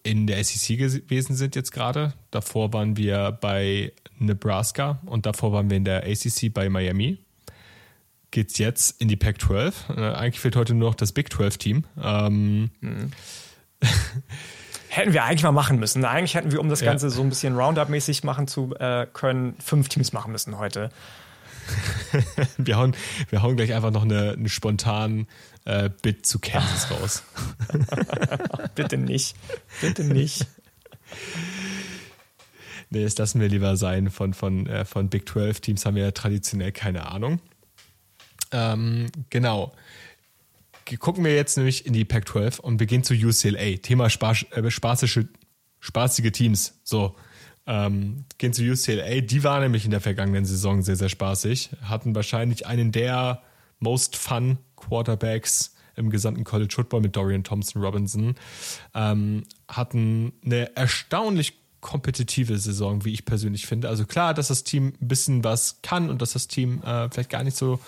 in der SEC gewesen sind jetzt gerade, davor waren wir bei Nebraska und davor waren wir in der ACC bei Miami, geht es jetzt in die Pac-12. Äh, eigentlich fehlt heute nur noch das Big 12-Team. Ähm, mhm. (laughs)
Hätten wir eigentlich mal machen müssen. Eigentlich hätten wir, um das Ganze ja. so ein bisschen Roundup-mäßig machen zu äh, können, fünf Teams machen müssen heute. (laughs)
wir, hauen, wir hauen gleich einfach noch eine, eine spontanen äh, Bit zu Kansas raus. (laughs)
Bitte nicht. Bitte nicht.
Nee, das lassen wir lieber sein. Von, von, äh, von Big 12 Teams haben wir ja traditionell keine Ahnung. Ähm, genau. Gucken wir jetzt nämlich in die Pac 12 und beginnen zu UCLA. Thema Spaß, äh, spaßige, spaßige Teams. So. Ähm, gehen zu UCLA. Die war nämlich in der vergangenen Saison sehr, sehr spaßig. Hatten wahrscheinlich einen der most fun Quarterbacks im gesamten College Football mit Dorian Thompson Robinson. Ähm, hatten eine erstaunlich kompetitive Saison, wie ich persönlich finde. Also klar, dass das Team ein bisschen was kann und dass das Team äh, vielleicht gar nicht so,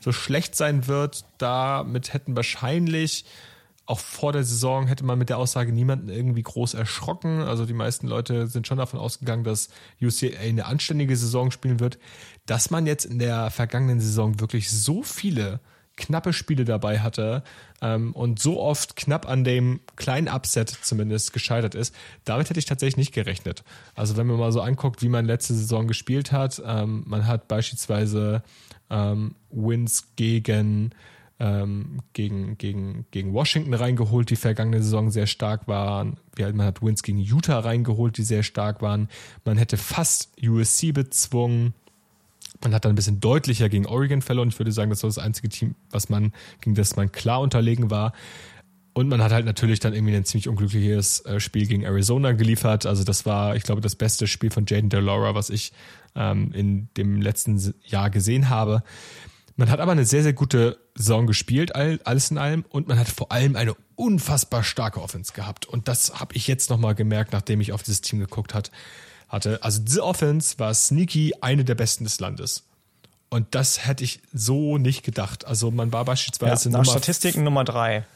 so schlecht sein wird. Damit hätten wahrscheinlich auch vor der Saison hätte man mit der Aussage niemanden irgendwie groß erschrocken. Also die meisten Leute sind schon davon ausgegangen, dass UCLA eine anständige Saison spielen wird. Dass man jetzt in der vergangenen Saison wirklich so viele knappe Spiele dabei hatte ähm, und so oft knapp an dem kleinen Upset zumindest gescheitert ist, damit hätte ich tatsächlich nicht gerechnet. Also wenn man mal so anguckt, wie man letzte Saison gespielt hat, ähm, man hat beispielsweise ähm, Wins gegen ähm, gegen, gegen, gegen Washington reingeholt, die vergangene Saison sehr stark waren. Man hat Wins gegen Utah reingeholt, die sehr stark waren. Man hätte fast USC bezwungen. Man hat dann ein bisschen deutlicher gegen Oregon verloren. Ich würde sagen, das war das einzige Team, was man, gegen das man klar unterlegen war. Und man hat halt natürlich dann irgendwie ein ziemlich unglückliches äh, Spiel gegen Arizona geliefert. Also das war, ich glaube, das beste Spiel von Jaden Delora, was ich ähm, in dem letzten Jahr gesehen habe. Man hat aber eine sehr, sehr gute Saison gespielt, alles in allem. Und man hat vor allem eine unfassbar starke Offense gehabt. Und das habe ich jetzt nochmal gemerkt, nachdem ich auf dieses Team geguckt hat, hatte. Also diese Offense war sneaky eine der besten des Landes. Und das hätte ich so nicht gedacht. Also man war beispielsweise
ja, nach Nummer Statistiken Nummer drei.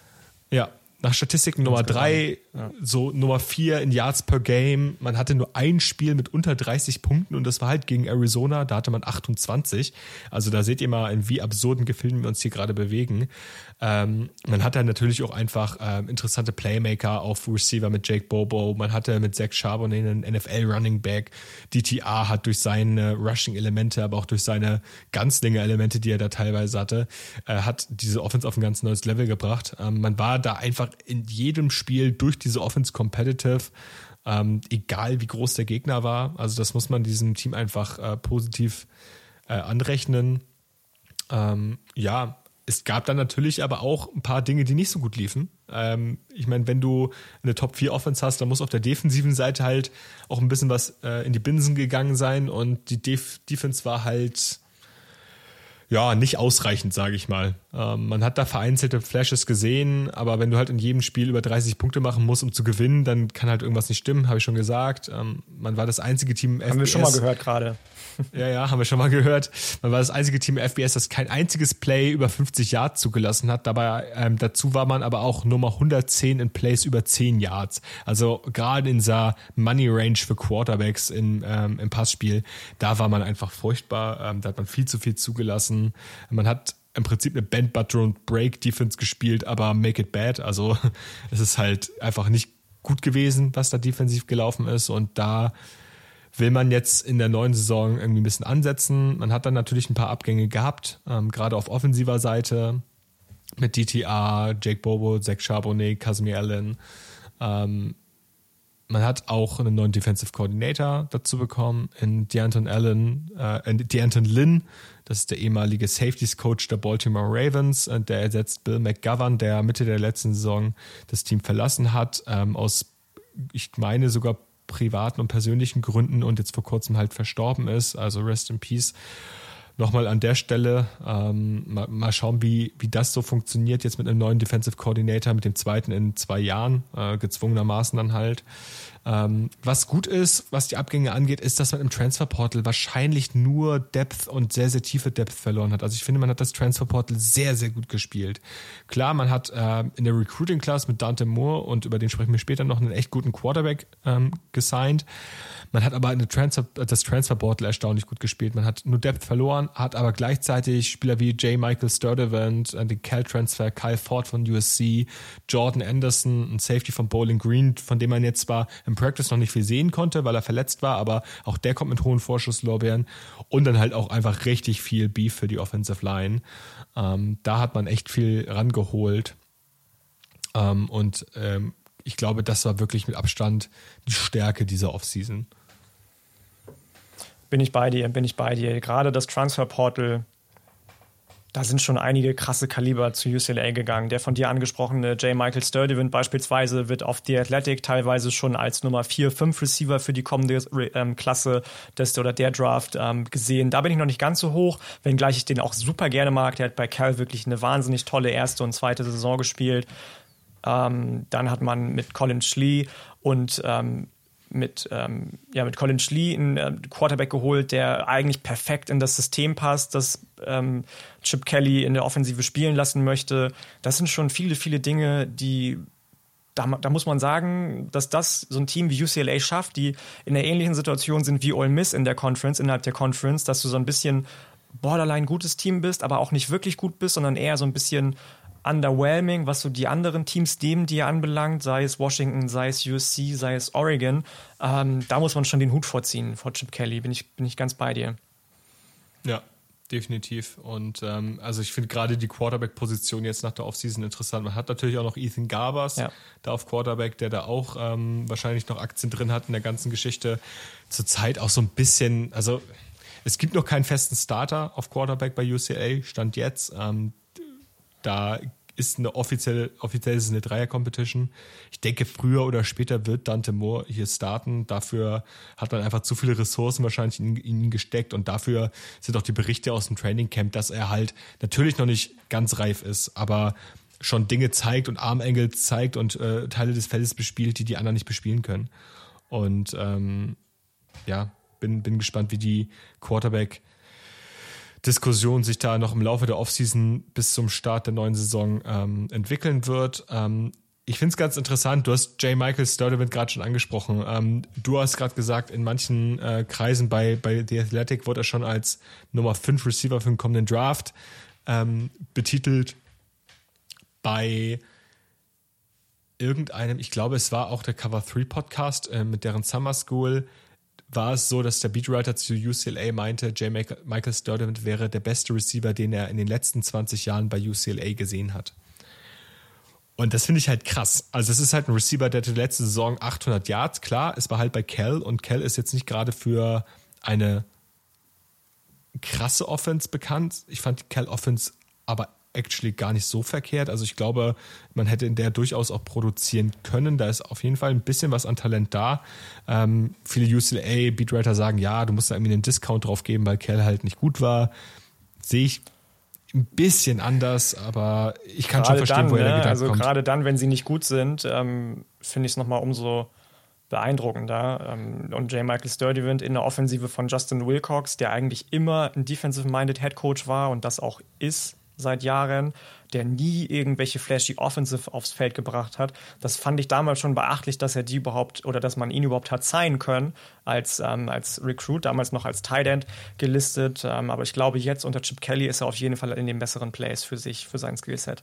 Ja, nach Statistiken Nummer drei, ja. so Nummer vier in Yards per Game. Man hatte nur ein Spiel mit unter 30 Punkten und das war halt gegen Arizona, da hatte man 28. Also da seht ihr mal, in wie absurden Gefilden wir uns hier gerade bewegen. Ähm, man hatte natürlich auch einfach ähm, interessante Playmaker auf Receiver mit Jake Bobo. Man hatte mit Zach Charbonnet einen NFL-Running Back. DTA hat durch seine Rushing-Elemente, aber auch durch seine Ganzlinge-Elemente, die er da teilweise hatte, äh, hat diese Offense auf ein ganz neues Level gebracht. Ähm, man war da einfach in jedem Spiel durch diese Offense competitive. Ähm, egal wie groß der Gegner war. Also das muss man diesem Team einfach äh, positiv äh, anrechnen. Ähm, ja, es gab dann natürlich aber auch ein paar Dinge, die nicht so gut liefen. Ähm, ich meine, wenn du eine Top 4 Offense hast, dann muss auf der defensiven Seite halt auch ein bisschen was äh, in die Binsen gegangen sein und die Def Defense war halt ja, nicht ausreichend, sage ich mal. Ähm, man hat da vereinzelte Flashes gesehen, aber wenn du halt in jedem Spiel über 30 Punkte machen musst, um zu gewinnen, dann kann halt irgendwas nicht stimmen, habe ich schon gesagt. Ähm, man war das einzige Team.
Haben FBS, wir schon mal gehört gerade. (laughs)
Ja, ja, haben wir schon mal gehört. Man war das einzige Team FBS, das kein einziges Play über 50 Yards zugelassen hat. Dabei ähm, dazu war man aber auch Nummer 110 in Plays über 10 Yards. Also gerade in dieser Money Range für Quarterbacks in, ähm, im Passspiel, da war man einfach furchtbar. Ähm, da hat man viel zu viel zugelassen. Man hat im Prinzip eine Bend, Butter und Break Defense gespielt, aber make it bad. Also (laughs) es ist halt einfach nicht gut gewesen, was da defensiv gelaufen ist. Und da will man jetzt in der neuen Saison irgendwie ein bisschen ansetzen. Man hat dann natürlich ein paar Abgänge gehabt, ähm, gerade auf offensiver Seite mit DTA, Jake Bobo, Zach Charbonnet, Casimir Allen. Ähm, man hat auch einen neuen Defensive Coordinator dazu bekommen in Deanton Allen, äh, Deanton Lynn, das ist der ehemalige Safeties Coach der Baltimore Ravens. Äh, der ersetzt Bill McGovern, der Mitte der letzten Saison das Team verlassen hat, ähm, aus, ich meine sogar privaten und persönlichen Gründen und jetzt vor kurzem halt verstorben ist. Also Rest in Peace nochmal an der Stelle ähm, mal, mal, schauen, wie, wie das so funktioniert jetzt mit einem neuen Defensive Coordinator, mit dem zweiten in zwei Jahren, äh, gezwungenermaßen dann halt. Ähm, was gut ist, was die Abgänge angeht, ist, dass man im Transferportal wahrscheinlich nur Depth und sehr, sehr tiefe Depth verloren hat. Also ich finde, man hat das Transferportal sehr, sehr gut gespielt. Klar, man hat äh, in der Recruiting Class mit Dante Moore und über den sprechen wir später noch einen echt guten Quarterback ähm, gesigned. Man hat aber Transfer, das Transferportal erstaunlich gut gespielt. Man hat nur Depth verloren, hat aber gleichzeitig Spieler wie J. Michael Sturdivant, äh, den Cal-Transfer, Kyle Ford von USC, Jordan Anderson, ein Safety von Bowling Green, von dem man jetzt zwar im Practice noch nicht viel sehen konnte, weil er verletzt war, aber auch der kommt mit hohen Vorschusslorbeeren und dann halt auch einfach richtig viel Beef für die Offensive Line. Ähm, da hat man echt viel rangeholt. Ähm, und ähm, ich glaube, das war wirklich mit Abstand die Stärke dieser Offseason.
Bin ich bei dir, bin ich bei dir. Gerade das Transferportal, da sind schon einige krasse Kaliber zu UCLA gegangen. Der von dir angesprochene J. Michael Sturdivant beispielsweise wird auf The Athletic teilweise schon als Nummer 4, 5 Receiver für die kommende ähm, Klasse des oder der Draft ähm, gesehen. Da bin ich noch nicht ganz so hoch, wenngleich ich den auch super gerne mag. Der hat bei Cal wirklich eine wahnsinnig tolle erste und zweite Saison gespielt. Ähm, dann hat man mit Colin Schlee und ähm, mit, ähm, ja, mit Colin Schlee einen äh, Quarterback geholt, der eigentlich perfekt in das System passt, das ähm, Chip Kelly in der Offensive spielen lassen möchte. Das sind schon viele, viele Dinge, die da, da, muss man sagen, dass das so ein Team wie UCLA schafft, die in einer ähnlichen Situation sind wie Ole Miss in der Conference, innerhalb der Conference, dass du so ein bisschen borderline gutes Team bist, aber auch nicht wirklich gut bist, sondern eher so ein bisschen underwhelming, was so die anderen Teams neben dir anbelangt, sei es Washington, sei es USC, sei es Oregon. Ähm, da muss man schon den Hut vorziehen vor Chip Kelly, bin ich, bin ich ganz bei dir.
Ja, definitiv. Und ähm, also ich finde gerade die Quarterback-Position jetzt nach der Offseason interessant. Man hat natürlich auch noch Ethan Garbers ja. da auf Quarterback, der da auch ähm, wahrscheinlich noch Aktien drin hat in der ganzen Geschichte. Zurzeit auch so ein bisschen, also es gibt noch keinen festen Starter auf Quarterback bei UCLA, Stand jetzt. Ähm, da ist eine offizielle, offiziell ist eine Dreier-Competition. Ich denke, früher oder später wird Dante Moore hier starten. Dafür hat man einfach zu viele Ressourcen wahrscheinlich in, in ihn gesteckt und dafür sind auch die Berichte aus dem Training Camp, dass er halt natürlich noch nicht ganz reif ist, aber schon Dinge zeigt und Armengel zeigt und äh, Teile des Feldes bespielt, die die anderen nicht bespielen können. Und ähm, ja, bin, bin gespannt, wie die Quarterback- Diskussion sich da noch im Laufe der Offseason bis zum Start der neuen Saison ähm, entwickeln wird. Ähm, ich finde es ganz interessant, du hast J. Michael Sturdivant gerade schon angesprochen. Ähm, du hast gerade gesagt, in manchen äh, Kreisen bei, bei The Athletic wurde er schon als Nummer 5 Receiver für den kommenden Draft ähm, betitelt. Bei irgendeinem, ich glaube, es war auch der Cover 3 Podcast äh, mit deren Summer School war es so, dass der Beatwriter zu UCLA meinte, J. Michael Sturdivant wäre der beste Receiver, den er in den letzten 20 Jahren bei UCLA gesehen hat. Und das finde ich halt krass. Also es ist halt ein Receiver, der hatte letzte Saison 800 Yards. Klar, es war halt bei Cal und Cal ist jetzt nicht gerade für eine krasse Offense bekannt. Ich fand die Cal Offense aber actually gar nicht so verkehrt. Also ich glaube, man hätte in der durchaus auch produzieren können. Da ist auf jeden Fall ein bisschen was an Talent da. Ähm, viele UCLA-Beatwriter sagen, ja, du musst da irgendwie einen Discount drauf geben, weil Kerl halt nicht gut war. Sehe ich ein bisschen anders, aber ich kann gerade schon verstehen,
dann, woher ne? der Gedanke also kommt. Also gerade dann, wenn sie nicht gut sind, ähm, finde ich es nochmal umso beeindruckender. Ähm, und J. Michael Sturdivant in der Offensive von Justin Wilcox, der eigentlich immer ein defensive-minded Head Coach war und das auch ist seit Jahren, der nie irgendwelche flashy Offensive aufs Feld gebracht hat. Das fand ich damals schon beachtlich, dass er die überhaupt oder dass man ihn überhaupt hat sein können als, ähm, als Recruit, damals noch als Tight End gelistet. Ähm, aber ich glaube, jetzt unter Chip Kelly ist er auf jeden Fall in dem besseren Place für sich, für sein Skillset.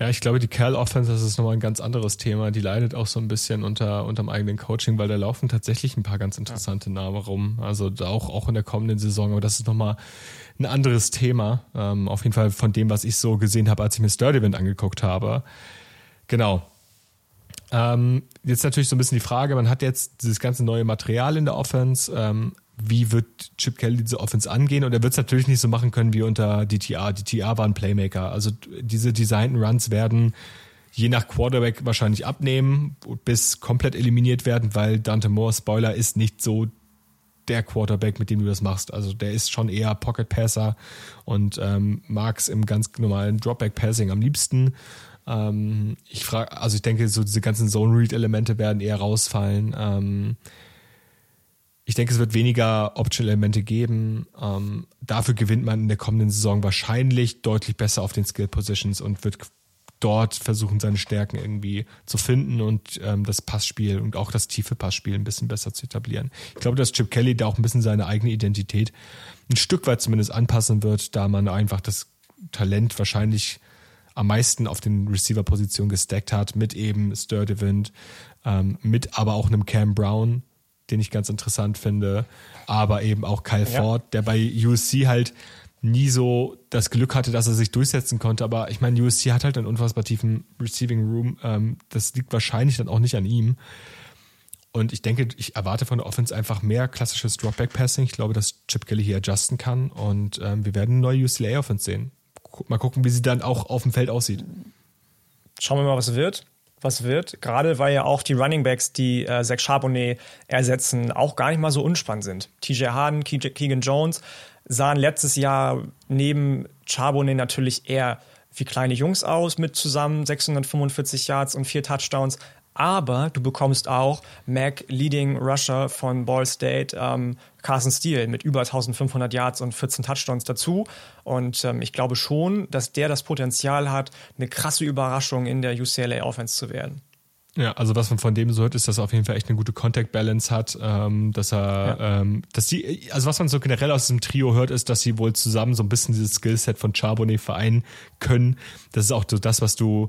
Ja, ich glaube, die Kerl-Offense, das ist nochmal ein ganz anderes Thema. Die leidet auch so ein bisschen unter unterm eigenen Coaching, weil da laufen tatsächlich ein paar ganz interessante Namen rum. Also auch, auch in der kommenden Saison. Aber das ist nochmal ein anderes Thema. Ähm, auf jeden Fall von dem, was ich so gesehen habe, als ich mir Sturdivant angeguckt habe. Genau. Ähm, jetzt natürlich so ein bisschen die Frage, man hat jetzt dieses ganze neue Material in der Offense. Ähm, wie wird Chip Kelly diese Offense angehen? Und er wird es natürlich nicht so machen können wie unter DTR. DTR war ein Playmaker. Also diese designten Runs werden je nach Quarterback wahrscheinlich abnehmen, bis komplett eliminiert werden, weil Dante Moore, Spoiler, ist nicht so der Quarterback, mit dem du das machst. Also der ist schon eher Pocket Passer und ähm, mag es im ganz normalen Dropback Passing am liebsten. Ähm, ich frage, also ich denke, so diese ganzen Zone Read Elemente werden eher rausfallen. Ähm, ich denke, es wird weniger Option-Elemente geben. Ähm, dafür gewinnt man in der kommenden Saison wahrscheinlich deutlich besser auf den Skill-Positions und wird dort versuchen, seine Stärken irgendwie zu finden und ähm, das Passspiel und auch das tiefe Passspiel ein bisschen besser zu etablieren. Ich glaube, dass Chip Kelly da auch ein bisschen seine eigene Identität ein Stück weit zumindest anpassen wird, da man einfach das Talent wahrscheinlich am meisten auf den Receiver-Positionen gestackt hat, mit eben Sturdivant, ähm, mit aber auch einem Cam Brown, den ich ganz interessant finde, aber eben auch Kyle ja. Ford, der bei USC halt nie so das Glück hatte, dass er sich durchsetzen konnte. Aber ich meine, USC hat halt einen unfassbar tiefen Receiving Room. Ähm, das liegt wahrscheinlich dann auch nicht an ihm. Und ich denke, ich erwarte von der Offense einfach mehr klassisches Dropback-Passing. Ich glaube, dass Chip Kelly hier adjusten kann. Und ähm, wir werden eine neue UCLA-Offense sehen. Mal gucken, wie sie dann auch auf dem Feld aussieht.
Schauen wir mal, was wird was wird. Gerade weil ja auch die Running Backs, die äh, Zach Charbonnet ersetzen, auch gar nicht mal so unspannend sind. TJ Harden, Keegan Jones sahen letztes Jahr neben Charbonnet natürlich eher wie kleine Jungs aus mit zusammen 645 Yards und vier Touchdowns. Aber du bekommst auch Mac Leading Rusher von Ball State, ähm, Carson Steele mit über 1500 Yards und 14 Touchdowns dazu. Und ähm, ich glaube schon, dass der das Potenzial hat, eine krasse Überraschung in der UCLA Offense zu werden.
Ja, also was man von dem so hört, ist, dass er auf jeden Fall echt eine gute Contact Balance hat, ähm, dass er, ja. ähm, dass die, also was man so generell aus diesem Trio hört, ist, dass sie wohl zusammen so ein bisschen dieses Skillset von Charbonnet vereinen können. Das ist auch so das, was du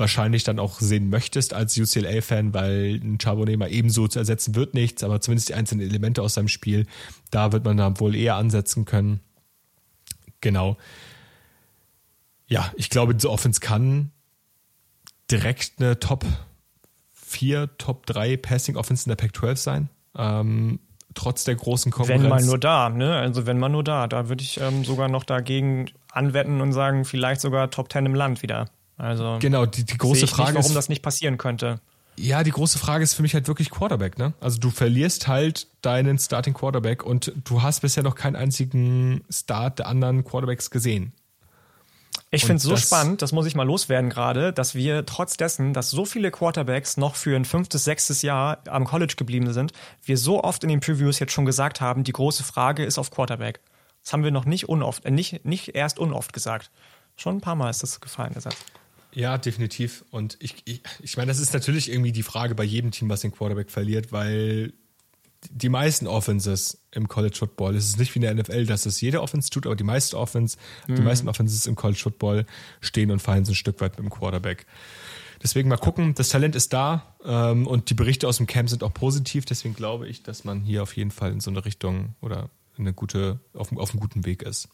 wahrscheinlich dann auch sehen möchtest als UCLA-Fan, weil ein Charbonnet mal ebenso zu ersetzen wird nichts, aber zumindest die einzelnen Elemente aus seinem Spiel, da wird man dann wohl eher ansetzen können. Genau. Ja, ich glaube, diese Offense kann direkt eine Top 4, Top 3 Passing Offense in der Pac-12 sein. Ähm, trotz der großen Konkurrenz.
Wenn mal nur da, ne? Also wenn mal nur da. Da würde ich ähm, sogar noch dagegen anwetten und sagen, vielleicht sogar Top 10 im Land wieder. Also
genau, die, die große Frage
nicht, warum ist, das nicht passieren könnte.
Ja, die große Frage ist für mich halt wirklich Quarterback, ne? Also du verlierst halt deinen Starting Quarterback und du hast bisher noch keinen einzigen Start der anderen Quarterbacks gesehen.
Ich finde es so spannend, das muss ich mal loswerden gerade, dass wir trotz dessen, dass so viele Quarterbacks noch für ein fünftes, sechstes Jahr am College geblieben sind, wir so oft in den Previews jetzt schon gesagt haben, die große Frage ist auf Quarterback. Das haben wir noch nicht unoft, äh, nicht, nicht erst unoft gesagt. Schon ein paar Mal ist das gefallen, der Satz.
Ja, definitiv. Und ich, ich, ich meine, das ist natürlich irgendwie die Frage bei jedem Team, was den Quarterback verliert, weil die meisten Offenses im College Football, es ist nicht wie in der NFL, dass es jede Offense tut, aber die meisten Offense, mhm. die meisten Offenses im College Football stehen und fallen so ein Stück weit mit dem Quarterback. Deswegen mal gucken, das Talent ist da ähm, und die Berichte aus dem Camp sind auch positiv, deswegen glaube ich, dass man hier auf jeden Fall in so eine Richtung oder eine gute, auf, auf einem guten Weg ist.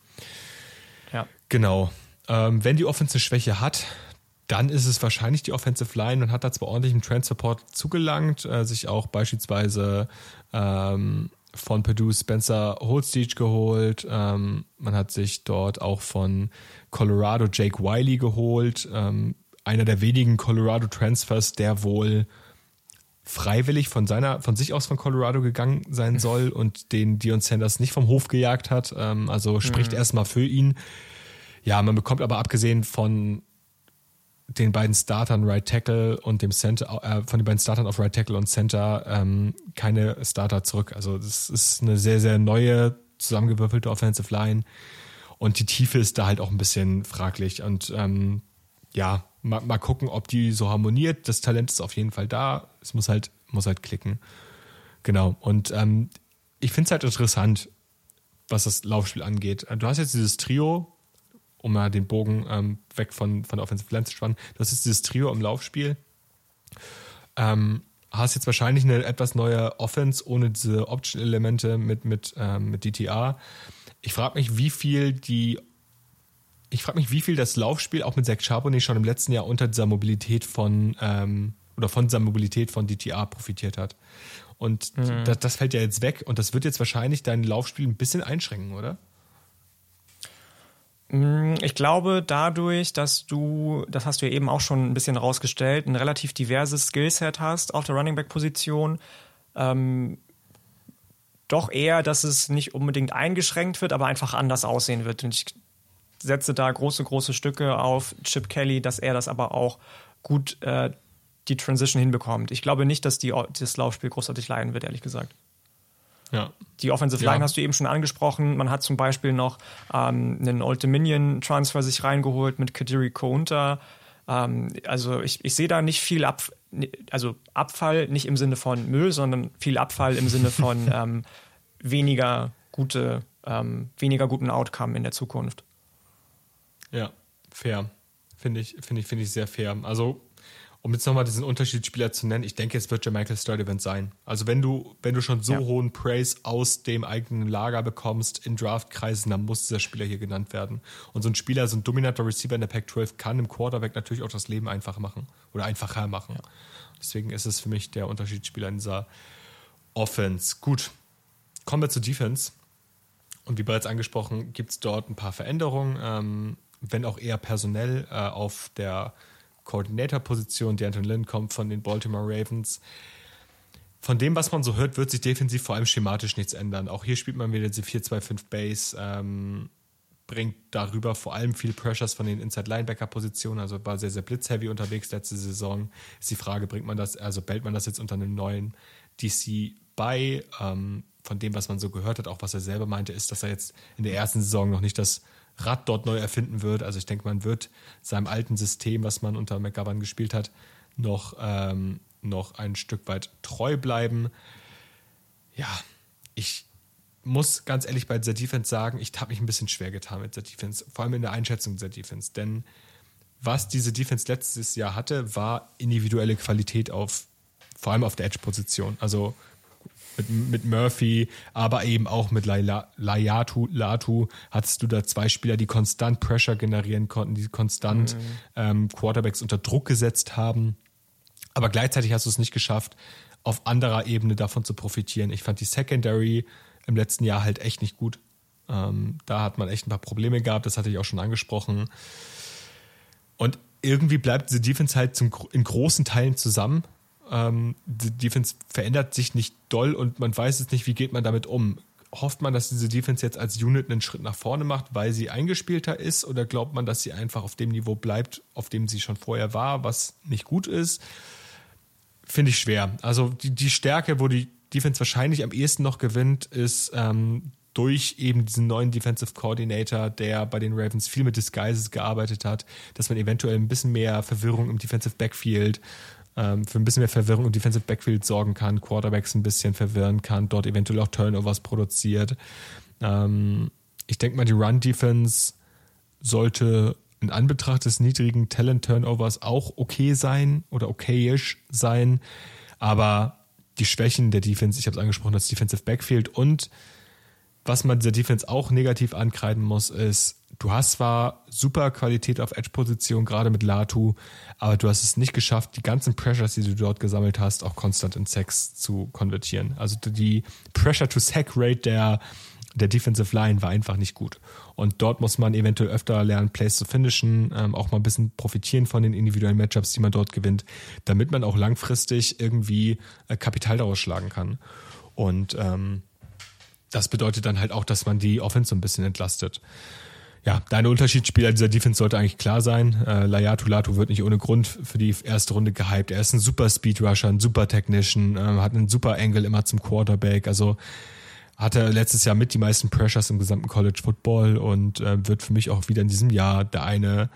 Ja.
Genau. Ähm, wenn die Offense eine Schwäche hat, dann ist es wahrscheinlich die Offensive Line. Man hat da zwar ordentlich im Transport zugelangt, äh, sich auch beispielsweise ähm, von Purdue Spencer Holstege geholt. Ähm, man hat sich dort auch von Colorado Jake Wiley geholt. Ähm, einer der wenigen Colorado Transfers, der wohl freiwillig von seiner, von sich aus von Colorado gegangen sein soll und den Dion Sanders nicht vom Hof gejagt hat. Ähm, also spricht mhm. erstmal für ihn. Ja, man bekommt aber abgesehen von den beiden Startern Right Tackle und dem Center, äh, von den beiden Startern auf Right Tackle und Center ähm, keine Starter zurück. Also das ist eine sehr, sehr neue, zusammengewürfelte Offensive Line. Und die Tiefe ist da halt auch ein bisschen fraglich. Und ähm, ja, mal, mal gucken, ob die so harmoniert. Das Talent ist auf jeden Fall da. Es muss halt, muss halt klicken. Genau. Und ähm, ich finde es halt interessant, was das Laufspiel angeht. Du hast jetzt dieses Trio um mal den Bogen ähm, weg von, von der Offensive Line zu spannen. Das ist dieses Trio im Laufspiel. Ähm, hast jetzt wahrscheinlich eine etwas neue Offense ohne diese Option-Elemente mit, mit, ähm, mit DTA. Ich frage mich, wie viel die ich frage mich, wie viel das Laufspiel auch mit Zach Charbonnet schon im letzten Jahr unter dieser Mobilität von ähm, oder von dieser Mobilität von DTA profitiert hat. Und mhm. das, das, fällt ja jetzt weg und das wird jetzt wahrscheinlich dein Laufspiel ein bisschen einschränken, oder?
Mm, ich glaube, dadurch, dass du, das hast du ja eben auch schon ein bisschen rausgestellt, ein relativ diverses Skillset hast auf der Running Back Position, ähm, doch eher, dass es nicht unbedingt eingeschränkt wird, aber einfach anders aussehen wird. Und ich setze da große, große Stücke auf Chip Kelly, dass er das aber auch gut äh, die Transition hinbekommt. Ich glaube nicht, dass die, das Laufspiel großartig leiden wird, ehrlich gesagt.
Ja.
Die Offensive Line ja. hast du eben schon angesprochen. Man hat zum Beispiel noch ähm, einen Old Dominion Transfer sich reingeholt mit Kadiri Kounta. Ähm, also ich, ich sehe da nicht viel Ab also Abfall, nicht im Sinne von Müll, sondern viel Abfall im Sinne von (laughs) ähm, weniger gute, ähm, weniger guten Outcome in der Zukunft.
Ja, fair. Finde ich, finde ich, finde ich sehr fair. Also um jetzt nochmal diesen Unterschiedsspieler zu nennen, ich denke, es wird Jermichael Sturdivant sein. Also wenn du, wenn du schon so ja. hohen Praise aus dem eigenen Lager bekommst in Draftkreisen, dann muss dieser Spieler hier genannt werden. Und so ein Spieler, so ein dominanter Receiver in der Pac-12 kann im Quarterback natürlich auch das Leben einfach machen oder einfacher machen. Ja. Deswegen ist es für mich der Unterschiedsspieler in dieser Offense. Gut, kommen wir zur Defense. Und wie bereits angesprochen, gibt es dort ein paar Veränderungen, ähm, wenn auch eher personell äh, auf der Coordinator-Position. D'Anton Lynn kommt von den Baltimore Ravens. Von dem, was man so hört, wird sich defensiv vor allem schematisch nichts ändern. Auch hier spielt man wieder diese 4-2-5 Base, ähm, bringt darüber vor allem viel Pressures von den Inside-Linebacker-Positionen, also war sehr, sehr blitzheavy unterwegs letzte Saison. Ist die Frage, bringt man das, also bellt man das jetzt unter einem neuen DC bei? Ähm, von dem, was man so gehört hat, auch was er selber meinte, ist, dass er jetzt in der ersten Saison noch nicht das Rad dort neu erfinden wird. Also ich denke, man wird seinem alten System, was man unter McGovern gespielt hat, noch, ähm, noch ein Stück weit treu bleiben. Ja, ich muss ganz ehrlich bei dieser Defense sagen, ich habe mich ein bisschen schwer getan mit der Defense, vor allem in der Einschätzung dieser Defense. Denn was diese Defense letztes Jahr hatte, war individuelle Qualität auf, vor allem auf der Edge-Position. Also mit, mit Murphy, aber eben auch mit Layatu, Latu hattest du da zwei Spieler, die konstant Pressure generieren konnten, die konstant mhm. ähm, Quarterbacks unter Druck gesetzt haben. Aber gleichzeitig hast du es nicht geschafft, auf anderer Ebene davon zu profitieren. Ich fand die Secondary im letzten Jahr halt echt nicht gut. Ähm, da hat man echt ein paar Probleme gehabt, das hatte ich auch schon angesprochen. Und irgendwie bleibt diese Defense halt zum, in großen Teilen zusammen. Ähm, die Defense verändert sich nicht doll und man weiß es nicht, wie geht man damit um. Hofft man, dass diese Defense jetzt als Unit einen Schritt nach vorne macht, weil sie eingespielter ist, oder glaubt man, dass sie einfach auf dem Niveau bleibt, auf dem sie schon vorher war, was nicht gut ist? Finde ich schwer. Also die, die Stärke, wo die Defense wahrscheinlich am ehesten noch gewinnt, ist ähm, durch eben diesen neuen Defensive Coordinator, der bei den Ravens viel mit Disguises gearbeitet hat, dass man eventuell ein bisschen mehr Verwirrung im Defensive Backfield, ähm, für ein bisschen mehr Verwirrung im Defensive Backfield sorgen kann, Quarterbacks ein bisschen verwirren kann, dort eventuell auch Turnovers produziert. Ähm, ich denke mal, die Run-Defense sollte in Anbetracht des niedrigen Talent-Turnovers auch okay sein oder okayisch sein, aber die Schwächen der Defense, ich habe es angesprochen, das Defensive Backfield und was man dieser Defense auch negativ ankreiden muss, ist, du hast zwar super Qualität auf Edge-Position, gerade mit Latu, aber du hast es nicht geschafft, die ganzen Pressures, die du dort gesammelt hast, auch konstant in Sacks zu konvertieren. Also die Pressure-to-Sack-Rate der, der Defensive Line war einfach nicht gut. Und dort muss man eventuell öfter lernen, Plays zu finishen, ähm, auch mal ein bisschen profitieren von den individuellen Matchups, die man dort gewinnt, damit man auch langfristig irgendwie äh, Kapital daraus schlagen kann. Und ähm, das bedeutet dann halt auch, dass man die Offense so ein bisschen entlastet. Ja, deine Unterschiedsspieler dieser Defense sollte eigentlich klar sein. Äh, Layatu Latu wird nicht ohne Grund für die erste Runde gehypt. Er ist ein super Speedrusher, ein super Technician, äh, hat einen super Angle immer zum Quarterback. Also hatte letztes Jahr mit die meisten Pressures im gesamten College Football und äh, wird für mich auch wieder in diesem Jahr der eine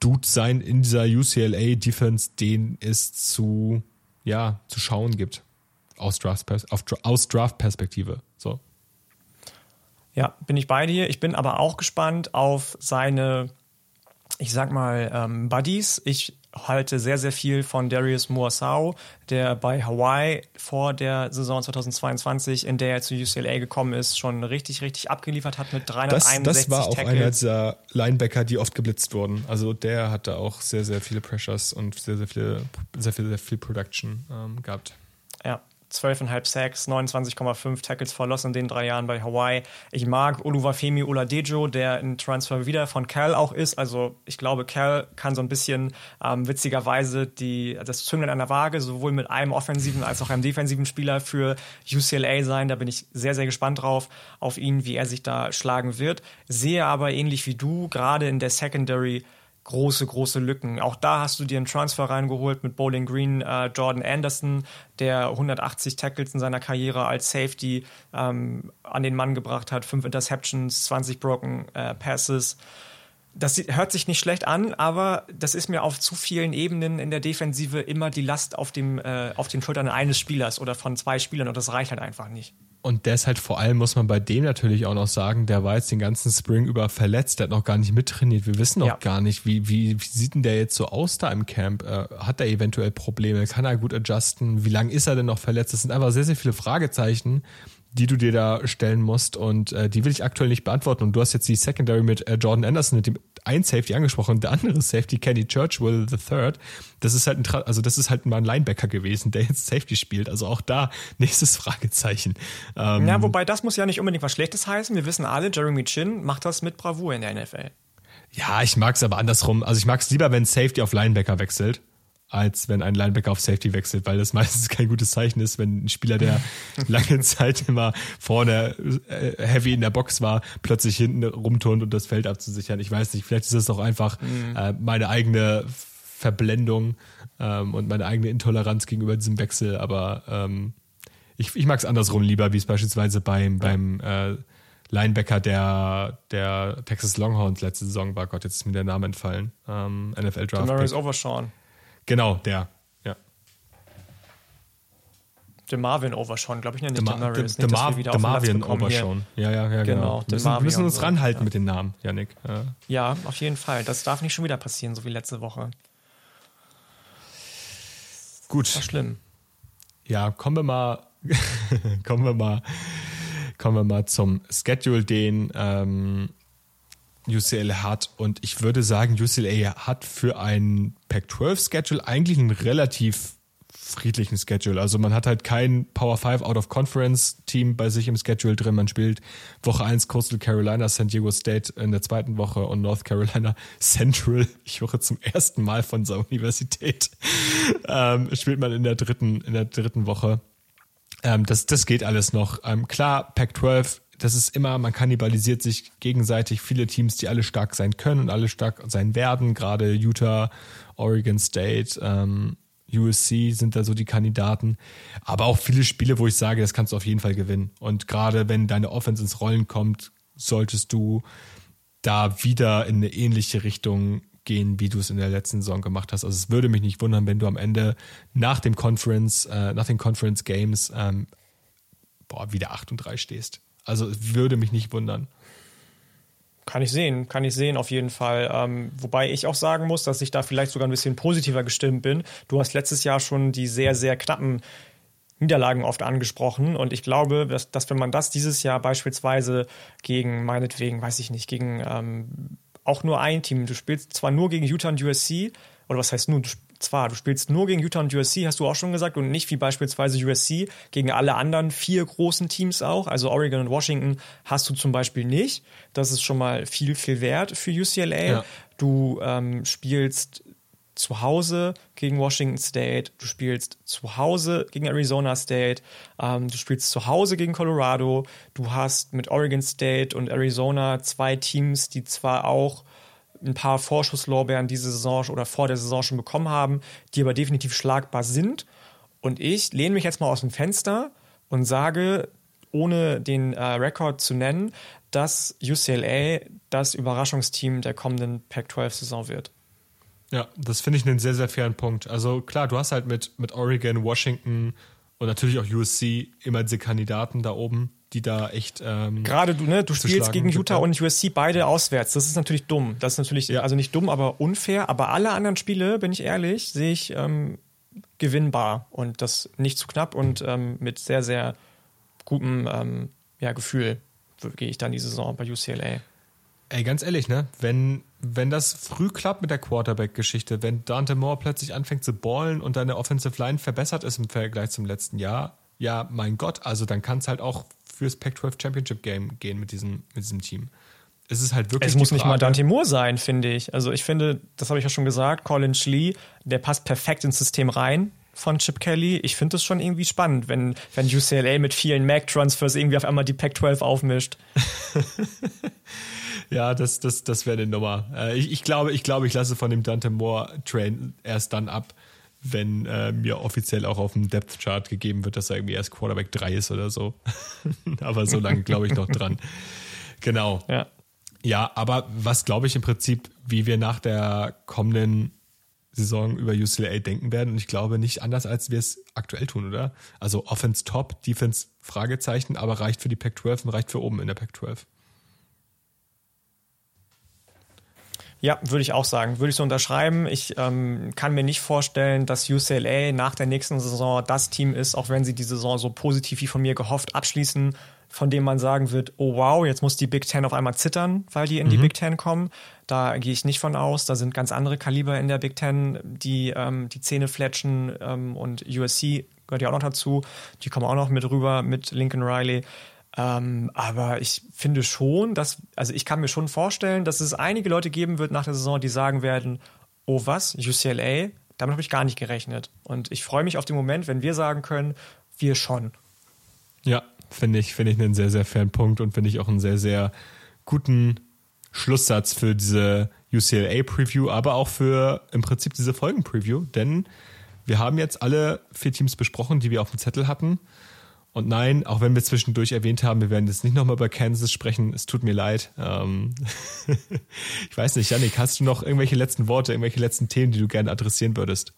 Dude sein in dieser UCLA Defense, den es zu, ja, zu schauen gibt. Aus Draft-Perspektive. Aus Draft so.
Ja, bin ich bei dir. Ich bin aber auch gespannt auf seine, ich sag mal, ähm, Buddies. Ich halte sehr, sehr viel von Darius Muasau, der bei Hawaii vor der Saison 2022, in der er zu UCLA gekommen ist, schon richtig, richtig abgeliefert hat mit 361
Das, das war auch
Tackles.
einer dieser Linebacker, die oft geblitzt wurden. Also der hatte auch sehr, sehr viele Pressures und sehr, sehr viele, sehr viel, sehr viel Production ähm, gehabt.
Ja, 12,5 Sacks, 29,5 Tackles for Loss in den drei Jahren bei Hawaii. Ich mag Oluwafemi Oladejo, der ein Transfer wieder von Cal auch ist. Also ich glaube, Cal kann so ein bisschen ähm, witzigerweise die, das Zünglein an der Waage sowohl mit einem offensiven als auch einem defensiven Spieler für UCLA sein. Da bin ich sehr, sehr gespannt drauf, auf ihn, wie er sich da schlagen wird. Sehe aber ähnlich wie du, gerade in der Secondary große, große Lücken. Auch da hast du dir einen Transfer reingeholt mit Bowling Green, äh, Jordan Anderson, der 180 Tackles in seiner Karriere als Safety ähm, an den Mann gebracht hat, fünf Interceptions, 20 Broken äh, Passes. Das hört sich nicht schlecht an, aber das ist mir auf zu vielen Ebenen in der Defensive immer die Last auf, dem, äh, auf den Schultern eines Spielers oder von zwei Spielern und das reicht halt einfach nicht.
Und deshalb vor allem muss man bei dem natürlich auch noch sagen, der war jetzt den ganzen Spring über verletzt, der hat noch gar nicht mittrainiert. Wir wissen noch ja. gar nicht, wie, wie, wie sieht denn der jetzt so aus da im Camp? Äh, hat er eventuell Probleme? Kann er gut adjusten? Wie lange ist er denn noch verletzt? Das sind einfach sehr, sehr viele Fragezeichen, die du dir da stellen musst und äh, die will ich aktuell nicht beantworten. Und du hast jetzt die Secondary mit äh, Jordan Anderson, mit dem ein Safety angesprochen und der andere Safety, Kenny Churchwell the Third. Das ist halt ein, also das ist halt mal ein Linebacker gewesen, der jetzt Safety spielt. Also auch da (laughs) nächstes Fragezeichen.
Ähm, ja, wobei das muss ja nicht unbedingt was Schlechtes heißen. Wir wissen alle, Jeremy Chin macht das mit Bravour in der NFL.
Ja, ich mag es aber andersrum. Also ich mag es lieber, wenn Safety auf Linebacker wechselt als wenn ein Linebacker auf Safety wechselt, weil das meistens kein gutes Zeichen ist, wenn ein Spieler, der (laughs) lange Zeit immer vorne äh, heavy in der Box war, plötzlich hinten rumturnt, um das Feld abzusichern. Ich weiß nicht, vielleicht ist das auch einfach mhm. äh, meine eigene Verblendung ähm, und meine eigene Intoleranz gegenüber diesem Wechsel, aber ähm, ich, ich mag es andersrum lieber, wie es beispielsweise beim, beim äh, Linebacker der, der Texas Longhorns letzte Saison war. Gott, jetzt ist mir der Name entfallen. Ähm, NFL Draft.
Demarius Overshawn.
Genau, der. Ja.
Der Marvin Overshawn, glaube ich, ne?
nicht der Marius. Der Marvin Overshawn. Ja, ja, ja, genau. genau. Wir müssen, müssen uns ranhalten ja. mit dem Namen, Janik.
Ja. ja, auf jeden Fall. Das darf nicht schon wieder passieren, so wie letzte Woche.
Gut.
War schlimm.
Ja, kommen wir mal (laughs) kommen wir mal, kommen wir mal zum Schedule, den ähm, UCLA hat. Und ich würde sagen, UCLA hat für ein Pac-12-Schedule eigentlich einen relativ friedlichen Schedule. Also man hat halt kein Power 5 Out of Conference Team bei sich im Schedule drin. Man spielt Woche 1 Coastal Carolina, San Diego State in der zweiten Woche und North Carolina (laughs) Central. Ich höre zum ersten Mal von seiner Universität. (laughs) ähm, spielt man in der dritten, in der dritten Woche. Ähm, das, das geht alles noch. Ähm, klar, Pac-12 das ist immer, man kannibalisiert sich gegenseitig viele Teams, die alle stark sein können und alle stark sein werden. Gerade Utah, Oregon State, ähm, USC sind da so die Kandidaten. Aber auch viele Spiele, wo ich sage, das kannst du auf jeden Fall gewinnen. Und gerade wenn deine Offense ins Rollen kommt, solltest du da wieder in eine ähnliche Richtung gehen, wie du es in der letzten Saison gemacht hast. Also es würde mich nicht wundern, wenn du am Ende nach dem Conference, äh, nach den Conference Games, ähm, boah, wieder 8 und 3 stehst. Also würde mich nicht wundern.
Kann ich sehen, kann ich sehen auf jeden Fall. Ähm, wobei ich auch sagen muss, dass ich da vielleicht sogar ein bisschen positiver gestimmt bin. Du hast letztes Jahr schon die sehr, sehr knappen Niederlagen oft angesprochen. Und ich glaube, dass, dass wenn man das dieses Jahr beispielsweise gegen, meinetwegen, weiß ich nicht, gegen ähm, auch nur ein Team, du spielst zwar nur gegen Utah und USC, oder was heißt nur, du zwar, du spielst nur gegen Utah und USC, hast du auch schon gesagt, und nicht wie beispielsweise USC gegen alle anderen vier großen Teams auch. Also Oregon und Washington hast du zum Beispiel nicht. Das ist schon mal viel, viel wert für UCLA. Ja. Du ähm, spielst zu Hause gegen Washington State, du spielst zu Hause gegen Arizona State, ähm, du spielst zu Hause gegen Colorado, du hast mit Oregon State und Arizona zwei Teams, die zwar auch ein paar Vorschusslorbeeren diese Saison oder vor der Saison schon bekommen haben, die aber definitiv schlagbar sind. Und ich lehne mich jetzt mal aus dem Fenster und sage, ohne den äh, Rekord zu nennen, dass UCLA das Überraschungsteam der kommenden Pac-12-Saison wird.
Ja, das finde ich einen sehr, sehr fairen Punkt. Also klar, du hast halt mit, mit Oregon, Washington und natürlich auch USC immer diese Kandidaten da oben die da echt. Ähm,
Gerade du, ne, du spielst gegen Utah und USC beide auswärts. Das ist natürlich dumm. Das ist natürlich, ja. also nicht dumm, aber unfair. Aber alle anderen Spiele, bin ich ehrlich, sehe ich ähm, gewinnbar und das nicht zu knapp und ähm, mit sehr, sehr gutem ähm, ja, Gefühl gehe ich dann die Saison bei UCLA.
Ey, ganz ehrlich, ne? Wenn, wenn das früh klappt mit der Quarterback-Geschichte, wenn Dante Moore plötzlich anfängt zu ballen und deine Offensive Line verbessert ist im Vergleich zum letzten Jahr, ja, mein Gott, also dann kann es halt auch fürs Pac-12 Championship Game gehen mit diesem, mit diesem Team. Es ist halt wirklich.
Es muss nicht mal Dante Moore sein, finde ich. Also ich finde, das habe ich ja schon gesagt, Colin Schlee, der passt perfekt ins System rein von Chip Kelly. Ich finde es schon irgendwie spannend, wenn, wenn UCLA mit vielen Mac-Transfers irgendwie auf einmal die Pac-12 aufmischt. (laughs)
ja, das, das, das wäre eine Nummer. Äh, ich, ich, glaube, ich glaube, ich lasse von dem Dante Moore-Train erst dann ab, wenn äh, mir offiziell auch auf dem Depth Chart gegeben wird, dass er irgendwie erst Quarterback 3 ist oder so. (laughs) aber so lange glaube ich noch dran. Genau. Ja. Ja, aber was glaube ich im Prinzip, wie wir nach der kommenden Saison über UCLA denken werden. Und ich glaube nicht anders, als wir es aktuell tun, oder? Also Offense top, Defense Fragezeichen, aber reicht für die Pac-12 und reicht für oben in der Pac-12.
Ja, würde ich auch sagen. Würde ich so unterschreiben. Ich ähm, kann mir nicht vorstellen, dass UCLA nach der nächsten Saison das Team ist, auch wenn sie die Saison so positiv wie von mir gehofft abschließen, von dem man sagen wird, oh wow, jetzt muss die Big Ten auf einmal zittern, weil die in mhm. die Big Ten kommen. Da gehe ich nicht von aus. Da sind ganz andere Kaliber in der Big Ten, die ähm, die Zähne fletschen ähm, und USC gehört ja auch noch dazu. Die kommen auch noch mit rüber mit Lincoln Riley. Ähm, aber ich finde schon, dass, also ich kann mir schon vorstellen, dass es einige Leute geben wird nach der Saison, die sagen werden, oh was, UCLA, damit habe ich gar nicht gerechnet. Und ich freue mich auf den Moment, wenn wir sagen können, wir schon.
Ja, finde ich, finde ich einen sehr, sehr fairen Punkt und finde ich auch einen sehr, sehr guten Schlusssatz für diese UCLA-Preview, aber auch für im Prinzip diese Folgen-Preview, denn wir haben jetzt alle vier Teams besprochen, die wir auf dem Zettel hatten. Und nein, auch wenn wir zwischendurch erwähnt haben, wir werden jetzt nicht nochmal über Kansas sprechen, es tut mir leid. Ähm (laughs) ich weiß nicht, Janik, hast du noch irgendwelche letzten Worte, irgendwelche letzten Themen, die du gerne adressieren würdest?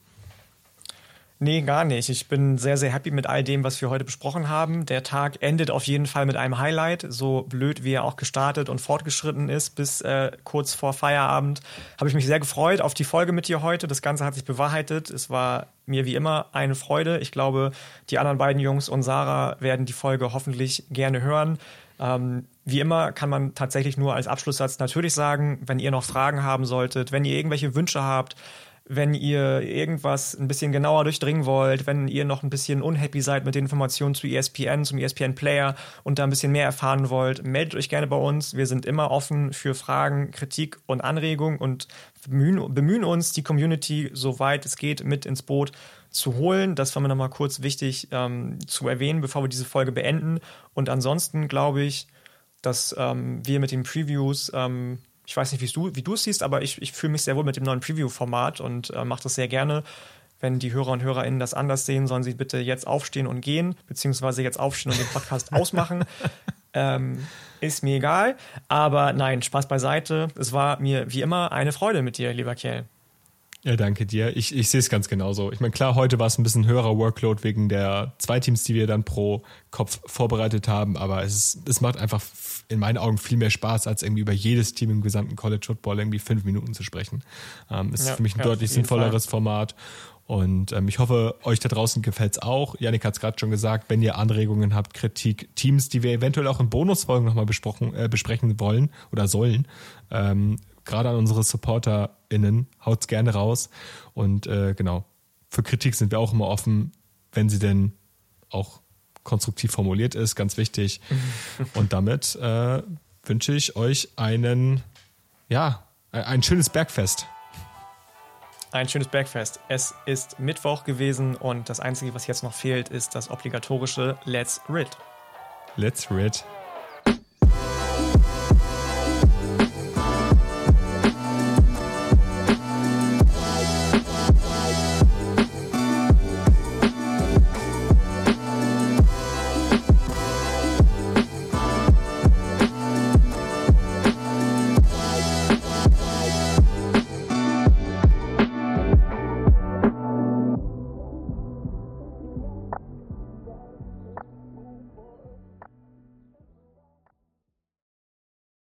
Nee, gar nicht. Ich bin sehr, sehr happy mit all dem, was wir heute besprochen haben. Der Tag endet auf jeden Fall mit einem Highlight. So blöd, wie er auch gestartet und fortgeschritten ist, bis äh, kurz vor Feierabend, habe ich mich sehr gefreut auf die Folge mit dir heute. Das Ganze hat sich bewahrheitet. Es war mir wie immer eine Freude. Ich glaube, die anderen beiden Jungs und Sarah werden die Folge hoffentlich gerne hören. Ähm, wie immer kann man tatsächlich nur als Abschlusssatz natürlich sagen, wenn ihr noch Fragen haben solltet, wenn ihr irgendwelche Wünsche habt, wenn ihr irgendwas ein bisschen genauer durchdringen wollt, wenn ihr noch ein bisschen unhappy seid mit den Informationen zu ESPN, zum ESPN Player und da ein bisschen mehr erfahren wollt, meldet euch gerne bei uns. Wir sind immer offen für Fragen, Kritik und Anregungen und bemühen, bemühen uns, die Community, soweit es geht, mit ins Boot zu holen. Das war mir nochmal kurz wichtig ähm, zu erwähnen, bevor wir diese Folge beenden. Und ansonsten glaube ich, dass ähm, wir mit den Previews ähm, ich weiß nicht, du, wie du es siehst, aber ich, ich fühle mich sehr wohl mit dem neuen Preview-Format und äh, mache das sehr gerne. Wenn die Hörer und Hörerinnen das anders sehen, sollen sie bitte jetzt aufstehen und gehen, beziehungsweise jetzt aufstehen und den Podcast (laughs) ausmachen. Ähm, ist mir egal. Aber nein, Spaß beiseite. Es war mir wie immer eine Freude mit dir, lieber Kerl.
Ja, danke dir. Ich, ich sehe es ganz genauso. Ich meine, klar, heute war es ein bisschen höherer Workload wegen der zwei Teams, die wir dann pro Kopf vorbereitet haben, aber es, ist, es macht einfach in meinen Augen viel mehr Spaß, als irgendwie über jedes Team im gesamten College Football irgendwie fünf Minuten zu sprechen. Ähm, es ja, ist für mich ein ja, deutlich sinnvolleres Fall. Format. Und ähm, ich hoffe, euch da draußen gefällt es auch. Janik hat es gerade schon gesagt, wenn ihr Anregungen habt, Kritik, Teams, die wir eventuell auch in Bonusfolgen nochmal besprochen, äh, besprechen wollen oder sollen, ähm, gerade an unsere SupporterInnen, haut's gerne raus. Und äh, genau, für Kritik sind wir auch immer offen, wenn sie denn auch konstruktiv formuliert ist, ganz wichtig. Und damit äh, wünsche ich euch einen, ja, ein schönes Bergfest.
Ein schönes Bergfest. Es ist Mittwoch gewesen und das Einzige, was jetzt noch fehlt, ist das obligatorische Let's Rid.
Let's Rid.